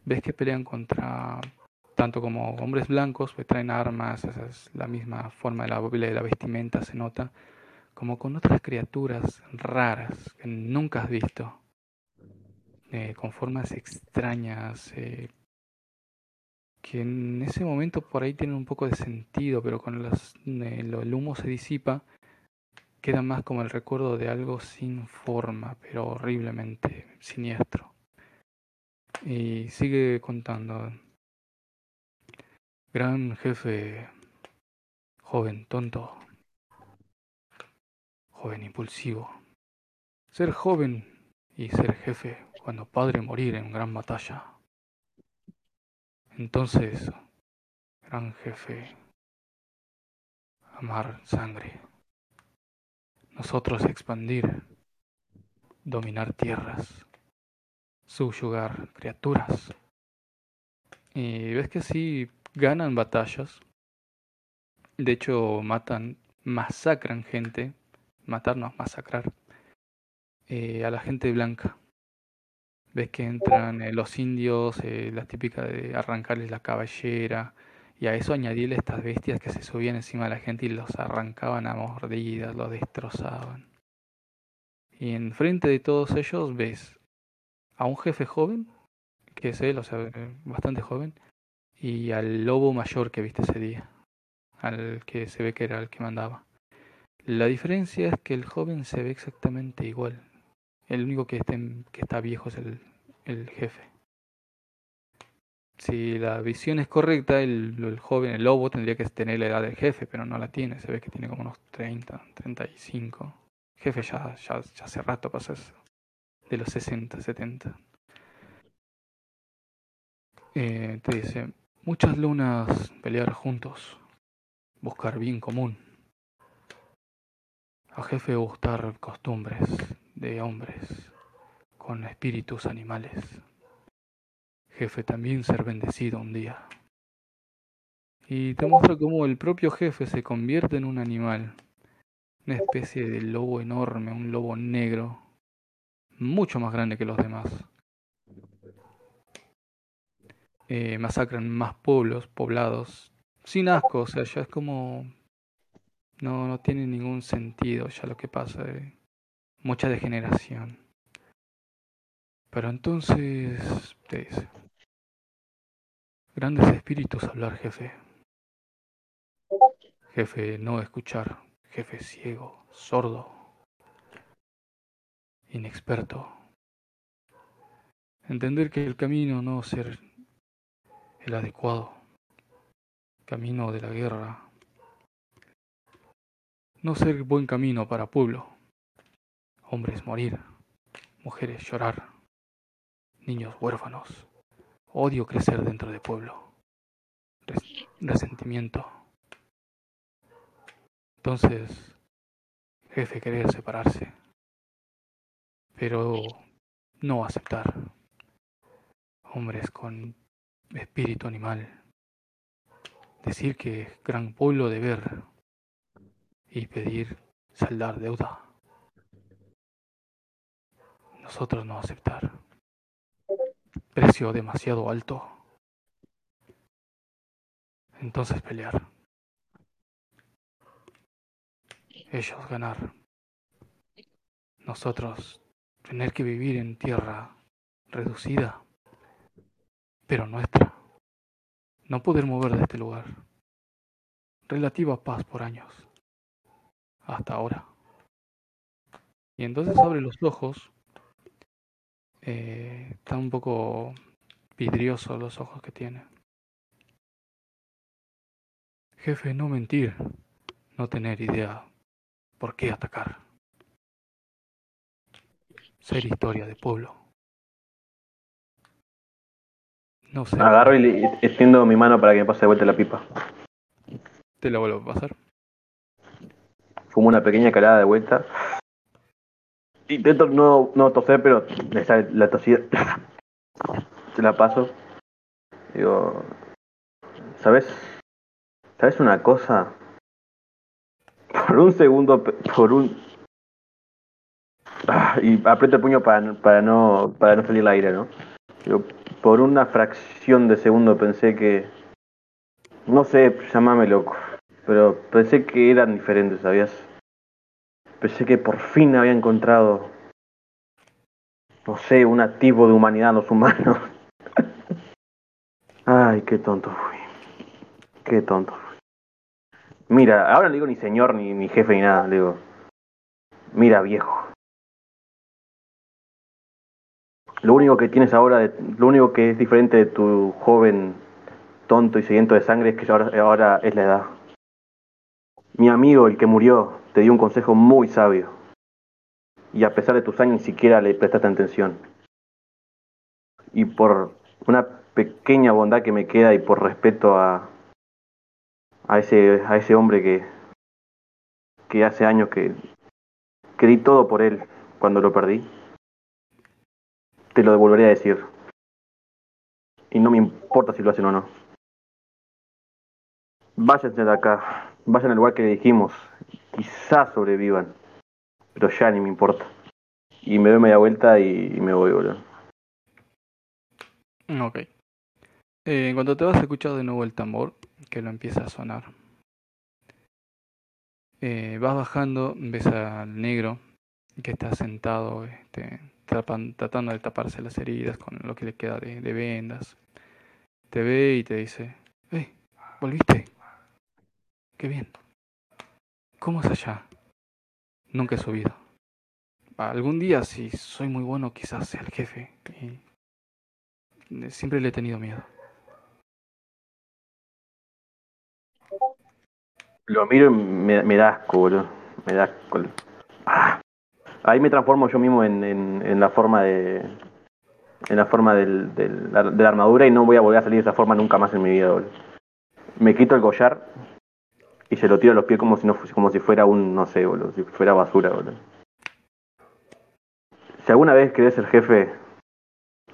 Ves que pelean contra tanto como hombres blancos, pues traen armas, esa es la misma forma de la, de la vestimenta, se nota, como con otras criaturas raras que nunca has visto, eh, con formas extrañas, eh, que en ese momento por ahí tienen un poco de sentido, pero con los, eh, el humo se disipa, queda más como el recuerdo de algo sin forma, pero horriblemente siniestro. Y sigue contando. Gran jefe, joven tonto, joven impulsivo. Ser joven y ser jefe cuando padre morir en gran batalla. Entonces, gran jefe, amar sangre. Nosotros expandir, dominar tierras, subyugar criaturas. Y ves que sí ganan batallas. De hecho, matan, masacran gente matarnos, masacrar eh, a la gente blanca. Ves que entran eh, los indios, eh, la típica de arrancarles la cabellera, y a eso añadirle estas bestias que se subían encima de la gente y los arrancaban a mordidas, los destrozaban. Y enfrente de todos ellos ves a un jefe joven, que es él, o sea, bastante joven, y al lobo mayor que viste ese día, al que se ve que era el que mandaba. La diferencia es que el joven se ve exactamente igual. El único que, está viejo es el, jefe. Si la visión es correcta, el, joven, el lobo, tendría que tener la edad del jefe, pero no la tiene. Se ve que tiene como unos 30, 35. El jefe ya hace rato pasa eso. De los 60, 70. Eh, te dice, muchas lunas pelear juntos, buscar bien común. A jefe gustar costumbres de hombres con espíritus animales. Jefe también ser bendecido un día. Y te muestra cómo el propio jefe se convierte en un animal, una especie de lobo enorme, un lobo negro, mucho más grande que los demás. Eh, masacran más pueblos, poblados, sin asco, o sea, ya es como... No, no tiene ningún sentido ya lo que pasa. Eh mucha degeneración. Pero entonces, te dice, grandes espíritus hablar, jefe. Jefe no escuchar, jefe ciego, sordo, inexperto. Entender que el camino no ser el adecuado, camino de la guerra, no ser buen camino para pueblo. Hombres morir, mujeres llorar, niños huérfanos, odio crecer dentro de pueblo, resentimiento. Entonces, jefe querer separarse, pero no aceptar. Hombres con espíritu animal. Decir que gran pueblo deber y pedir saldar deuda nosotros no aceptar. Precio demasiado alto. Entonces pelear. Ellos ganar. Nosotros tener que vivir en tierra reducida, pero nuestra. No poder mover de este lugar. Relativa paz por años. Hasta ahora. Y entonces abre los ojos eh, está un poco vidrioso los ojos que tiene. Jefe, no mentir, no tener idea por qué atacar. Ser historia de pueblo. No sé. Agarro y extiendo mi mano para que me pase de vuelta la pipa. Te la vuelvo a pasar. Fumo una pequeña calada de vuelta Intento no, no toser, pero me sale la tosida. <laughs> Se la paso. Digo, ¿sabes? ¿Sabes una cosa? Por un segundo, por un... Ah, y aprieto el puño para, para, no, para no salir el aire, ¿no? Digo, por una fracción de segundo pensé que... No sé, llámame loco. Pero pensé que eran diferentes, ¿sabías? Pensé que por fin había encontrado, no sé, un activo de humanidad en los humanos. <laughs> Ay, qué tonto fui. Qué tonto fui. Mira, ahora no digo ni señor, ni, jefe, ni nada. Le digo, mira, viejo. Lo único que tienes ahora, lo único que es diferente de tu joven tonto y sediento de sangre es que ahora, ahora es la edad. Mi amigo, el que murió, te dio un consejo muy sabio. Y a pesar de tus años ni siquiera le prestaste atención. Y por una pequeña bondad que me queda y por respeto a, a, ese, a ese hombre que, que hace años que, que di todo por él cuando lo perdí, te lo devolveré a decir. Y no me importa si lo hacen o no. Váyanse de acá, vayan al lugar que le dijimos, quizás sobrevivan. pero ya ni me importa. Y me doy media vuelta y, me voy, boludo. Ok. Eh, cuando te vas a escuchar de nuevo el tambor, que lo empieza a sonar. Eh, vas bajando, ves al negro que está sentado este, tratando de taparse las heridas con lo que le queda de, vendas. Te ve y te dice, ¡Eh! ¿Volviste? ¡Qué bien! ¿Cómo es allá? Nunca he subido. Algún día, si soy muy bueno, quizás sea el jefe. siempre le he tenido miedo. Lo miro y me, da asco, boludo. Me da asco. Ah. Ahí me transformo yo mismo en, en, la forma de. En la forma del, del, de la armadura y no voy a volver a salir de esa forma nunca más en mi vida, boludo. Me quito el collar y se lo tiro a los pies como si, no, como si fuera un, no sé, boludo, si fuera basura, boludo. Si alguna vez querés ser jefe,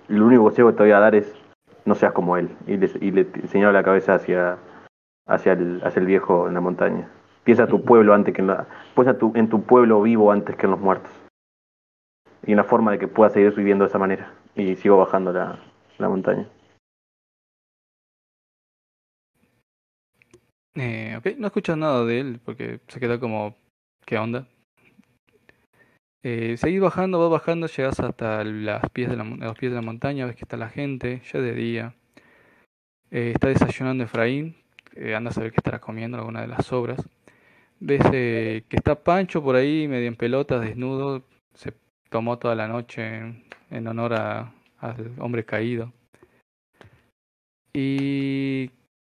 lo único consejo que te voy a dar es no seas como él. Y le, y le señalo la cabeza hacia, hacia el, hacia el viejo en la montaña. Piensa tu pueblo antes que en la, piensa tu, en tu pueblo vivo antes que en los muertos. Y en la forma de que puedas seguir viviendo de esa manera. Y sigo bajando la, la montaña. Eh, ok, no escuchas nada de él porque se queda como, ¿qué onda? Eh, seguís bajando, vas bajando, llegas hasta las pies de la, los pies de la montaña, ves que está la gente, ya de día. Eh, está desayunando Efraín, eh, anda a saber qué estará comiendo alguna de las obras. Ves eh, que está Pancho por ahí, medio en pelotas, desnudo. Se tomó toda la noche en, honor a, al hombre caído. Y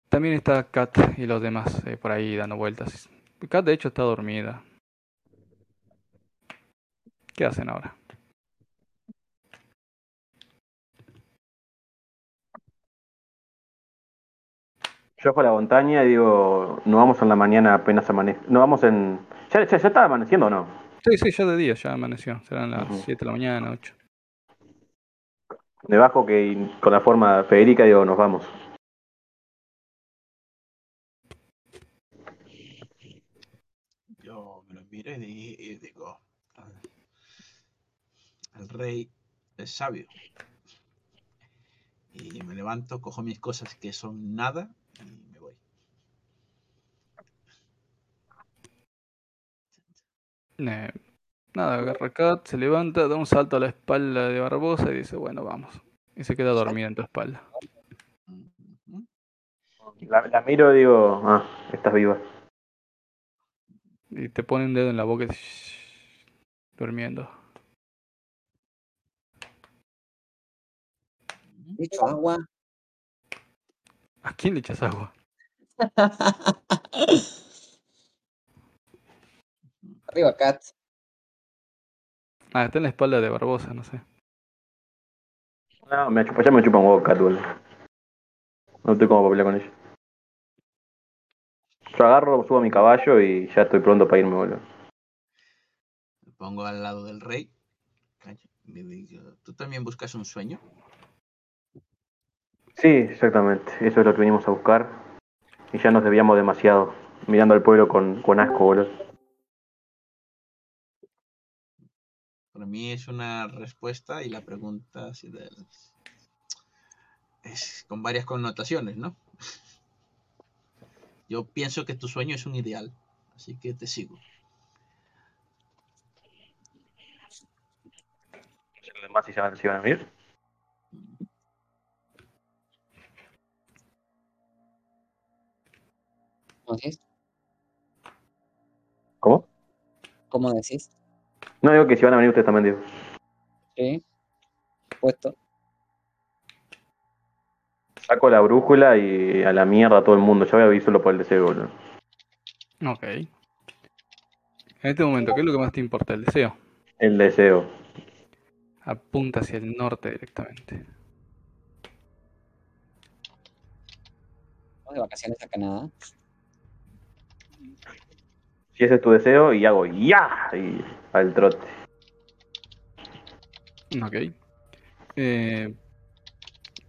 también está Kat y los demás eh, por ahí dando vueltas. Kat de hecho está dormida. ¿Qué hacen ahora? Yo fui a la montaña y digo, no vamos en la mañana apenas amanece. No vamos en. ¿Ya, ya, está amaneciendo o no? Sí, sí, ya de día, ya amaneció. Serán las 7 de la mañana, 8. Debajo que con la forma Federica digo, nos vamos. Miro y digo, el rey es sabio. Y me levanto, cojo mis cosas que son nada y me voy. nada, agarra Kat, se levanta, da un salto a la espalda de Barbosa y dice, bueno, vamos. Y se queda dormida en tu espalda. La, miro y digo, ah, estás viva. Y te pone un dedo en la boca y durmiendo. hecho agua. ¿A quién le echas agua? <laughs> Arriba, Cat. Ah, está en la espalda de Barbosa, no sé. No, me chupa, ya me chupa un huevo boludo. No estoy como para pelear con ella. Yo agarro, subo a mi caballo y ya estoy pronto para irme, boludo. Me pongo al lado del rey. ¿Tú también buscas un sueño? Sí, exactamente. Eso es lo que venimos a buscar. Y ya nos debíamos demasiado. Mirando al pueblo con, con asco, boludo. Para mí es una respuesta y la pregunta es con varias connotaciones, ¿no? Yo pienso que tu sueño es un ideal, así que te sigo. ¿Los demás si se van, a venir? ¿Cómo decís? ¿Cómo? ¿Cómo decís? No digo que si van a venir ustedes también, digo. Sí, puesto. Saco la brújula y a la mierda a todo el mundo. Ya voy a solo por el deseo, boludo. Ok. En este momento, ¿qué es lo que más te importa? ¿El deseo? El deseo. Apunta hacia el norte directamente. Vamos de vacaciones a Canadá si ese es tu deseo, y hago ya y al trote. Ok. Eh,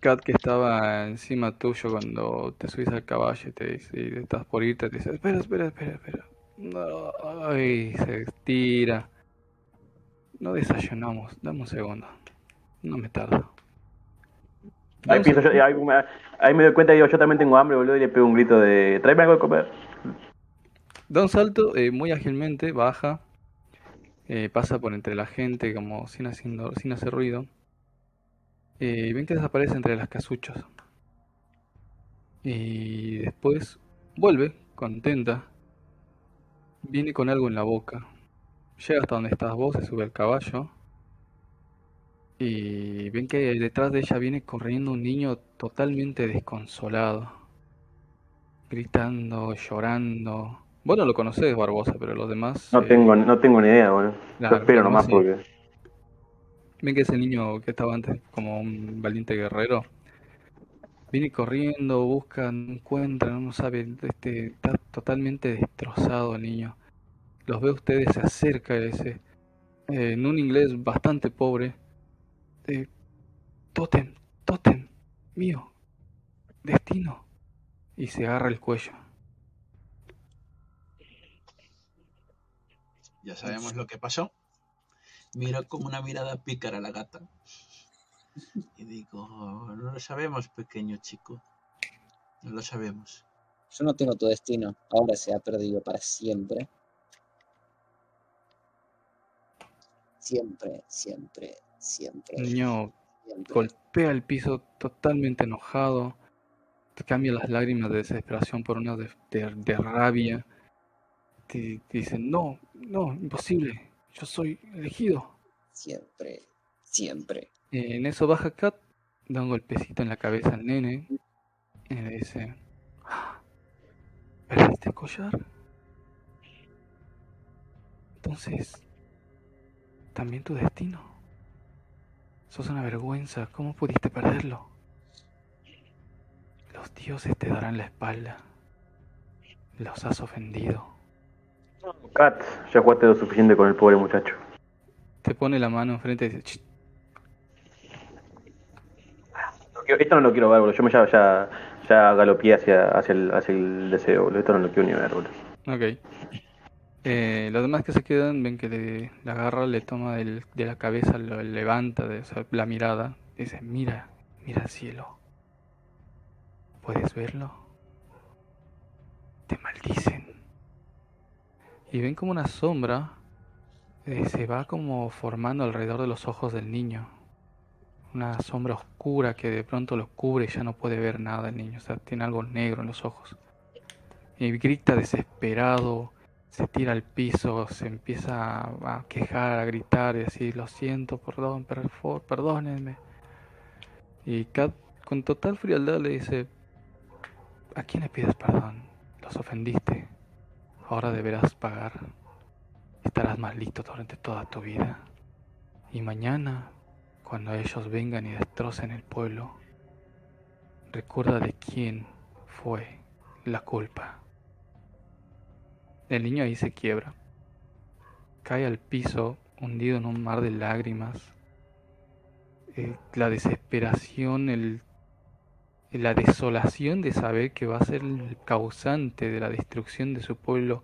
Kat que estaba encima tuyo cuando te subís al caballo y te dice, estás por irte, te dice, espera, espera, espera, espera. No, ay, se estira. no desayunamos. Dame un segundo. No me tardo. Ahí, me, doy cuenta que yo, también tengo hambre, boludo, y le pego un grito de tráeme algo de comer. Da un salto, eh, muy ágilmente, baja, eh, pasa por entre la gente como sin, haciendo, sin hacer ruido. Eh, y ven que desaparece entre las casuchas. Y después vuelve, contenta. Viene con algo en la boca. Llega hasta donde estás vos, se sube al caballo. Y ven que detrás de ella viene corriendo un niño totalmente desconsolado. Gritando, llorando. Bueno, lo conoces, Barbosa, pero los demás... No, tengo, no tengo ni idea, bueno. espero nomás porque... Ven que ese niño que estaba antes como un valiente guerrero viene corriendo, busca, no encuentra, no sabe, este, está totalmente destrozado el niño. Los ve ustedes, se acerca dice, eh, en un inglés bastante pobre, eh, Totem, Totem, mío, destino, y se agarra el cuello. Ya sabemos lo que pasó. Mira como una mirada pícara a la gata. Y digo, no lo sabemos, pequeño chico. No lo sabemos. Yo no tengo tu destino. Ahora se ha perdido para siempre. Siempre, siempre, siempre. El niño golpea el piso totalmente enojado. Te cambia las lágrimas de desesperación por una de, de rabia. Te, te dicen, no, no, imposible. Yo soy elegido. Siempre, siempre. en eso baja Kat, da un golpecito en la cabeza al nene y le dice, ¿perdiste collar? Entonces, también tu destino. Sos una vergüenza, ¿cómo pudiste perderlo? Los dioses te darán la espalda. Los has ofendido. Kat, ya jugaste lo suficiente con el pobre muchacho. Te pone la mano enfrente y dice, Esto no lo quiero ver, boludo. Yo me ya, ya, ya galopié hacia, hacia, el, hacia el deseo, boludo. Esto no lo quiero ni ver, boludo. Ok. Eh, los demás que se quedan ven que le, agarra, le toma de la cabeza, lo levanta de la mirada. Dice, mira, mira al cielo. ¿Puedes verlo? Te maldicen. Y ven como una sombra eh, se va como formando alrededor de los ojos del niño. Una sombra oscura que de pronto lo cubre y ya no puede ver nada el niño. O sea, tiene algo negro en los ojos. Y grita desesperado, se tira al piso, se empieza a quejar, a gritar y decir, lo siento, perdón, por perdónenme. Y Kat con total frialdad le dice, ¿a quién le pides perdón? Los ofendiste. Ahora deberás pagar. Estarás más listo durante toda tu vida. Y mañana, cuando ellos vengan y destrocen el pueblo, recuerda de quién fue la culpa. El niño ahí se quiebra. Cae al piso, hundido en un mar de lágrimas. Eh, la desesperación, el la desolación de saber que va a ser el causante de la destrucción de su pueblo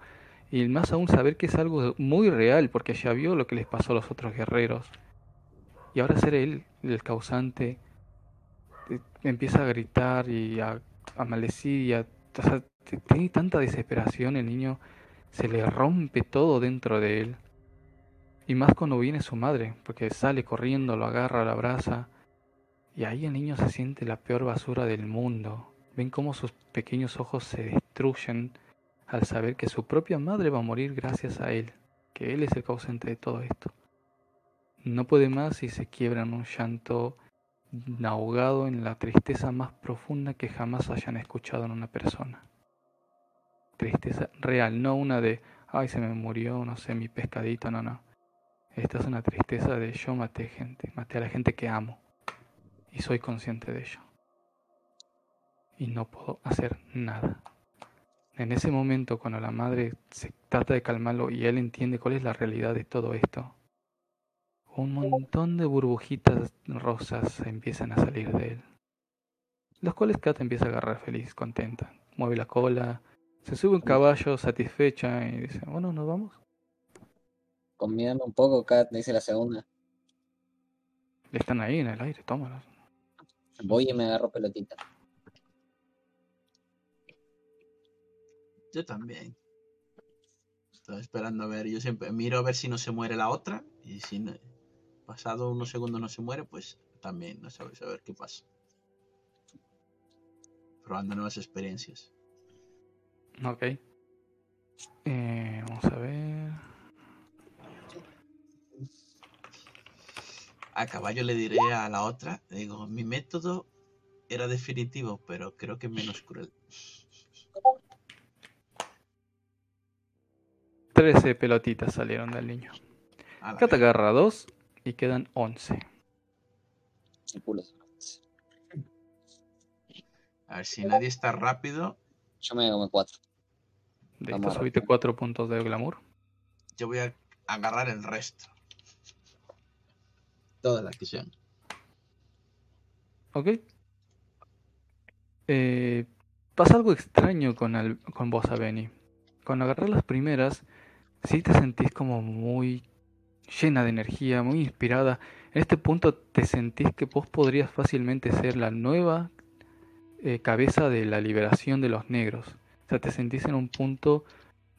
y más aún saber que es algo muy real porque ya vio lo que les pasó a los otros guerreros. Y ahora ser él el causante eh, empieza a gritar y a, a y a, tiene tanta desesperación el niño se le rompe todo dentro de él. Y más cuando viene su madre porque sale corriendo lo agarra la abraza y ahí el niño se siente la peor basura del mundo. Ven cómo sus pequeños ojos se destruyen al saber que su propia madre va a morir gracias a él, que él es el causante de todo esto. No puede más y se quiebra en un llanto ahogado en la tristeza más profunda que jamás hayan escuchado en una persona. Tristeza real, no una de, ay, se me murió, no sé, mi pescadito, no, no. Esta es una tristeza de yo maté gente, maté a la gente que amo y soy consciente de ello. Y no puedo hacer nada. En ese momento, cuando la madre se trata de calmarlo y él entiende cuál es la realidad de todo esto, un montón de burbujitas rosas empiezan a salir de él. Las cuales Kat empieza a agarrar feliz, contenta. Mueve la cola, se sube un caballo satisfecha y dice, bueno, nos vamos. Convídame un poco, Kat, dice la segunda. Están ahí en el aire, tómalos. Voy y me agarro pelotita. Yo también. Estoy esperando a ver. Yo siempre miro a ver si no se muere la otra. Y si pasado unos segundos no se muere, pues también no sabes a ver qué pasa. Probando nuevas experiencias. Ok. Eh, vamos a ver. A caballo le diré a la otra, digo, mi método era definitivo, pero creo que menos cruel. 13 pelotitas salieron del niño. Acá te agarra dos y quedan 11. A ver si nadie está rápido. Yo me como 4. De subiste 4 puntos de glamour. Yo voy a agarrar el resto. Las que sean. Ok. Eh, pasa algo extraño con, con vos, Aveni. Cuando agarras las primeras, sí te sentís como muy llena de energía, muy inspirada. En este punto te sentís que vos podrías fácilmente ser la nueva eh, cabeza de la liberación de los negros. O sea, te sentís en un punto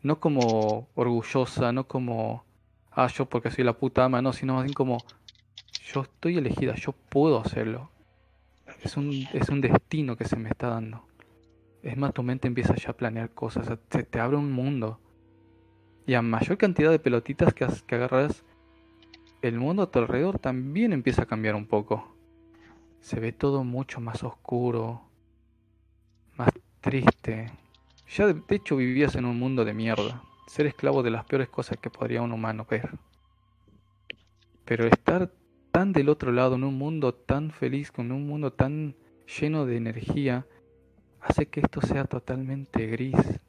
no como orgullosa, no como, ah, yo porque soy la puta ama, no, sino más bien como, yo estoy elegida, yo puedo hacerlo. Es un, es un destino que se me está dando. Es más, tu mente empieza ya a planear cosas, se te abre un mundo. Y a mayor cantidad de pelotitas que, que agarras, el mundo a tu alrededor también empieza a cambiar un poco. Se ve todo mucho más oscuro, más triste. Ya de hecho vivías en un mundo de mierda, ser esclavo de las peores cosas que podría un humano ver. Pero estar tan del otro lado, en un mundo tan feliz, con un mundo tan lleno de energía, hace que esto sea totalmente gris.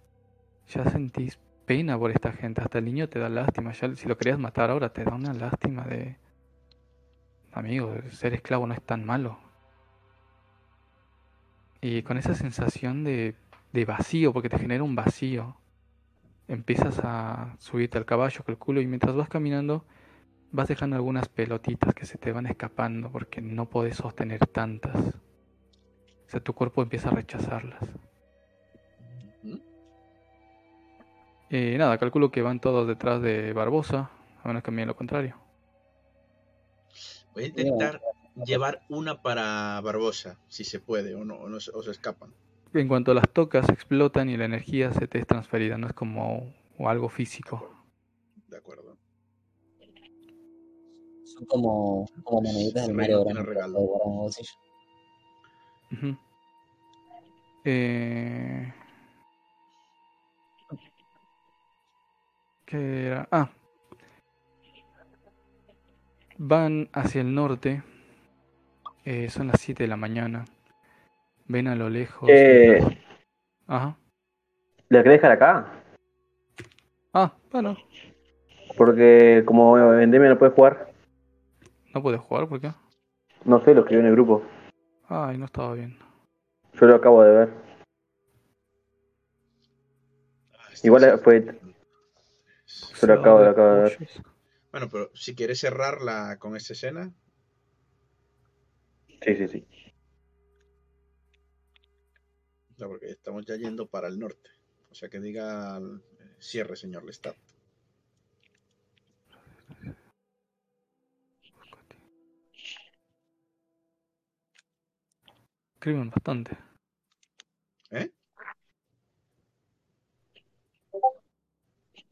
Ya sentís pena por esta gente, hasta el niño te da lástima. Ya si lo querías matar ahora te da una lástima de... Amigo, ser esclavo no es tan malo. Y con esa sensación de, de vacío, porque te genera un vacío, empiezas a subirte al caballo, calculo, y mientras vas caminando, vas dejando algunas pelotitas que se te van escapando porque no puedes sostener tantas. O sea, tu cuerpo empieza a rechazarlas. Eh, nada, calculo que van todos detrás de Barbosa, a menos que me lo contrario. Voy a intentar llevar una para Barbosa, si se puede, o no, o, se escapan. En cuanto las tocas, explotan y la energía se te es transferida, no es como algo físico. De acuerdo. Son como, como moneditas del Mario regalo. eh... ¿Qué era? Ah, Van hacia el norte. Eh, son las 7 de la mañana. Ven a lo lejos. Eh, Ajá. ¿Le querés dejar acá? Ah, bueno. Porque como Endemia no puede jugar. ¿No puede jugar? ¿Por qué? No sé, lo escribió en el grupo. Ay, no estaba bien. Yo lo acabo de ver. Ah, Igual fue. Yo lo acabo de, acabo de ver. Bueno, pero si quieres cerrarla con esta escena. Sí, sí, sí. porque estamos ya yendo para el norte. O sea que diga cierre, señor Lestat. Escriben bastante. ¿Eh?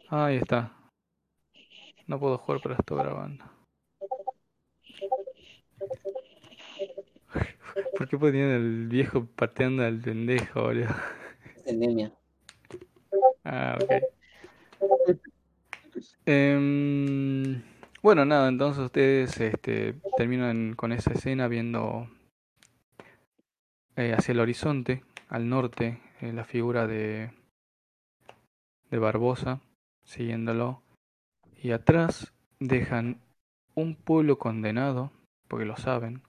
Ahí está. No puedo jugar, pero estoy grabando. <laughs> ¿Por qué ponían el viejo pateando al pendejo, boludo? Endemia. Ah, ok. Em, bueno, nada, entonces ustedes este, terminan con esa escena viendo eh, hacia el horizonte, al norte, eh, la figura de, de Barbosa, siguiéndolo y atrás dejan un pueblo condenado, porque lo saben,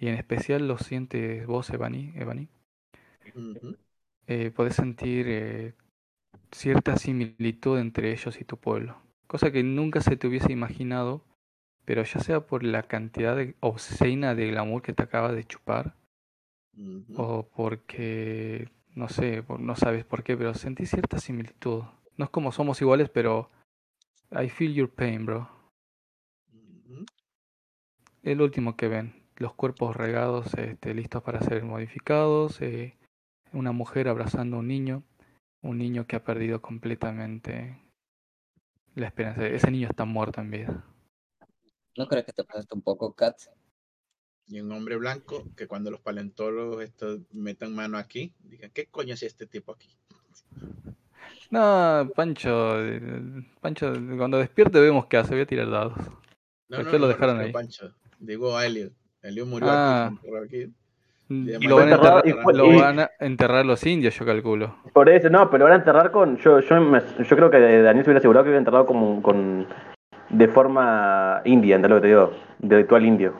y en especial lo sientes vos, Evani, Evani. Eh, podés sentir eh, cierta similitud entre ellos y tu pueblo, cosa que nunca se te hubiese imaginado, pero ya sea por la cantidad de obscena de glamour que te acaba de chupar, o porque, no sé, no sabes por qué, pero sentí cierta similitud. No es como somos iguales, pero I feel your pain, bro. El último que ven, los cuerpos regados, este, listos para ser modificados, eh, una mujer abrazando a un niño, un niño que ha perdido completamente la esperanza. Ese niño está muerto en vida. ¿No crees que te pasaste un poco, Kat? Y un hombre blanco que cuando los paleontólogos estos metan mano aquí, digan, ¿qué coño es este tipo aquí? No, Pancho, Pancho, cuando despierte vemos qué hace, voy a tirar dados. No, no, lo dejaron ahí. Pancho, digo a Elliot. Elliot murió ah. aquí. Y lo, van a enterrar, lo van a enterrar los indios, yo calculo. Por eso, no, pero lo van a enterrar con. Yo, yo, yo creo que Daniel se hubiera asegurado que hubiera enterrado como con. de forma india, ¿entendés lo que te digo? De ritual indio.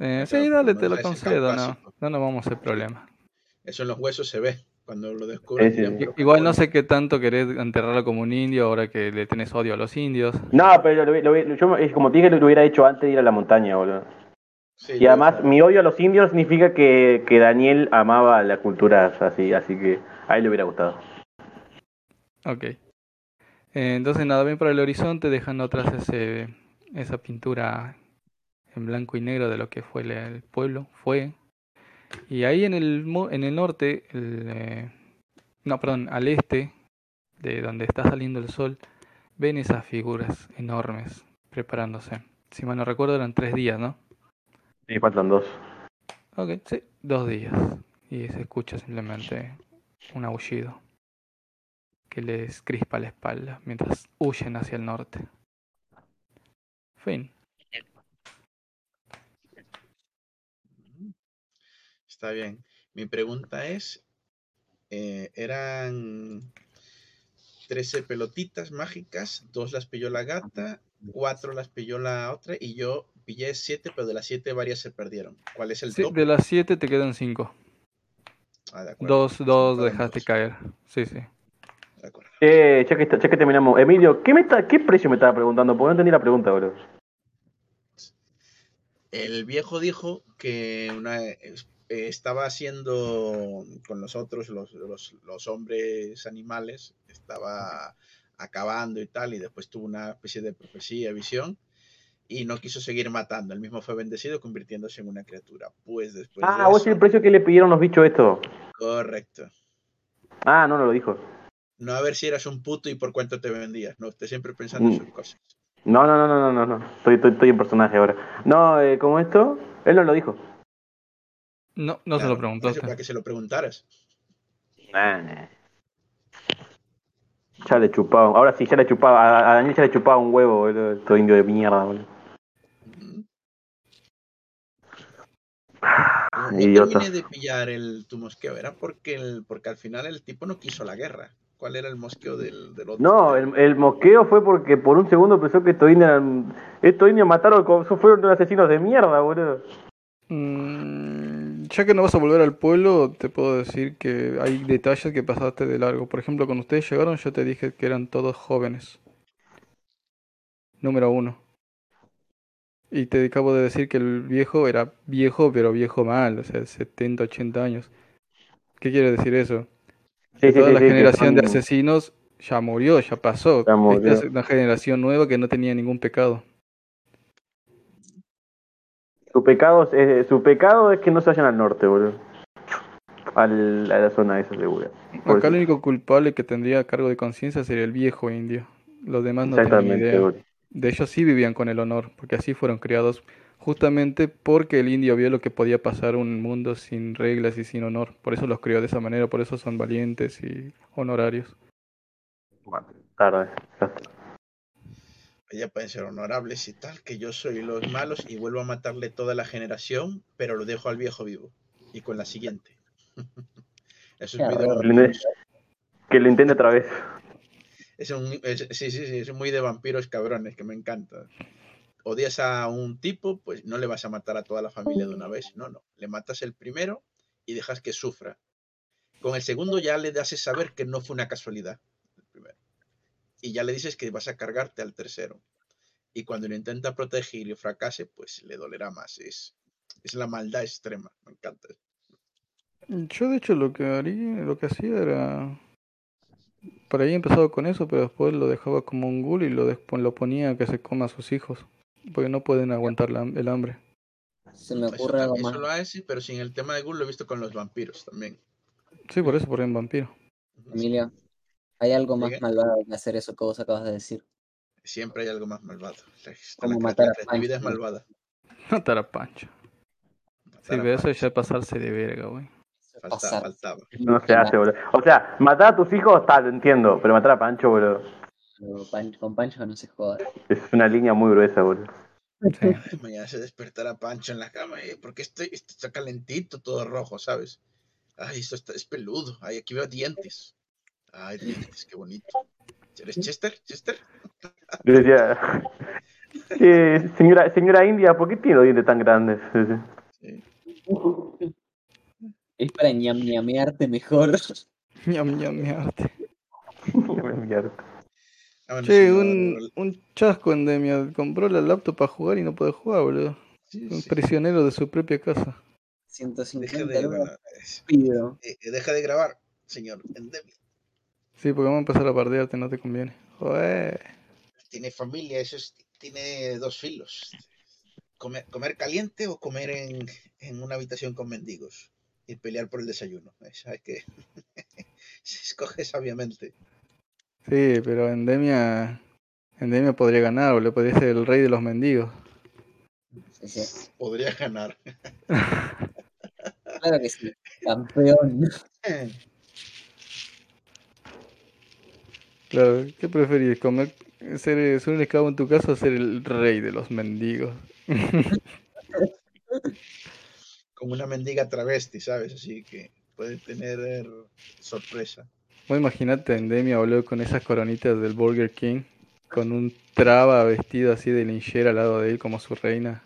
Eh, sí, dale, te lo concedo, no. No nos vamos a hacer problema. Eso en los huesos se ve cuando lo descubres. Igual no sé qué tanto querés enterrarlo como un indio ahora que le tenés odio a los indios. No, pero lo, yo, como te dije, lo hubiera hecho antes de ir a la montaña, boludo y además, mi odio a los indios significa que, que Daniel amaba la cultura así, así que a él le hubiera gustado. Ok. Eh, entonces, nada, bien para el horizonte, dejando atrás ese, esa pintura en blanco y negro de lo que fue el, pueblo, fue. Y ahí en el, en el norte, el, eh, no, perdón, al este, de donde está saliendo el sol, ven esas figuras enormes preparándose. Si mal no recuerdo, eran tres días, ¿no? Sí, faltan dos. Ok, sí, dos días. Y se escucha simplemente un aullido que les crispa la espalda mientras huyen hacia el norte. Fin. Está bien. Mi pregunta es, eh, eran 13 pelotitas mágicas, dos las pilló la gata, cuatro las pilló la otra y yo pillé siete, pero de las siete varias se perdieron. ¿Cuál es el sí, De las siete te quedan cinco. Ah, de dos, dos dejaste caer. Sí, sí. De acuerdo. Eh, ya que, ya que terminamos. Emilio, ¿qué, me ¿qué precio me estaba preguntando? Porque no entendí la pregunta, bro. El viejo dijo que una, estaba haciendo con nosotros, los, los, los, hombres animales, estaba acabando y tal, y después tuvo una especie de profecía, visión, y no quiso seguir matando. Él mismo fue bendecido convirtiéndose en una criatura. Pues después. Ah, vos es el precio que le pidieron los bichos esto. Correcto. Ah, no, no lo dijo. No a ver si eras un puto y por cuánto te vendías. No, esté siempre pensando en mm. sus cosas. No, no, no, no, no, no. Estoy, estoy, estoy en personaje ahora. No, eh, como esto, él no lo dijo. No, no se lo preguntó. Para que se lo preguntaras. Ya le chupaba. Ahora sí, ya le chupaba. A, Daniel ya le chupaba un huevo, boludo. Todo indio de mierda, boludo. Y terminé de pillar el, tu mosqueo? Era porque, el, porque al final el tipo no quiso la guerra. ¿Cuál era el mosqueo del, del otro? No, el, el, mosqueo fue porque por un segundo pensó que estos indios, estos indios mataron, fueron asesinos de mierda, boludo. Mm, ya que no vas a volver al pueblo, te puedo decir que hay detalles que pasaste de largo. Por ejemplo, cuando ustedes llegaron, yo te dije que eran todos jóvenes. Número uno. Y te acabo de decir que el viejo era viejo, pero viejo mal, o sea, 70, 80 años. ¿Qué quiere decir eso? Toda la generación de asesinos ya murió, ya pasó. Esta es una generación nueva que no tenía ningún pecado. Su pecado, es, su pecado es que no se vayan al norte, boludo. Al, a la zona esa segura. Acá el único culpable que tendría cargo de conciencia sería el viejo indio. Los demás no tienen idea. De ellos sí vivían con el honor, porque así fueron criados, justamente porque el indio vio lo que podía pasar un mundo sin reglas y sin honor. Por eso los crió de esa manera, por eso son valientes y honorarios. Bueno, tarde. Ella pueden ser honorables y tal, que yo soy los malos y vuelvo a matarle toda la generación, pero lo dejo al viejo vivo. Y con la siguiente. <laughs> eso es muy Que lo intente otra vez. Es un, sí, sí, sí, es muy de vampiros cabrones, que me encanta. Odias a un tipo, pues no le vas a matar a toda la familia de una vez. No, no. Le matas el primero y dejas que sufra. Con el segundo ya le das saber que no fue una casualidad. El y ya le dices que vas a cargarte al tercero. Y cuando lo intenta proteger y fracase, pues le dolerá más. Es, es la maldad extrema. Me encanta. Yo de hecho lo que haría, lo que hacía era por ahí he empezado con eso, pero después lo dejaba como un ghoul y lo, lo ponía a que se coma a sus hijos, porque no pueden aguantar la, el hambre. Se me ocurre algo más. Eso lo hace, pero sin el tema de ghoul lo he visto con los vampiros también. Sí, por eso, por un vampiro. Emilia, ¿hay algo más malvado que hacer eso que vos acabas de decir? Siempre hay algo más malvado. Como matar a Pancho. es malvada. Matar a Pancho. sí, pero eso ya es pasarse de verga, güey. Faltaba, faltaba. No se hace, boludo. O sea, matar a tus hijos, tal, lo entiendo, pero matar a Pancho, boludo. con Pancho no se joda. Es una línea muy gruesa, boludo. <laughs> Mañana se despertará Pancho en la cama, eh, porque estoy, está calentito, todo rojo, ¿sabes? Ay, esto está, es peludo. Ay, aquí veo dientes. Ay, qué bonito. ¿Eres Chester? ¿Chester? Yo decía, eh, <laughs> señora, señora India, ¿por qué tiene los dientes tan grandes? Sí. Es para <laughs> ñam ñamearte mejor. ñam ñamearte. Ah, che, un, un chasco endemia. Compró la laptop para jugar y no puede jugar, boludo. un prisionero de su propia casa. 150 deja de, eh, deja de grabar, señor Endemia. Sí, porque vamos a empezar a bardearte, no te conviene. Joder. Tiene familia, eso tiene dos filos. Comer, comer caliente o comer en, en una habitación con mendigos y pelear por el desayuno. Hay que <laughs> se escoge sabiamente. Sí, pero Endemia Endemia podría ganar, o le podría ser el rey de los mendigos. Podría ganar. claro que sí, campeón. <laughs> Claro, ¿qué preferís? ¿Comer, ser, ser un esclavo en tu casa o ser el rey de los mendigos? <laughs> como una mendiga travesti, ¿sabes? Así que puede tener sorpresa. Vos imagínate Endemia, boludo, con esas coronitas del Burger King, con un traba vestido así de linchera al lado de él como su reina.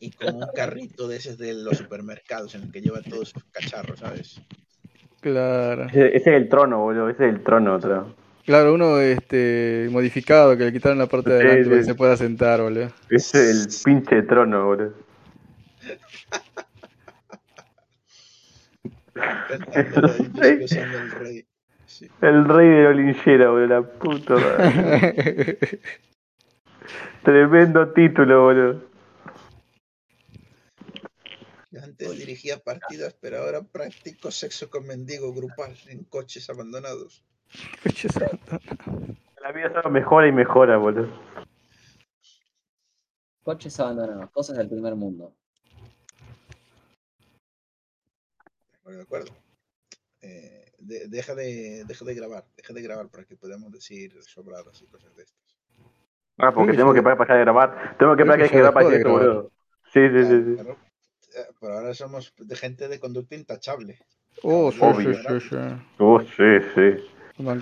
Y con un carrito de esos de los supermercados en el que lleva todos sus cacharros, ¿sabes? Claro. Ese, es el trono, boludo, ese es el trono, otro. Claro, uno este modificado que le quitaron la parte de adelante para que se pueda sentar, boludo. Ese es el pinche trono, boludo. <laughs> el rey. El rey de Olinchera, boludo, la puta madre. <laughs> Tremendo título, boludo. Antes dirigía partidas, pero ahora practico sexo con mendigo grupal en coches abandonados. Coches abandonados. La vida solo mejora y mejora, boludo. Coches abandonados, cosas del primer mundo. Bueno, de acuerdo. Eh, deja, de, deja de grabar, deja de grabar para que podamos decir sobradas y cosas de estas. Ah, porque tengo que parar para grabar. Tengo que parar que grabar para que boludo. Sí, sí, sí. Pero, eh, pero, ahora somos de gente de conducta intachable. Oh, sí, sí, sí, Oh, sí, sí.